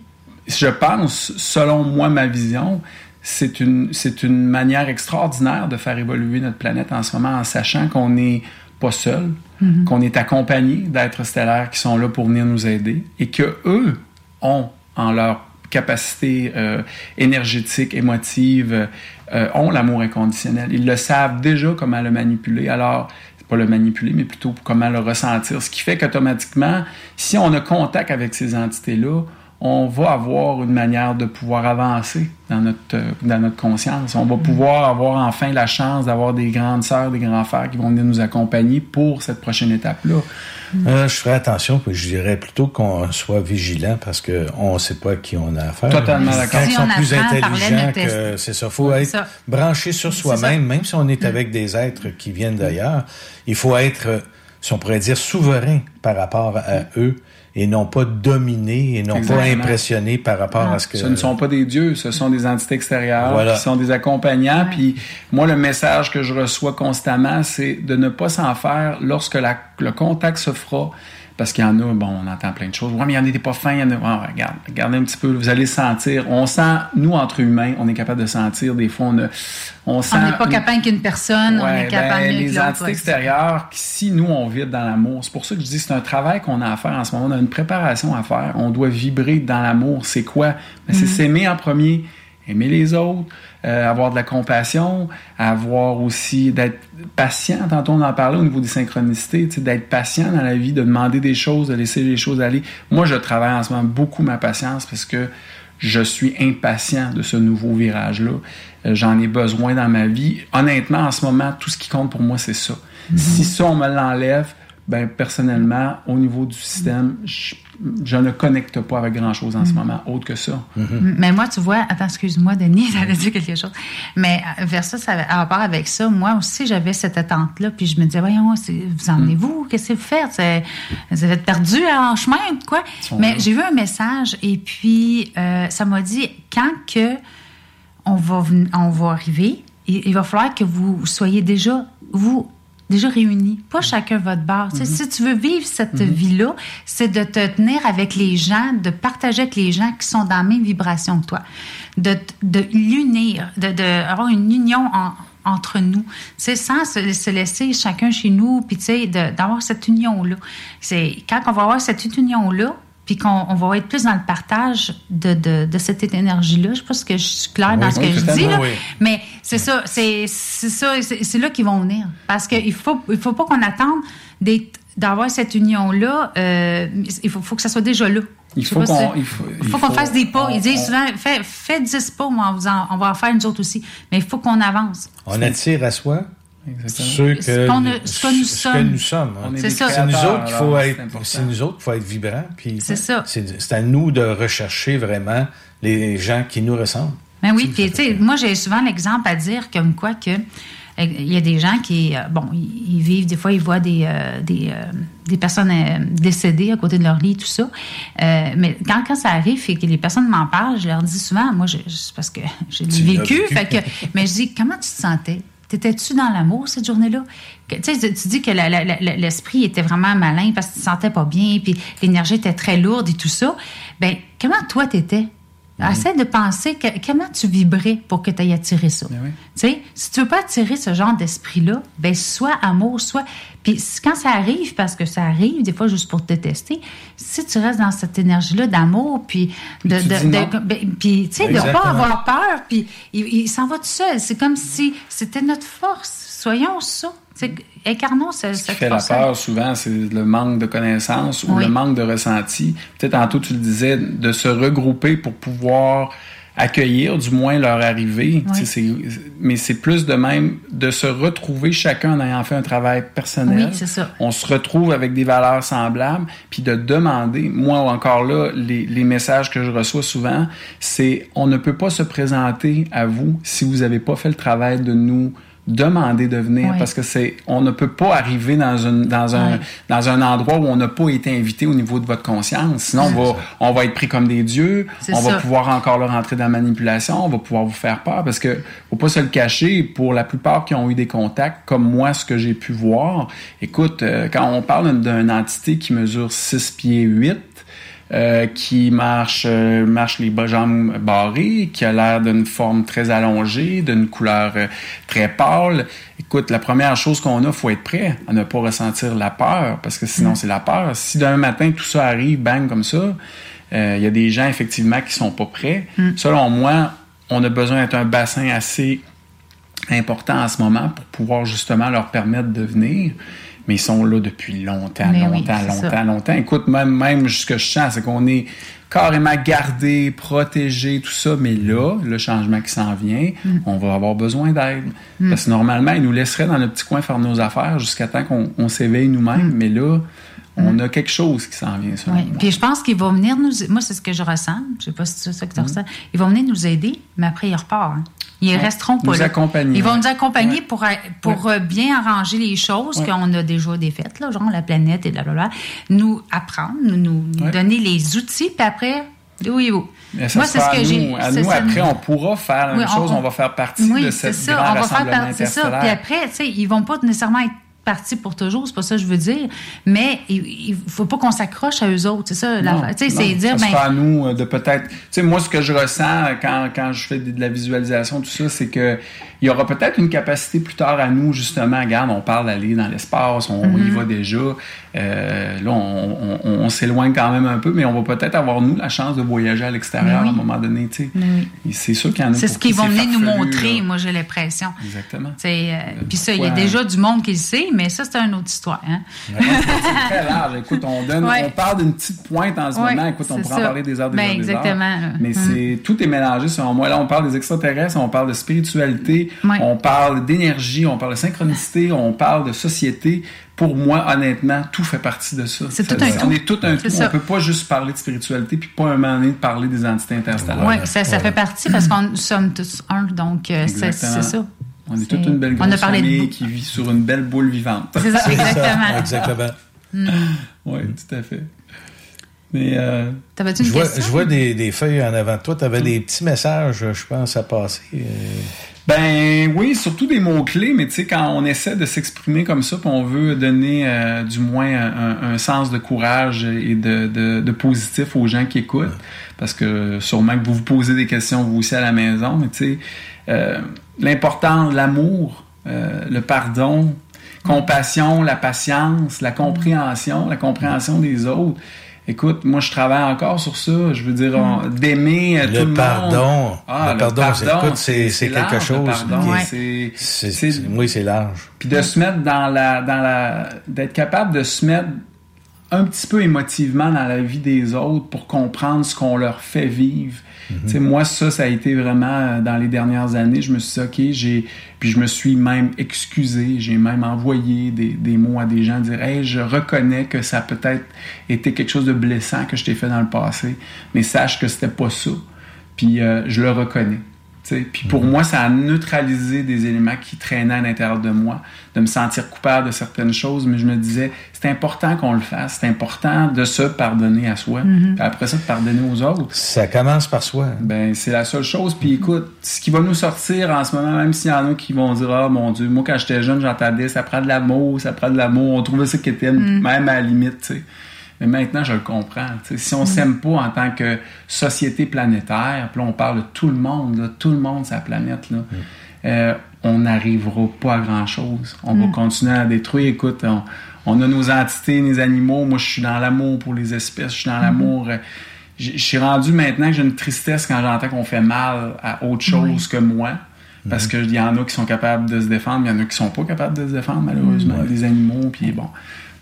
S8: je pense, selon moi, ma vision, c'est une, c'est une manière extraordinaire de faire évoluer notre planète en ce moment en sachant qu'on n'est pas seul,
S4: Mhm.
S8: qu'on est accompagné d'êtres stellaires qui sont là pour venir nous aider et que eux ont en leur capacité euh, énergétique, émotive, euh, ont l'amour inconditionnel. Ils le savent déjà comment le manipuler. Alors, pas le manipuler, mais plutôt comment le ressentir. Ce qui fait qu'automatiquement, si on a contact avec ces entités-là, on va avoir une manière de pouvoir avancer dans notre, euh, dans notre conscience. On va pouvoir avoir enfin la chance d'avoir des grandes sœurs, des grands frères qui vont venir nous accompagner pour cette prochaine étape-là.
S6: Euh, je ferais attention, puis je dirais plutôt qu'on soit vigilant parce qu'on ne sait pas à qui on a affaire.
S8: Totalement d'accord.
S6: Ils
S7: Si
S6: sont
S7: on
S6: plus intelligents que c'est ça. faut
S7: Ouais,
S6: être
S7: ça.
S6: branché sur soi-même, même si on est avec des êtres qui viennent d'ailleurs. Il faut être, euh, si on pourrait dire, souverain par rapport à eux et non pas dominé et non pas
S8: Exactement.
S6: impressionné par rapport à ce que...
S8: Ce ne sont pas des dieux, ce sont des entités extérieures
S6: Voilà.
S8: qui sont des accompagnants. Puis moi, le message que je reçois constamment, c'est de ne pas s'en faire lorsque la- le contact se fera. Parce qu'il y en a, bon, on entend plein de choses. Ouais, mais il y en a des pas fins. il y en a- regarde, regardez un petit peu, vous allez sentir. On sent, nous, entre humains, on est capable de sentir. Des fois, on, a- on sent.
S7: On n'est pas capable qu'une personne, on est capable
S8: ben,
S7: mieux
S8: les
S7: l'autre.
S8: entités
S7: ouais.
S8: extérieures, qui, si nous, on vibre dans l'amour, c'est pour ça que je dis que c'est un travail qu'on a à faire en ce moment. On a une préparation à faire. On doit vibrer dans l'amour. C'est quoi? Ben, c'est
S7: Mhm.
S8: s'aimer en premier, aimer les autres, euh, avoir de la compassion, avoir aussi d'être patient. Tantôt, on en parlait au niveau des synchronicités, d'être patient dans la vie, de demander des choses, de laisser les choses aller. Moi, je travaille en ce moment beaucoup ma patience parce que je suis impatient de ce nouveau virage-là. Euh, J'en ai besoin dans ma vie. Honnêtement, en ce moment, tout ce qui compte pour moi, c'est ça. Si ça, on me l'enlève, ben personnellement, au niveau du système, je, je ne connecte pas avec grand-chose en ce moment, autre que ça.
S7: Mais moi, tu vois, attends, excuse-moi, Denis, j'allais dire quelque chose. Mais euh, vers ça, ça à rapport avec ça, moi aussi, j'avais cette attente-là. Puis je me disais, voyons, vous en venez vous? Qu'est-ce que vous faites? C'est- Vous êtes perdu en chemin, quoi? Mais j'ai vu un message et puis euh, ça m'a dit, quand que on va, on va arriver, il, il va falloir que vous soyez déjà, vous, déjà réunis, pas chacun votre bar. Tu sais, Si tu veux vivre cette vie-là, c'est de te tenir avec les gens, de partager avec les gens qui sont dans la même vibration que toi, de, de l'unir, de, de avoir une union en- entre nous. C'est sans se, se laisser chacun chez nous, puis tu sais, de- d'avoir cette union-là. C'est quand on va avoir cette union-là, puis qu'on on va être plus dans le partage de, de, de cette énergie-là. Je sais pas si que je suis claire dans ce
S6: oui,
S7: que je dis,
S6: totalement,
S7: là.
S6: oui.
S7: mais c'est ça, c'est c'est ça, c'est c'est là qu'ils vont venir. Parce qu'il faut, il faut pas qu'on attende d'être- d'avoir cette union-là. euh, il faut, faut que ça soit déjà là.
S8: Il faut qu'on-
S7: si-
S8: il faut-
S7: il
S8: il
S7: faut qu'on
S8: faut-
S7: fasse des pas. Ils disent souvent, fais, fais 10 pas, moi, on, vous en- on va en faire nous autres aussi. Mais il faut qu'on avance.
S6: On attire à soi ceux que,
S7: Ce qu'on a- ce que nous
S6: ce que nous sommes. hein.
S7: C'est des ça.
S6: C'est nous autres qu'il faut être,
S8: c'est
S6: nous autres qu'il faut être vibrants. Puis
S7: C'est ça.
S6: C'est c'est à nous de rechercher vraiment les gens qui nous ressemblent.
S7: Ben oui, puis tu sais, moi j'ai souvent l'exemple à dire comme quoi que euh, il y a des gens qui, euh, bon, ils, vivent, des fois ils voient des, euh, des, euh, des personnes euh, décédées à côté de leur lit, tout ça. Euh, mais quand, quand ça arrive et que les personnes m'en parlent, je leur dis souvent, moi, je- c'est parce que j'ai vécu,
S4: vécu.
S7: fait que, mais je dis, comment tu te sentais? T'étais-tu dans l'amour cette journée-là? Tu dis que l'esprit était vraiment malin parce que tu te sentais pas bien, puis l'énergie était très lourde et tout ça. Ben, comment toi t'étais? Essaie de penser que, comment tu vibrais pour que tu aies attiré ça. Sais, si tu veux pas attirer ce genre d'esprit-là, ben soit amour, soit. Puis quand ça arrive, parce que ça arrive, des fois juste pour te tester, si tu restes dans cette énergie-là d'amour, puis de.
S8: tu
S7: de- de- ben, puis, tu de
S8: Exactement.
S7: pas avoir peur, puis il, il s'en va tout seul. C'est comme si c'était notre force. Soyons ça. Sais, Incarnons ce-
S8: Ce qui fait la peur souvent, c'est le manque de connaissances ou le manque de ressenti. Peut-être tantôt tu le disais, de se regrouper pour pouvoir accueillir du moins leur arrivée.
S7: Oui.
S8: Tu sais, c'est- Mais c'est plus de même de se retrouver chacun en ayant fait un travail personnel.
S7: Oui, c'est ça.
S8: On se retrouve avec des valeurs semblables, puis de demander, moi encore là, les, les messages que je reçois souvent, c'est on ne peut pas se présenter à vous si vous n'avez pas fait le travail de nous demander de venir
S7: Oui.
S8: parce que c'est on ne peut pas arriver dans une dans un dans un endroit où on n'a pas été invité au niveau de votre conscience. Sinon on va on va être pris comme des dieux. On va
S7: ça.
S8: pouvoir encore là rentrer dans la manipulation. On va pouvoir vous faire peur parce que faut pas se le cacher pour la plupart qui ont eu des contacts comme moi ce que j'ai pu voir écoute euh, quand on parle d'une entité qui mesure 6 pieds 8 euh, qui marche, euh, marche les bas jambes barrées, qui a l'air d'une forme très allongée, d'une couleur euh, très pâle. Écoute, la première chose qu'on a, faut être prêt à ne pas ressentir la peur, parce que sinon c'est la peur. Si d'un matin tout ça arrive, bang comme ça, euh, il y a des gens effectivement qui sont pas prêts. Selon moi, on a besoin d'être un bassin assez important en ce moment pour pouvoir justement leur permettre de venir. Mais ils sont là depuis longtemps,
S7: Mais
S8: longtemps, longtemps,
S7: ça.
S8: longtemps. Écoute, même, même ce que je sens, c'est qu'on est carrément gardé, protégé, tout ça, mais là, le changement qui s'en vient,
S7: Mm.
S8: on va avoir besoin d'aide.
S7: Mm.
S8: Parce que normalement, ils nous laisseraient dans notre petit coin faire nos affaires jusqu'à temps qu'on on s'éveille nous-mêmes, mais là, on a quelque chose qui s'en vient.
S7: Oui. Puis je pense qu'il va venir nous. Moi, c'est ce que je ressens. Je sais pas si c'est ça que tu ressens. Ils vont venir nous aider, mais après, ils repartent. hein. Ils
S8: Ouais.
S7: resteront pas
S8: Nous
S7: là.
S8: accompagner,
S7: Ils vont nous accompagner pour, pour euh, bien arranger les choses qu'on a déjà défaites, là, genre la planète et blablabla. Nous apprendre, nous, nous donner les outils, puis après, oui, oui. Moi, c'est ce que j'ai.
S8: À nous, après, on pourra faire la
S7: Oui,
S8: même chose.
S7: on-
S8: On, va faire partie
S7: oui,
S8: de
S7: c'est
S8: cette
S7: ça. On va faire
S8: rassemblement
S7: par- c'est ça. Puis après, tu sais, ils vont pas nécessairement être partis pour toujours, c'est pas ça que je veux dire, mais il, faut pas qu'on s'accroche à eux autres, c'est ça.
S8: Non,
S7: l'affaire. Tu sais,
S8: non,
S7: c'est dire,
S8: ça
S7: ben,
S8: à nous euh, de peut-être. Tu sais, moi, ce que je ressens quand, quand je fais de, de la visualisation, tout ça, c'est que il y aura peut-être une capacité plus tard à nous, justement. Regarde, on parle d'aller dans l'espace, on,
S7: Mhm.
S8: y va déjà. Euh, là, on, on- on s'éloigne quand même un peu, mais on va peut-être avoir, nous, la chance de voyager à l'extérieur
S7: oui.
S8: à un moment donné, tu sais.
S7: Mais oui.
S8: Et C'est sûr qu'il y en a
S7: c'est ce qu'ils
S8: qui
S7: vont venir nous montrer,
S8: là.
S7: moi j'ai l'impression.
S8: Exactement.
S7: Euh, Puis ça, il y a déjà du monde qui le sait, mais ça, c'est une autre histoire. Hein?
S8: c'est très large. Écoute, on, donne,
S7: Ouais.
S8: on parle d'une petite pointe en ce
S7: Ouais,
S8: moment. Écoute, on
S7: c'est
S8: pourrait en parler des heures, des
S7: Ben,
S8: heures, des heures.
S7: exactement, là.
S8: Mais
S7: Mm.
S8: c'est tout est mélangé selon moi. Là, on parle des extraterrestres, on parle de spiritualité,
S7: Ouais.
S8: on parle d'énergie, on parle de synchronicité, on parle de société. Pour moi, honnêtement, tout fait partie de ça.
S7: C'est tout un
S8: On est tout un tout.
S7: ça.
S8: On peut pas juste parler de spiritualité puis pas un moment donné de parler des entités interstellaires.
S7: Oui, ça, ça fait partie parce qu'on nous sommes tous un, donc euh, c'est ça.
S8: On est toute une belle
S7: On a
S8: grosse
S7: parlé de
S8: famille qui vit sur une belle boule vivante.
S7: C'est ça, exactement.
S14: Exactement.
S7: Mm.
S8: Oui, tout à fait. Mais euh,
S7: T'avais-tu
S14: Je
S7: une
S14: vois, je vois des, des feuilles en avant de toi. Tu avais des petits messages, je pense, à passer. euh.
S8: Ben oui, surtout des mots-clés, mais tu sais, quand on essaie de s'exprimer comme ça, puis on veut donner euh, du moins un, un sens de courage et de, de, de positif aux gens qui écoutent, parce que sûrement que vous vous posez des questions vous aussi à la maison, mais tu sais, euh, l'important, l'amour, euh, le pardon, compassion, la patience, la compréhension, la compréhension des autres. Écoute, moi je travaille encore sur ça. Je veux dire, on- d'aimer euh,
S14: Le
S8: tout le
S14: pardon.
S8: monde. Ah,
S14: le pardon, c'est- quelque
S8: le
S14: chose
S8: pardon. C'est-
S14: c'est-
S8: c'est-
S14: Oui, c'est large.
S8: puis de se mettre dans la, dans la, d'être capable de se mettre un petit peu émotivement dans la vie des autres pour comprendre ce qu'on leur fait vivre. Sais, moi, ça, ça a été vraiment euh, dans les dernières années. Je me suis dit, OK, j'ai. Puis je me suis même excusé. J'ai même envoyé des, des mots à des gens, dire, Hey, je reconnais que ça a peut-être été quelque chose de blessant que je t'ai fait dans le passé, mais sache que c'était pas ça. Puis euh, je le reconnais. Puis pour moi, ça a neutralisé des éléments qui traînaient à l'intérieur de moi, de me sentir coupable de certaines choses, mais je me disais, c'est important qu'on le fasse, c'est important de se pardonner à soi,
S14: Mhm.
S8: puis après ça, de pardonner aux autres.
S14: Ça commence par soi.
S8: Ben, c'est la seule chose. Puis écoute, ce qui va nous sortir en ce moment, même s'il y en a qui vont dire, ah mon Dieu, moi quand j'étais jeune, j'entendais, ça prend de l'amour, ça prend de l'amour, on trouvait ça qui était
S7: Mm.
S8: même à la limite, tu sais. Mais maintenant, je le comprends. Si on
S7: Mm.
S8: s'aime pas en tant que société planétaire, puis là, on parle de tout le monde, là, tout le monde, sa planète, là, euh, on n'arrivera pas à grand-chose. On va
S7: Mm.
S8: continuer à détruire. Écoute, on, on a nos entités, les animaux. Moi, je suis dans l'amour pour les espèces. Je suis dans l'amour. euh, Je suis rendu maintenant que j'ai une tristesse quand j'entends qu'on fait mal à autre chose que moi. Parce qu'il y en a qui sont capables de se défendre, il y en a qui sont pas capables de se défendre, malheureusement, des animaux, puis bon.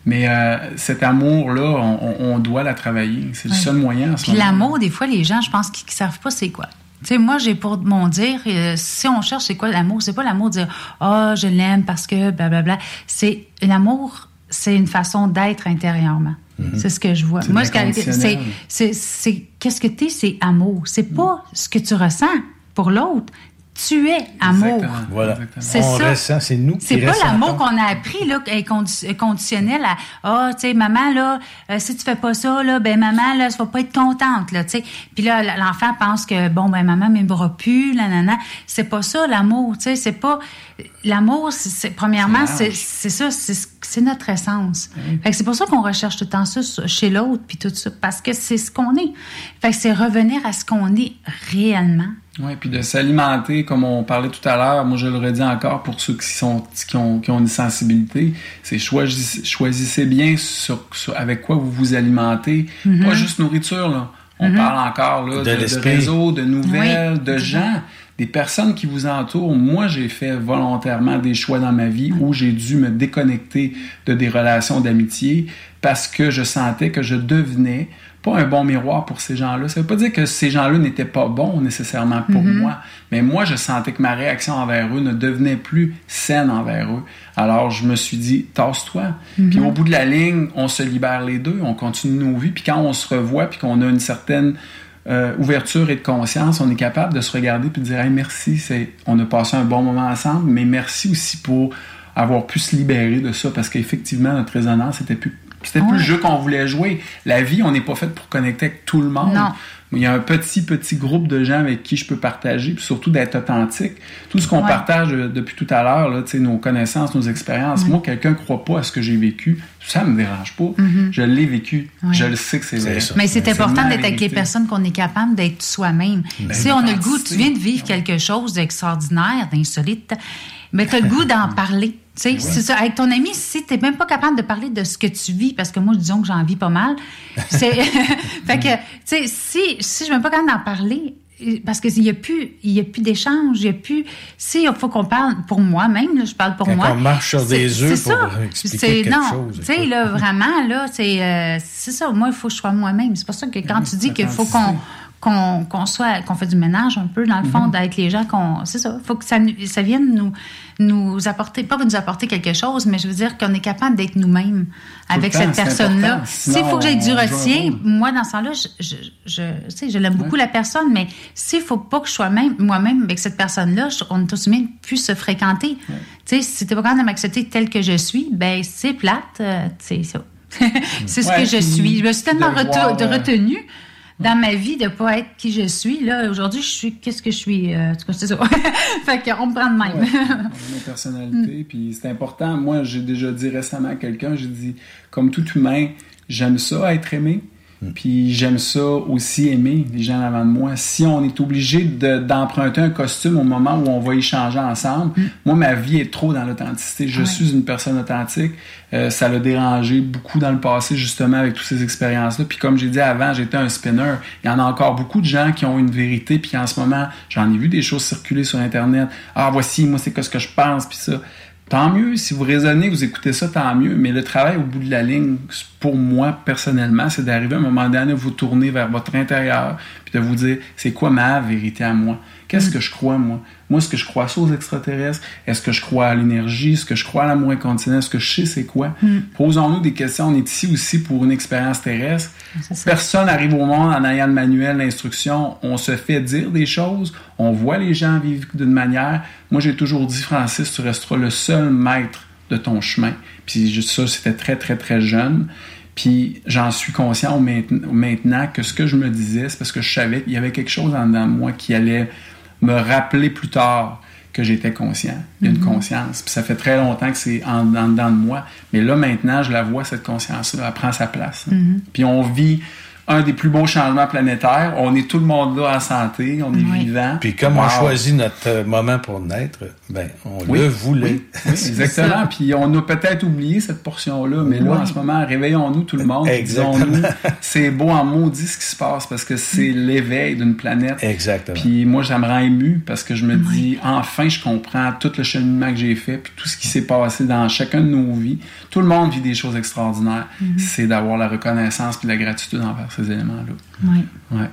S8: Mais euh, cet amour-là, on, doit la travailler. C'est le seul moyen
S7: Puis l'amour, des fois, les gens, je pense qu'ils ne savent pas c'est quoi. Tu sais, moi, j'ai pour mon dire, euh, si on cherche c'est quoi l'amour, c'est pas l'amour de dire Ah, je l'aime parce que blablabla. C'est l'amour, c'est une façon d'être intérieurement. C'est ce que je vois. Moi, c'est- qu'est-ce que tu es, c'est amour? C'est pas ce que tu ressens pour l'autre. Tu es amour.
S14: Voilà.
S7: C'est ça.
S14: ressent, c'est nous
S7: C'est pas l'amour qu'on a appris, là, est condi- est conditionnel à Ah, tu sais, maman, là, euh, si tu fais pas ça, là, ben maman, là, elle va pas être contente, là, tu sais. Puis là, l'enfant pense que, bon, ben maman m'aimera plus, là, nan, nan. C'est pas ça, l'amour, tu sais. C'est pas. L'amour, c'est- premièrement,
S8: C'est
S7: c'est ça, c'est ce- c'est notre essence. Fait que c'est pour ça qu'on recherche tout le temps ça chez l'autre, puis tout ça, parce que c'est ce qu'on est. Fait que c'est revenir à ce qu'on est réellement.
S8: Oui, puis de s'alimenter, comme on parlait tout à l'heure, moi je le redis encore pour ceux qui, sont, qui, ont, qui ont une sensibilité, c'est choisissez, choisissez bien sur, sur- avec quoi vous vous alimentez.
S7: Mhm.
S8: Pas juste nourriture, là. On
S7: Mhm.
S8: parle encore là,
S14: De
S8: de, de réseaux, de nouvelles,
S7: Oui.
S8: de gens. Des personnes qui vous entourent. Moi, j'ai fait volontairement des choix dans ma vie où j'ai dû me déconnecter de des relations d'amitié parce que je sentais que je devenais pas un bon miroir pour ces gens-là. Ça veut pas dire que ces gens-là n'étaient pas bons nécessairement pour
S7: Mhm.
S8: moi, mais moi, je sentais que ma réaction envers eux ne devenait plus saine envers eux. Alors, je me suis dit, tasse-toi.
S7: Mhm.
S8: Puis au bout de la ligne, on se libère les deux, on continue nos vies, puis quand on se revoit, puis qu'on a une certaine euh, ouverture et de conscience, on est capable de se regarder puis de dire hey, merci, c'est, on a passé un bon moment ensemble, mais merci aussi pour avoir pu se libérer de ça parce qu'effectivement, notre résonance c'était plus. C'était plus le jeu qu'on voulait jouer. La vie, on n'est pas fait pour connecter avec tout le monde.
S7: Non.
S8: Il y a un petit, petit groupe de gens avec qui je peux partager, puis surtout d'être authentique. Tout ce qu'on
S7: Ouais.
S8: partage depuis tout à l'heure, là, tu sais, nos connaissances, nos expériences. Moi, quelqu'un ne croit pas à ce que j'ai vécu, ça me dérange pas.
S7: Mhm.
S8: Je l'ai vécu.
S7: Ouais.
S8: Je le sais que c'est vrai.
S7: Mais c'est important d'être avec les personnes qu'on est capable d'être soi-même.
S8: Ben,
S7: si on a le goût, tu viens de vivre quelque chose d'extraordinaire, d'insolite, mais tu as le goût d'en parler. C'est ça. Avec ton ami, si tu n'es même pas capable de parler de ce que tu vis, parce que moi, disons que j'en vis pas mal, c'est. fait que, tu sais, si, si je ne suis même pas capable d'en parler, parce qu'il n'y a plus, il y a plus d'échange, il y a plus. Si il faut qu'on parle pour moi-même, là, je parle pour
S14: Quand
S7: moi.
S14: on marche sur des œufs pour
S7: ça.
S14: expliquer quelque
S7: non,
S14: chose,
S7: Tu sais, là, vraiment, là, c'est euh, c'est ça. Moi, il faut que je sois moi-même. C'est pour ça que quand tu dis qu'il faut qu'on qu'on soit qu'on fait du ménage un peu dans le fond d'être les gens qu'on c'est ça. Faut que ça vienne nous nous apporter pas nous apporter quelque chose mais je veux dire qu'on est capable d'être nous-mêmes avec
S8: temps,
S7: cette
S8: c'est
S7: personne là
S8: important.
S7: s'il faut que j'aie du retien moi dans ce temps-là je je, sais, je l'aime beaucoup la personne mais s'il faut pas que je sois même moi-même avec cette personne là on est aussi bien plus se fréquenter. Tu sais si t'es pas capable de m'accepter tel que je suis ben c'est plate euh, c'est ça. C'est ce
S8: Ouais,
S7: que je suis. Je me suis tellement
S8: de euh,
S7: retenue dans ma vie de pas être qui je suis. Là, aujourd'hui, je suis qu'est-ce que je suis? Euh, en tout cas, c'est ça. fait qu'on me prend de même.
S8: nos personnalités. Puis c'est important. Moi, j'ai déjà dit récemment à quelqu'un, j'ai dit, comme tout humain, j'aime ça être aimé. Puis j'aime ça aussi aimer les gens avant de moi. Si on est obligé de- d'emprunter un costume au moment où on va échanger ensemble, moi, ma vie est trop dans l'authenticité. Je
S7: Ouais.
S8: suis une personne authentique. Euh, ça l'a dérangé beaucoup dans le passé, justement, avec toutes ces expériences-là. Puis comme j'ai dit avant, j'étais un spinner. Il y en a encore beaucoup de gens qui ont une vérité. Puis en ce moment, j'en ai vu des choses circuler sur Internet. Ah, voici, moi, c'est que ce que je pense, puis ça. Tant mieux, si vous raisonnez, vous écoutez ça, tant mieux. Mais le travail au bout de la ligne, pour moi, personnellement, c'est d'arriver à un moment donné à vous tourner vers votre intérieur, puis de vous dire, c'est quoi ma vérité à moi? Qu'est-ce que je crois, moi? Moi, est-ce que je crois ça aux extraterrestres? Est-ce que je crois à l'énergie? Est-ce que je crois à l'amour inconditionnel? Est-ce que je sais c'est quoi? Posons-nous des questions. On est ici aussi pour une expérience terrestre. Personne n'arrive au monde en ayant le manuel d'instruction. On se fait dire des choses. On voit les gens vivre d'une manière. Moi, j'ai toujours dit, Francis, tu resteras le seul maître de ton chemin. Puis juste ça, c'était très, très, très jeune. Puis j'en suis conscient maintenant que ce que je me disais, c'est parce que je savais qu'il y avait quelque chose en dedans de moi qui allait me rappeler plus tard que j'étais conscient. Il y a une
S7: Mhm.
S8: conscience. Puis ça fait très longtemps que c'est en, en dedans de moi. Mais là, maintenant, je la vois, cette conscience-là. Elle prend sa place.
S7: Mhm.
S8: Puis on vit un des plus beaux changements planétaires. On est tout le monde là en santé. On est vivant.
S14: Puis comme on choisit notre euh, moment pour naître, ben, on
S8: Oui,
S14: le voulait.
S8: oui, oui, exactement. Puis on a peut-être oublié cette portion-là, mais là, en ce moment, réveillons-nous tout le monde.
S14: Exactement.
S8: Disons-nous, c'est beau en maudit ce qui se passe parce que c'est l'éveil d'une planète.
S14: Exactement.
S8: Puis moi, ça me rend ému parce que je me dis, enfin, je comprends tout le cheminement que j'ai fait, puis tout ce qui s'est passé dans chacun de nos vies. Tout le monde vit des choses extraordinaires.
S7: Mhm.
S8: C'est d'avoir la reconnaissance puis la gratitude envers ces éléments-là.
S7: Oui.
S8: Ouais.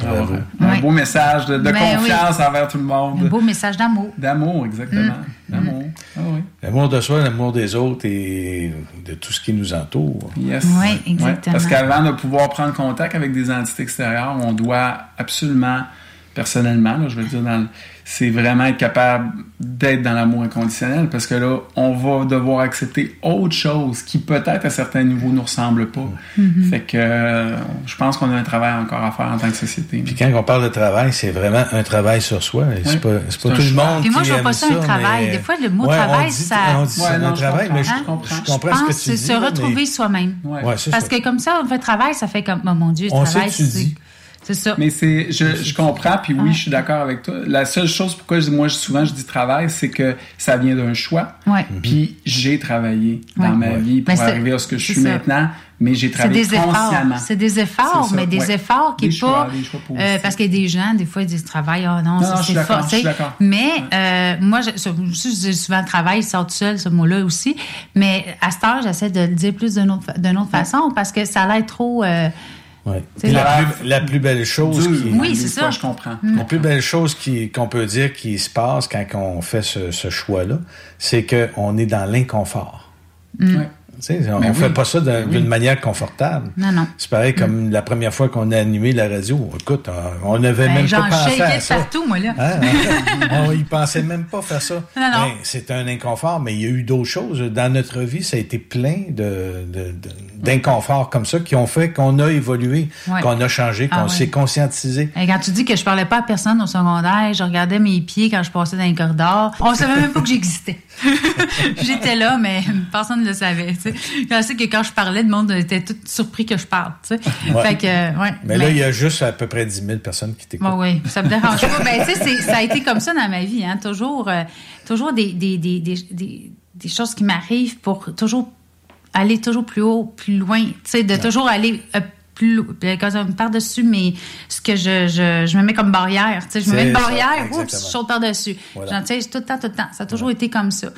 S8: Alors,
S14: Bravo.
S8: euh, un beau message de, de
S7: Ben oui.
S8: confiance envers tout le
S7: Un
S8: monde.
S7: beau message d'amour.
S8: D'amour, exactement. D'amour. Ah oui.
S14: L'amour de soi, l'amour des autres et de tout ce qui nous entoure.
S8: Yes.
S7: Oui,
S8: Ouais,
S7: exactement.
S8: Parce qu'avant de pouvoir prendre contact avec des entités extérieures, on doit absolument, personnellement, là, je veux dire, dans le- c'est vraiment être capable d'être dans l'amour inconditionnel parce que là, on va devoir accepter autre chose qui peut-être à certains niveaux nous ressemble pas.
S14: Mhm.
S8: Fait que euh, je pense qu'on a un travail encore à faire en tant que société.
S14: Puis quand on parle de travail, c'est vraiment un travail sur soi. C'est
S8: Oui.
S14: pas, c'est pas
S8: un
S14: tout le monde
S7: Puis moi,
S14: qui
S7: je vois pas ça un travail.
S14: mais-
S7: Des fois, le mot
S14: Ouais, on
S7: travail,
S14: dit-
S7: ça-
S14: On dit
S8: Ouais,
S14: c'est
S8: non,
S14: un
S8: je
S14: travail, mais je,
S7: Hein?
S14: comprends, je
S7: Je
S14: comprends
S7: pense
S14: ce que tu
S7: c'est
S14: dis.
S7: se retrouver
S14: mais-
S7: soi-même.
S14: Ouais, c'est
S7: Parce
S14: ça.
S7: que comme ça, on fait travail, ça fait comme, oh mon Dieu,
S14: On
S7: travail, c'est-. C'est ça.
S8: Mais c'est, je, je comprends, puis oui, je suis d'accord avec toi. La seule chose pourquoi je- moi souvent je dis travail, c'est que ça vient d'un choix.
S7: Ouais.
S8: Puis j'ai travaillé dans
S7: Ouais.
S8: ma vie pour
S7: Mais
S8: arriver à ce que je suis
S7: ça.
S8: maintenant, mais j'ai
S7: C'est
S8: travaillé
S7: des efforts.
S8: consciemment.
S7: C'est des efforts,
S8: ça,
S7: mais des
S8: ouais.
S7: efforts qui
S8: Des choix,
S7: pas.
S8: des choix
S7: euh,
S8: positifs.
S7: parce qu'il y a des gens, des fois, ils disent travail, oh non,
S8: Non,
S7: c'est fort. Mais euh, moi, je, dis souvent travail, sort tout seul, ce mot-là aussi. Mais à cette heure, j'essaie de le dire plus d'une autre, fa- d'une autre façon parce que ça a l'air trop. euh,
S6: Ouais. La, plus, la plus belle chose qui,
S7: Oui, c'est ça.
S8: je comprends.
S6: La plus belle chose qui- qu'on peut dire qui se passe quand on fait ce, ce choix-là, c'est qu'on est dans l'inconfort.
S7: Mm.
S8: Ouais.
S6: On
S8: Ben
S6: ne fait
S8: oui.
S6: pas ça d'un- d'une manière confortable.
S7: Non, non.
S6: C'est pareil comme la première fois qu'on a animé la radio. Écoute, on- n'avait
S7: Ben,
S6: même pas pensé à ça.
S7: partout, moi, là.
S6: Hein? on y pensait même pas faire ça.
S7: Non, non.
S6: Ben, c'est un inconfort, mais il y a eu d'autres choses. Dans notre vie, ça a été plein de, d'inconforts comme ça qui ont fait qu'on a évolué, qu'on a changé, qu'on
S7: Ah ouais.
S6: s'est conscientisé.
S7: Et quand tu dis que je parlais pas à personne au secondaire, je regardais mes pieds quand je passais dans les corridors. On savait même pas que j'existais. J'étais là, mais personne ne le savait. Je sais que quand je parlais, le monde était tout surpris que je parle. tu sais.
S6: Ouais.
S7: Fait que, euh, ouais.
S6: Mais, là, il y a juste à peu près 10 000 personnes qui t'écoutent.
S7: Bon, oui, ça me dérange pas. Ben, tu sais, c'est- ça a été comme ça dans ma vie, hein. Toujours, euh, toujours des, des, des, des, des, choses qui m'arrivent pour toujours aller toujours plus haut, plus loin. Tu sais, de toujours aller euh, plus par-dessus, mais ce que je, je, je me mets comme barrière. Tu sais, je me mets une
S6: ça,
S7: barrière,
S6: exactement.
S7: oups, je saute par-dessus.
S6: Voilà.
S7: J'en tout le temps, tout le temps. Ça a toujours été comme ça.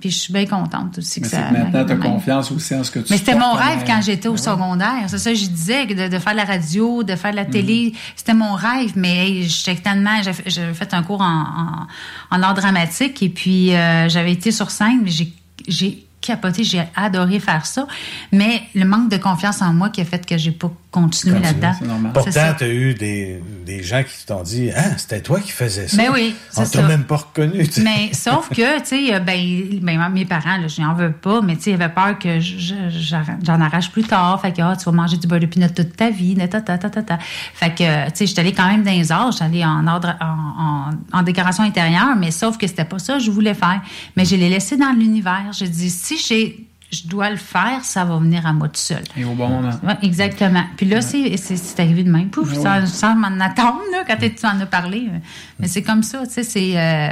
S7: Puis je suis bien contente aussi que
S8: Mais c'est
S7: ça.
S8: que maintenant, tu as confiance aussi en ce que tu
S7: Mais c'était mon rêve quand j'étais au
S8: Ben
S7: secondaire. C'est ça que je disais, de, de faire de la radio, de faire de la
S8: Mhm.
S7: télé. C'était mon rêve, mais hey, j'étais tellement... J'avais fait un cours en, en, en art dramatique et puis euh, j'avais été sur scène, mais j'ai- j'ai capoté, j'ai adoré faire ça. Mais le manque de confiance en moi qui a fait que j'ai pas continué
S6: Continue,
S7: là-dedans.
S6: Pourtant, tu as eu des, des gens qui t'ont dit Ah, c'était toi qui faisais ça.
S7: Mais oui,
S6: On
S7: c'est
S6: t'a même pas reconnu.
S7: Mais sauf que, tu sais, euh, ben, ben, mes parents, je n'en veux pas, mais tu sais, ils avaient peur que j'en arrache plus tard. Fait que, ah, tu vas manger du beurre de pinot toute ta vie, ta, ta, ta, ta, ta. Fait que, tu sais, j'étais allée quand même dans les arts, j'étais allée en, ordre, en, en, en décoration intérieure, mais sauf que c'était pas ça que je voulais faire. Mais je l'ai laissé dans l'univers. Je dis, si j'ai, je dois le faire, ça va venir à moi tout seul.
S8: Et au bon moment.
S7: Ouais, exactement. Puis là, c'est- arrivé de même. Pouf,
S8: Ben
S7: sans, sans m'en attendre, là, quand tu en as parlé. euh. Mais c'est comme ça, tu sais, c'est euh,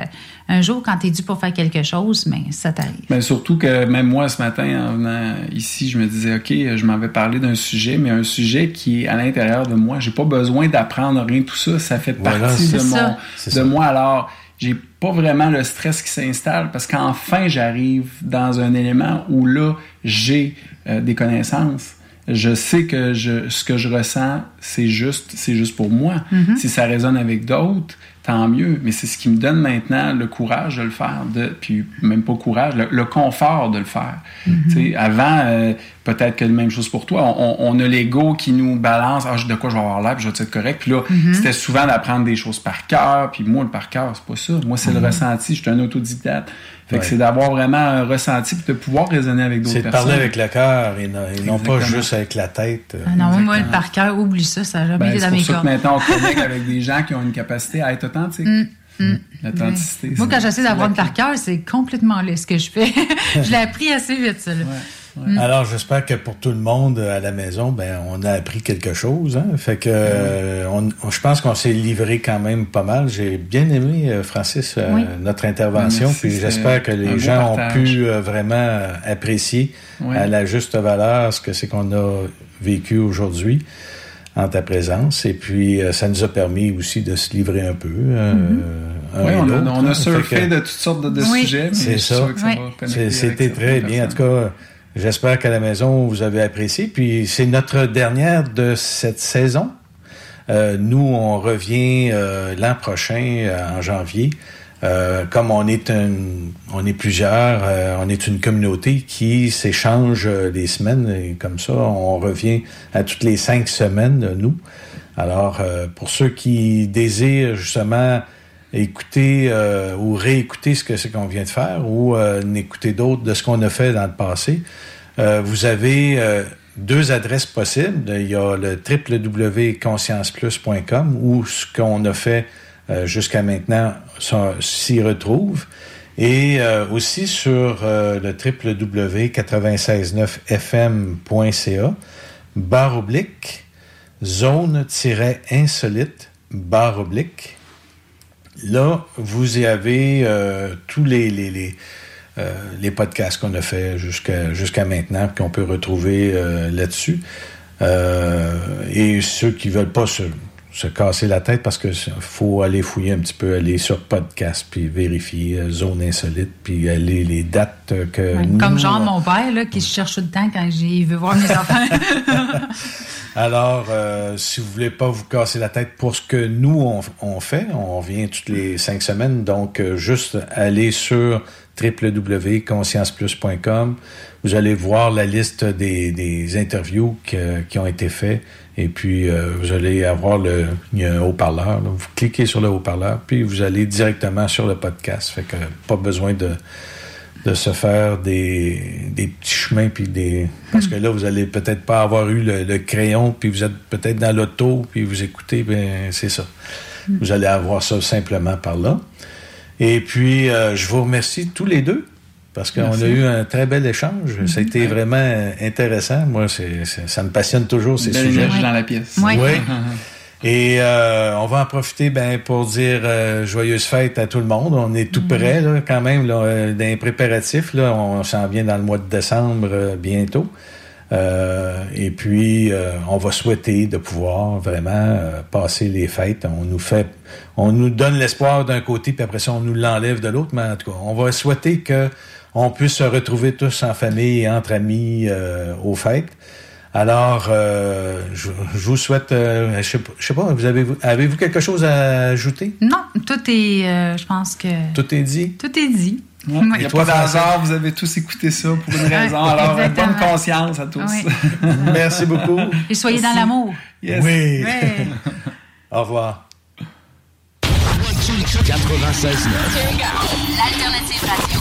S7: un jour, quand tu es dû pour faire quelque chose, mais ça t'arrive.
S8: Mais surtout que même moi, ce matin, en venant ici, je me disais, OK, je m'en vais parler d'un sujet, mais un sujet qui est à l'intérieur de moi. J'ai pas besoin d'apprendre rien, tout ça. Ça fait
S6: Voilà,
S8: partie de, mon, de
S6: ça.
S8: moi. Alors, j'ai pas vraiment le stress qui s'installe parce qu'enfin, j'arrive dans un élément où là, j'ai euh, des connaissances. Je sais que je, ce que je ressens, c'est juste, c'est juste pour moi.
S7: Mhm.
S8: Si ça résonne avec d'autres, tant mieux. Mais c'est ce qui me donne maintenant le courage de le faire, de, puis même pas courage, le, le confort de le faire. Tu sais, avant, euh, peut-être que la même chose pour toi, on, on a l'ego qui nous balance, ah, de quoi je vais avoir l'air, puis je vais être correct. Puis là,
S7: Mhm.
S8: c'était souvent d'apprendre des choses par cœur, puis moi, le par cœur, c'est pas ça. Moi, c'est le ressenti, je suis un autodidacte. Fait que
S6: Ouais.
S8: c'est d'avoir vraiment un ressenti, puis de pouvoir raisonner avec d'autres
S6: C'est de
S8: personnes.
S6: parler avec le cœur et non, et non pas juste avec la tête. euh.
S7: Ah non, moi, le par cœur, oublie ça, ça n'a jamais
S8: Ben,
S7: été dans mes cordes.
S8: maintenant, on connecte avec des gens qui ont une capacité à être authentique.
S7: Mm, mm.
S8: L'authenticité.
S7: Moi,
S8: c'est-
S7: quand j'essaie une par cœur, c'est complètement laid ce que je fais. je l'ai appris assez vite, ça. là. Mm.
S6: Alors, j'espère que pour tout le monde euh, à la maison, ben, on a appris quelque chose. Hein? Fait que, euh, on, on- je pense qu'on s'est livré quand même pas mal. J'ai bien aimé, euh, Francis, euh,
S7: Oui.
S6: notre intervention.
S8: Merci,
S6: puis j'espère que les gens ont pu euh, vraiment euh, apprécier à la juste valeur ce que c'est qu'on a vécu aujourd'hui en ta présence. Et puis, euh, ça nous a permis aussi de se livrer un peu. euh, un
S8: Oui,
S6: et
S8: on a,
S6: l'autre,
S8: on a
S6: hein.
S8: Surfé
S6: que-
S8: de toutes sortes de, de
S7: Oui.
S8: sujets, mais
S6: C'est ça.
S7: Oui.
S6: C'était très bien. En tout cas, j'espère qu'à la maison, vous avez apprécié. Puis c'est notre dernière de cette saison. Euh, nous, on revient euh, l'an prochain, euh, en janvier. Euh, comme on est un, on est plusieurs, euh, on est une communauté qui s'échange euh, les semaines et comme ça, on revient à toutes les cinq semaines, nous. Alors, euh, pour ceux qui désirent justement écouter euh, ou réécouter ce que c'est qu'on vient de faire ou euh, n'écouter d'autres de ce qu'on a fait dans le passé, euh, vous avez euh, deux adresses possibles. Il y a le www.conscienceplus.com où ce qu'on a fait jusqu'à maintenant s'y retrouve. Et aussi sur le www.969fm.ca, barre oblique, zone-insolite, barre oblique. Là, vous y avez euh, tous les, les, les, euh, les podcasts qu'on a fait jusqu'à jusqu'à maintenant, qu'on peut retrouver euh, là-dessus. Et ceux qui veulent pas se, se casser la tête parce que faut aller fouiller un petit peu, aller sur podcast puis vérifier zone insolite puis aller les dates que nous,
S7: Comme genre mon père, là, qui se cherche tout le temps quand j'ai- il veut voir mes enfants.
S6: Alors, euh, si vous voulez pas vous casser la tête pour ce que nous on, on fait, on revient toutes les cinq semaines, donc euh, juste aller sur www.conscienceplus.com. Vous allez voir la liste des, des interviews que- qui ont été faites et puis euh, vous allez avoir le haut-parleur. Vous cliquez sur le haut-parleur puis vous allez directement sur le podcast. Fait que pas besoin de de se faire des, des petits chemins puis des parce que là vous allez peut-être pas avoir eu le, le crayon puis vous êtes peut-être dans l'auto puis vous écoutez ben c'est ça. Vous allez avoir ça simplement par là. Et puis euh, je vous remercie tous les deux parce qu'on a eu un très bel échange. Ça a été
S8: Ouais.
S6: vraiment intéressant. Moi c'est c'est- ça me passionne toujours ces
S8: Belle
S6: sujets.
S8: dans la pièce.
S7: Ouais.
S6: Et euh, on va en profiter ben, pour dire euh, joyeuse fête à tout le monde. On est tout près là, quand même là, euh, dans les préparatifs. Là, on s'en vient dans le mois de décembre euh, bientôt. Euh, et puis euh, on va souhaiter de pouvoir vraiment passer les fêtes. On nous fait, on nous donne l'espoir d'un côté, puis après ça on nous l'enlève de l'autre. Mais en tout cas, on va souhaiter que on puisse se retrouver tous en famille et entre amis euh, aux fêtes. Alors, euh, je, je vous souhaite, euh, je sais je sais pas, vous avez, avez-vous quelque chose à ajouter?
S7: non, tout est, euh, je pense que
S6: Tout est dit?
S7: tout est dit.
S8: Ouais.
S7: Oui.
S8: Il n'y a
S6: toi,
S8: pas d'hasard, vous avez tous écouté ça pour une raison. Alors, bonne conscience à tous.
S7: Oui.
S6: Merci beaucoup.
S7: Et soyez dans l'amour.
S8: Yes.
S6: Oui.
S7: Ouais.
S6: Au revoir.
S11: 96.9.
S16: L'alternative radio.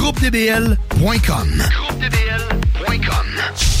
S1: GroupeDBL.com. GroupeDBL.com.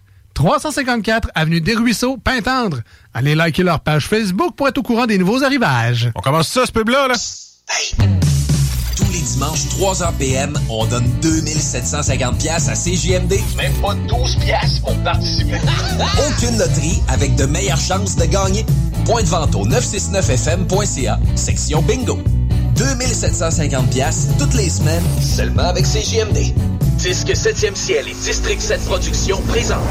S17: 354 Avenue des Ruisseaux, Pintendre. Allez liker leur page Facebook pour être au courant des nouveaux arrivages.
S18: On commence ça, ce pub-là, là?
S15: Tous les dimanches, 3h PM, on donne 2750 pièces à CJMD. Même pas 12 pièces pour participer. Aucune loterie avec de meilleures chances de gagner. Point de vente au 969fm.ca, section bingo. 2750 pièces toutes les semaines, seulement avec CJMD.
S19: Disque 7e ciel et District 7 Productions présentent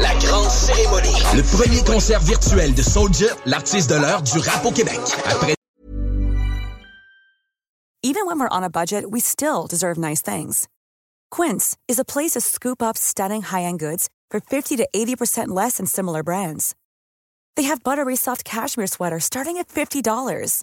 S15: La grande cérémonie. Le premier concert virtuel de Soulja, l'artiste de l'heure du rap au Québec. Après
S20: Even when we're on a budget, we still deserve nice things. Quince is a place to scoop up stunning high-end goods for 50 to 80% less than similar brands. They have buttery soft cashmere sweaters starting at $50,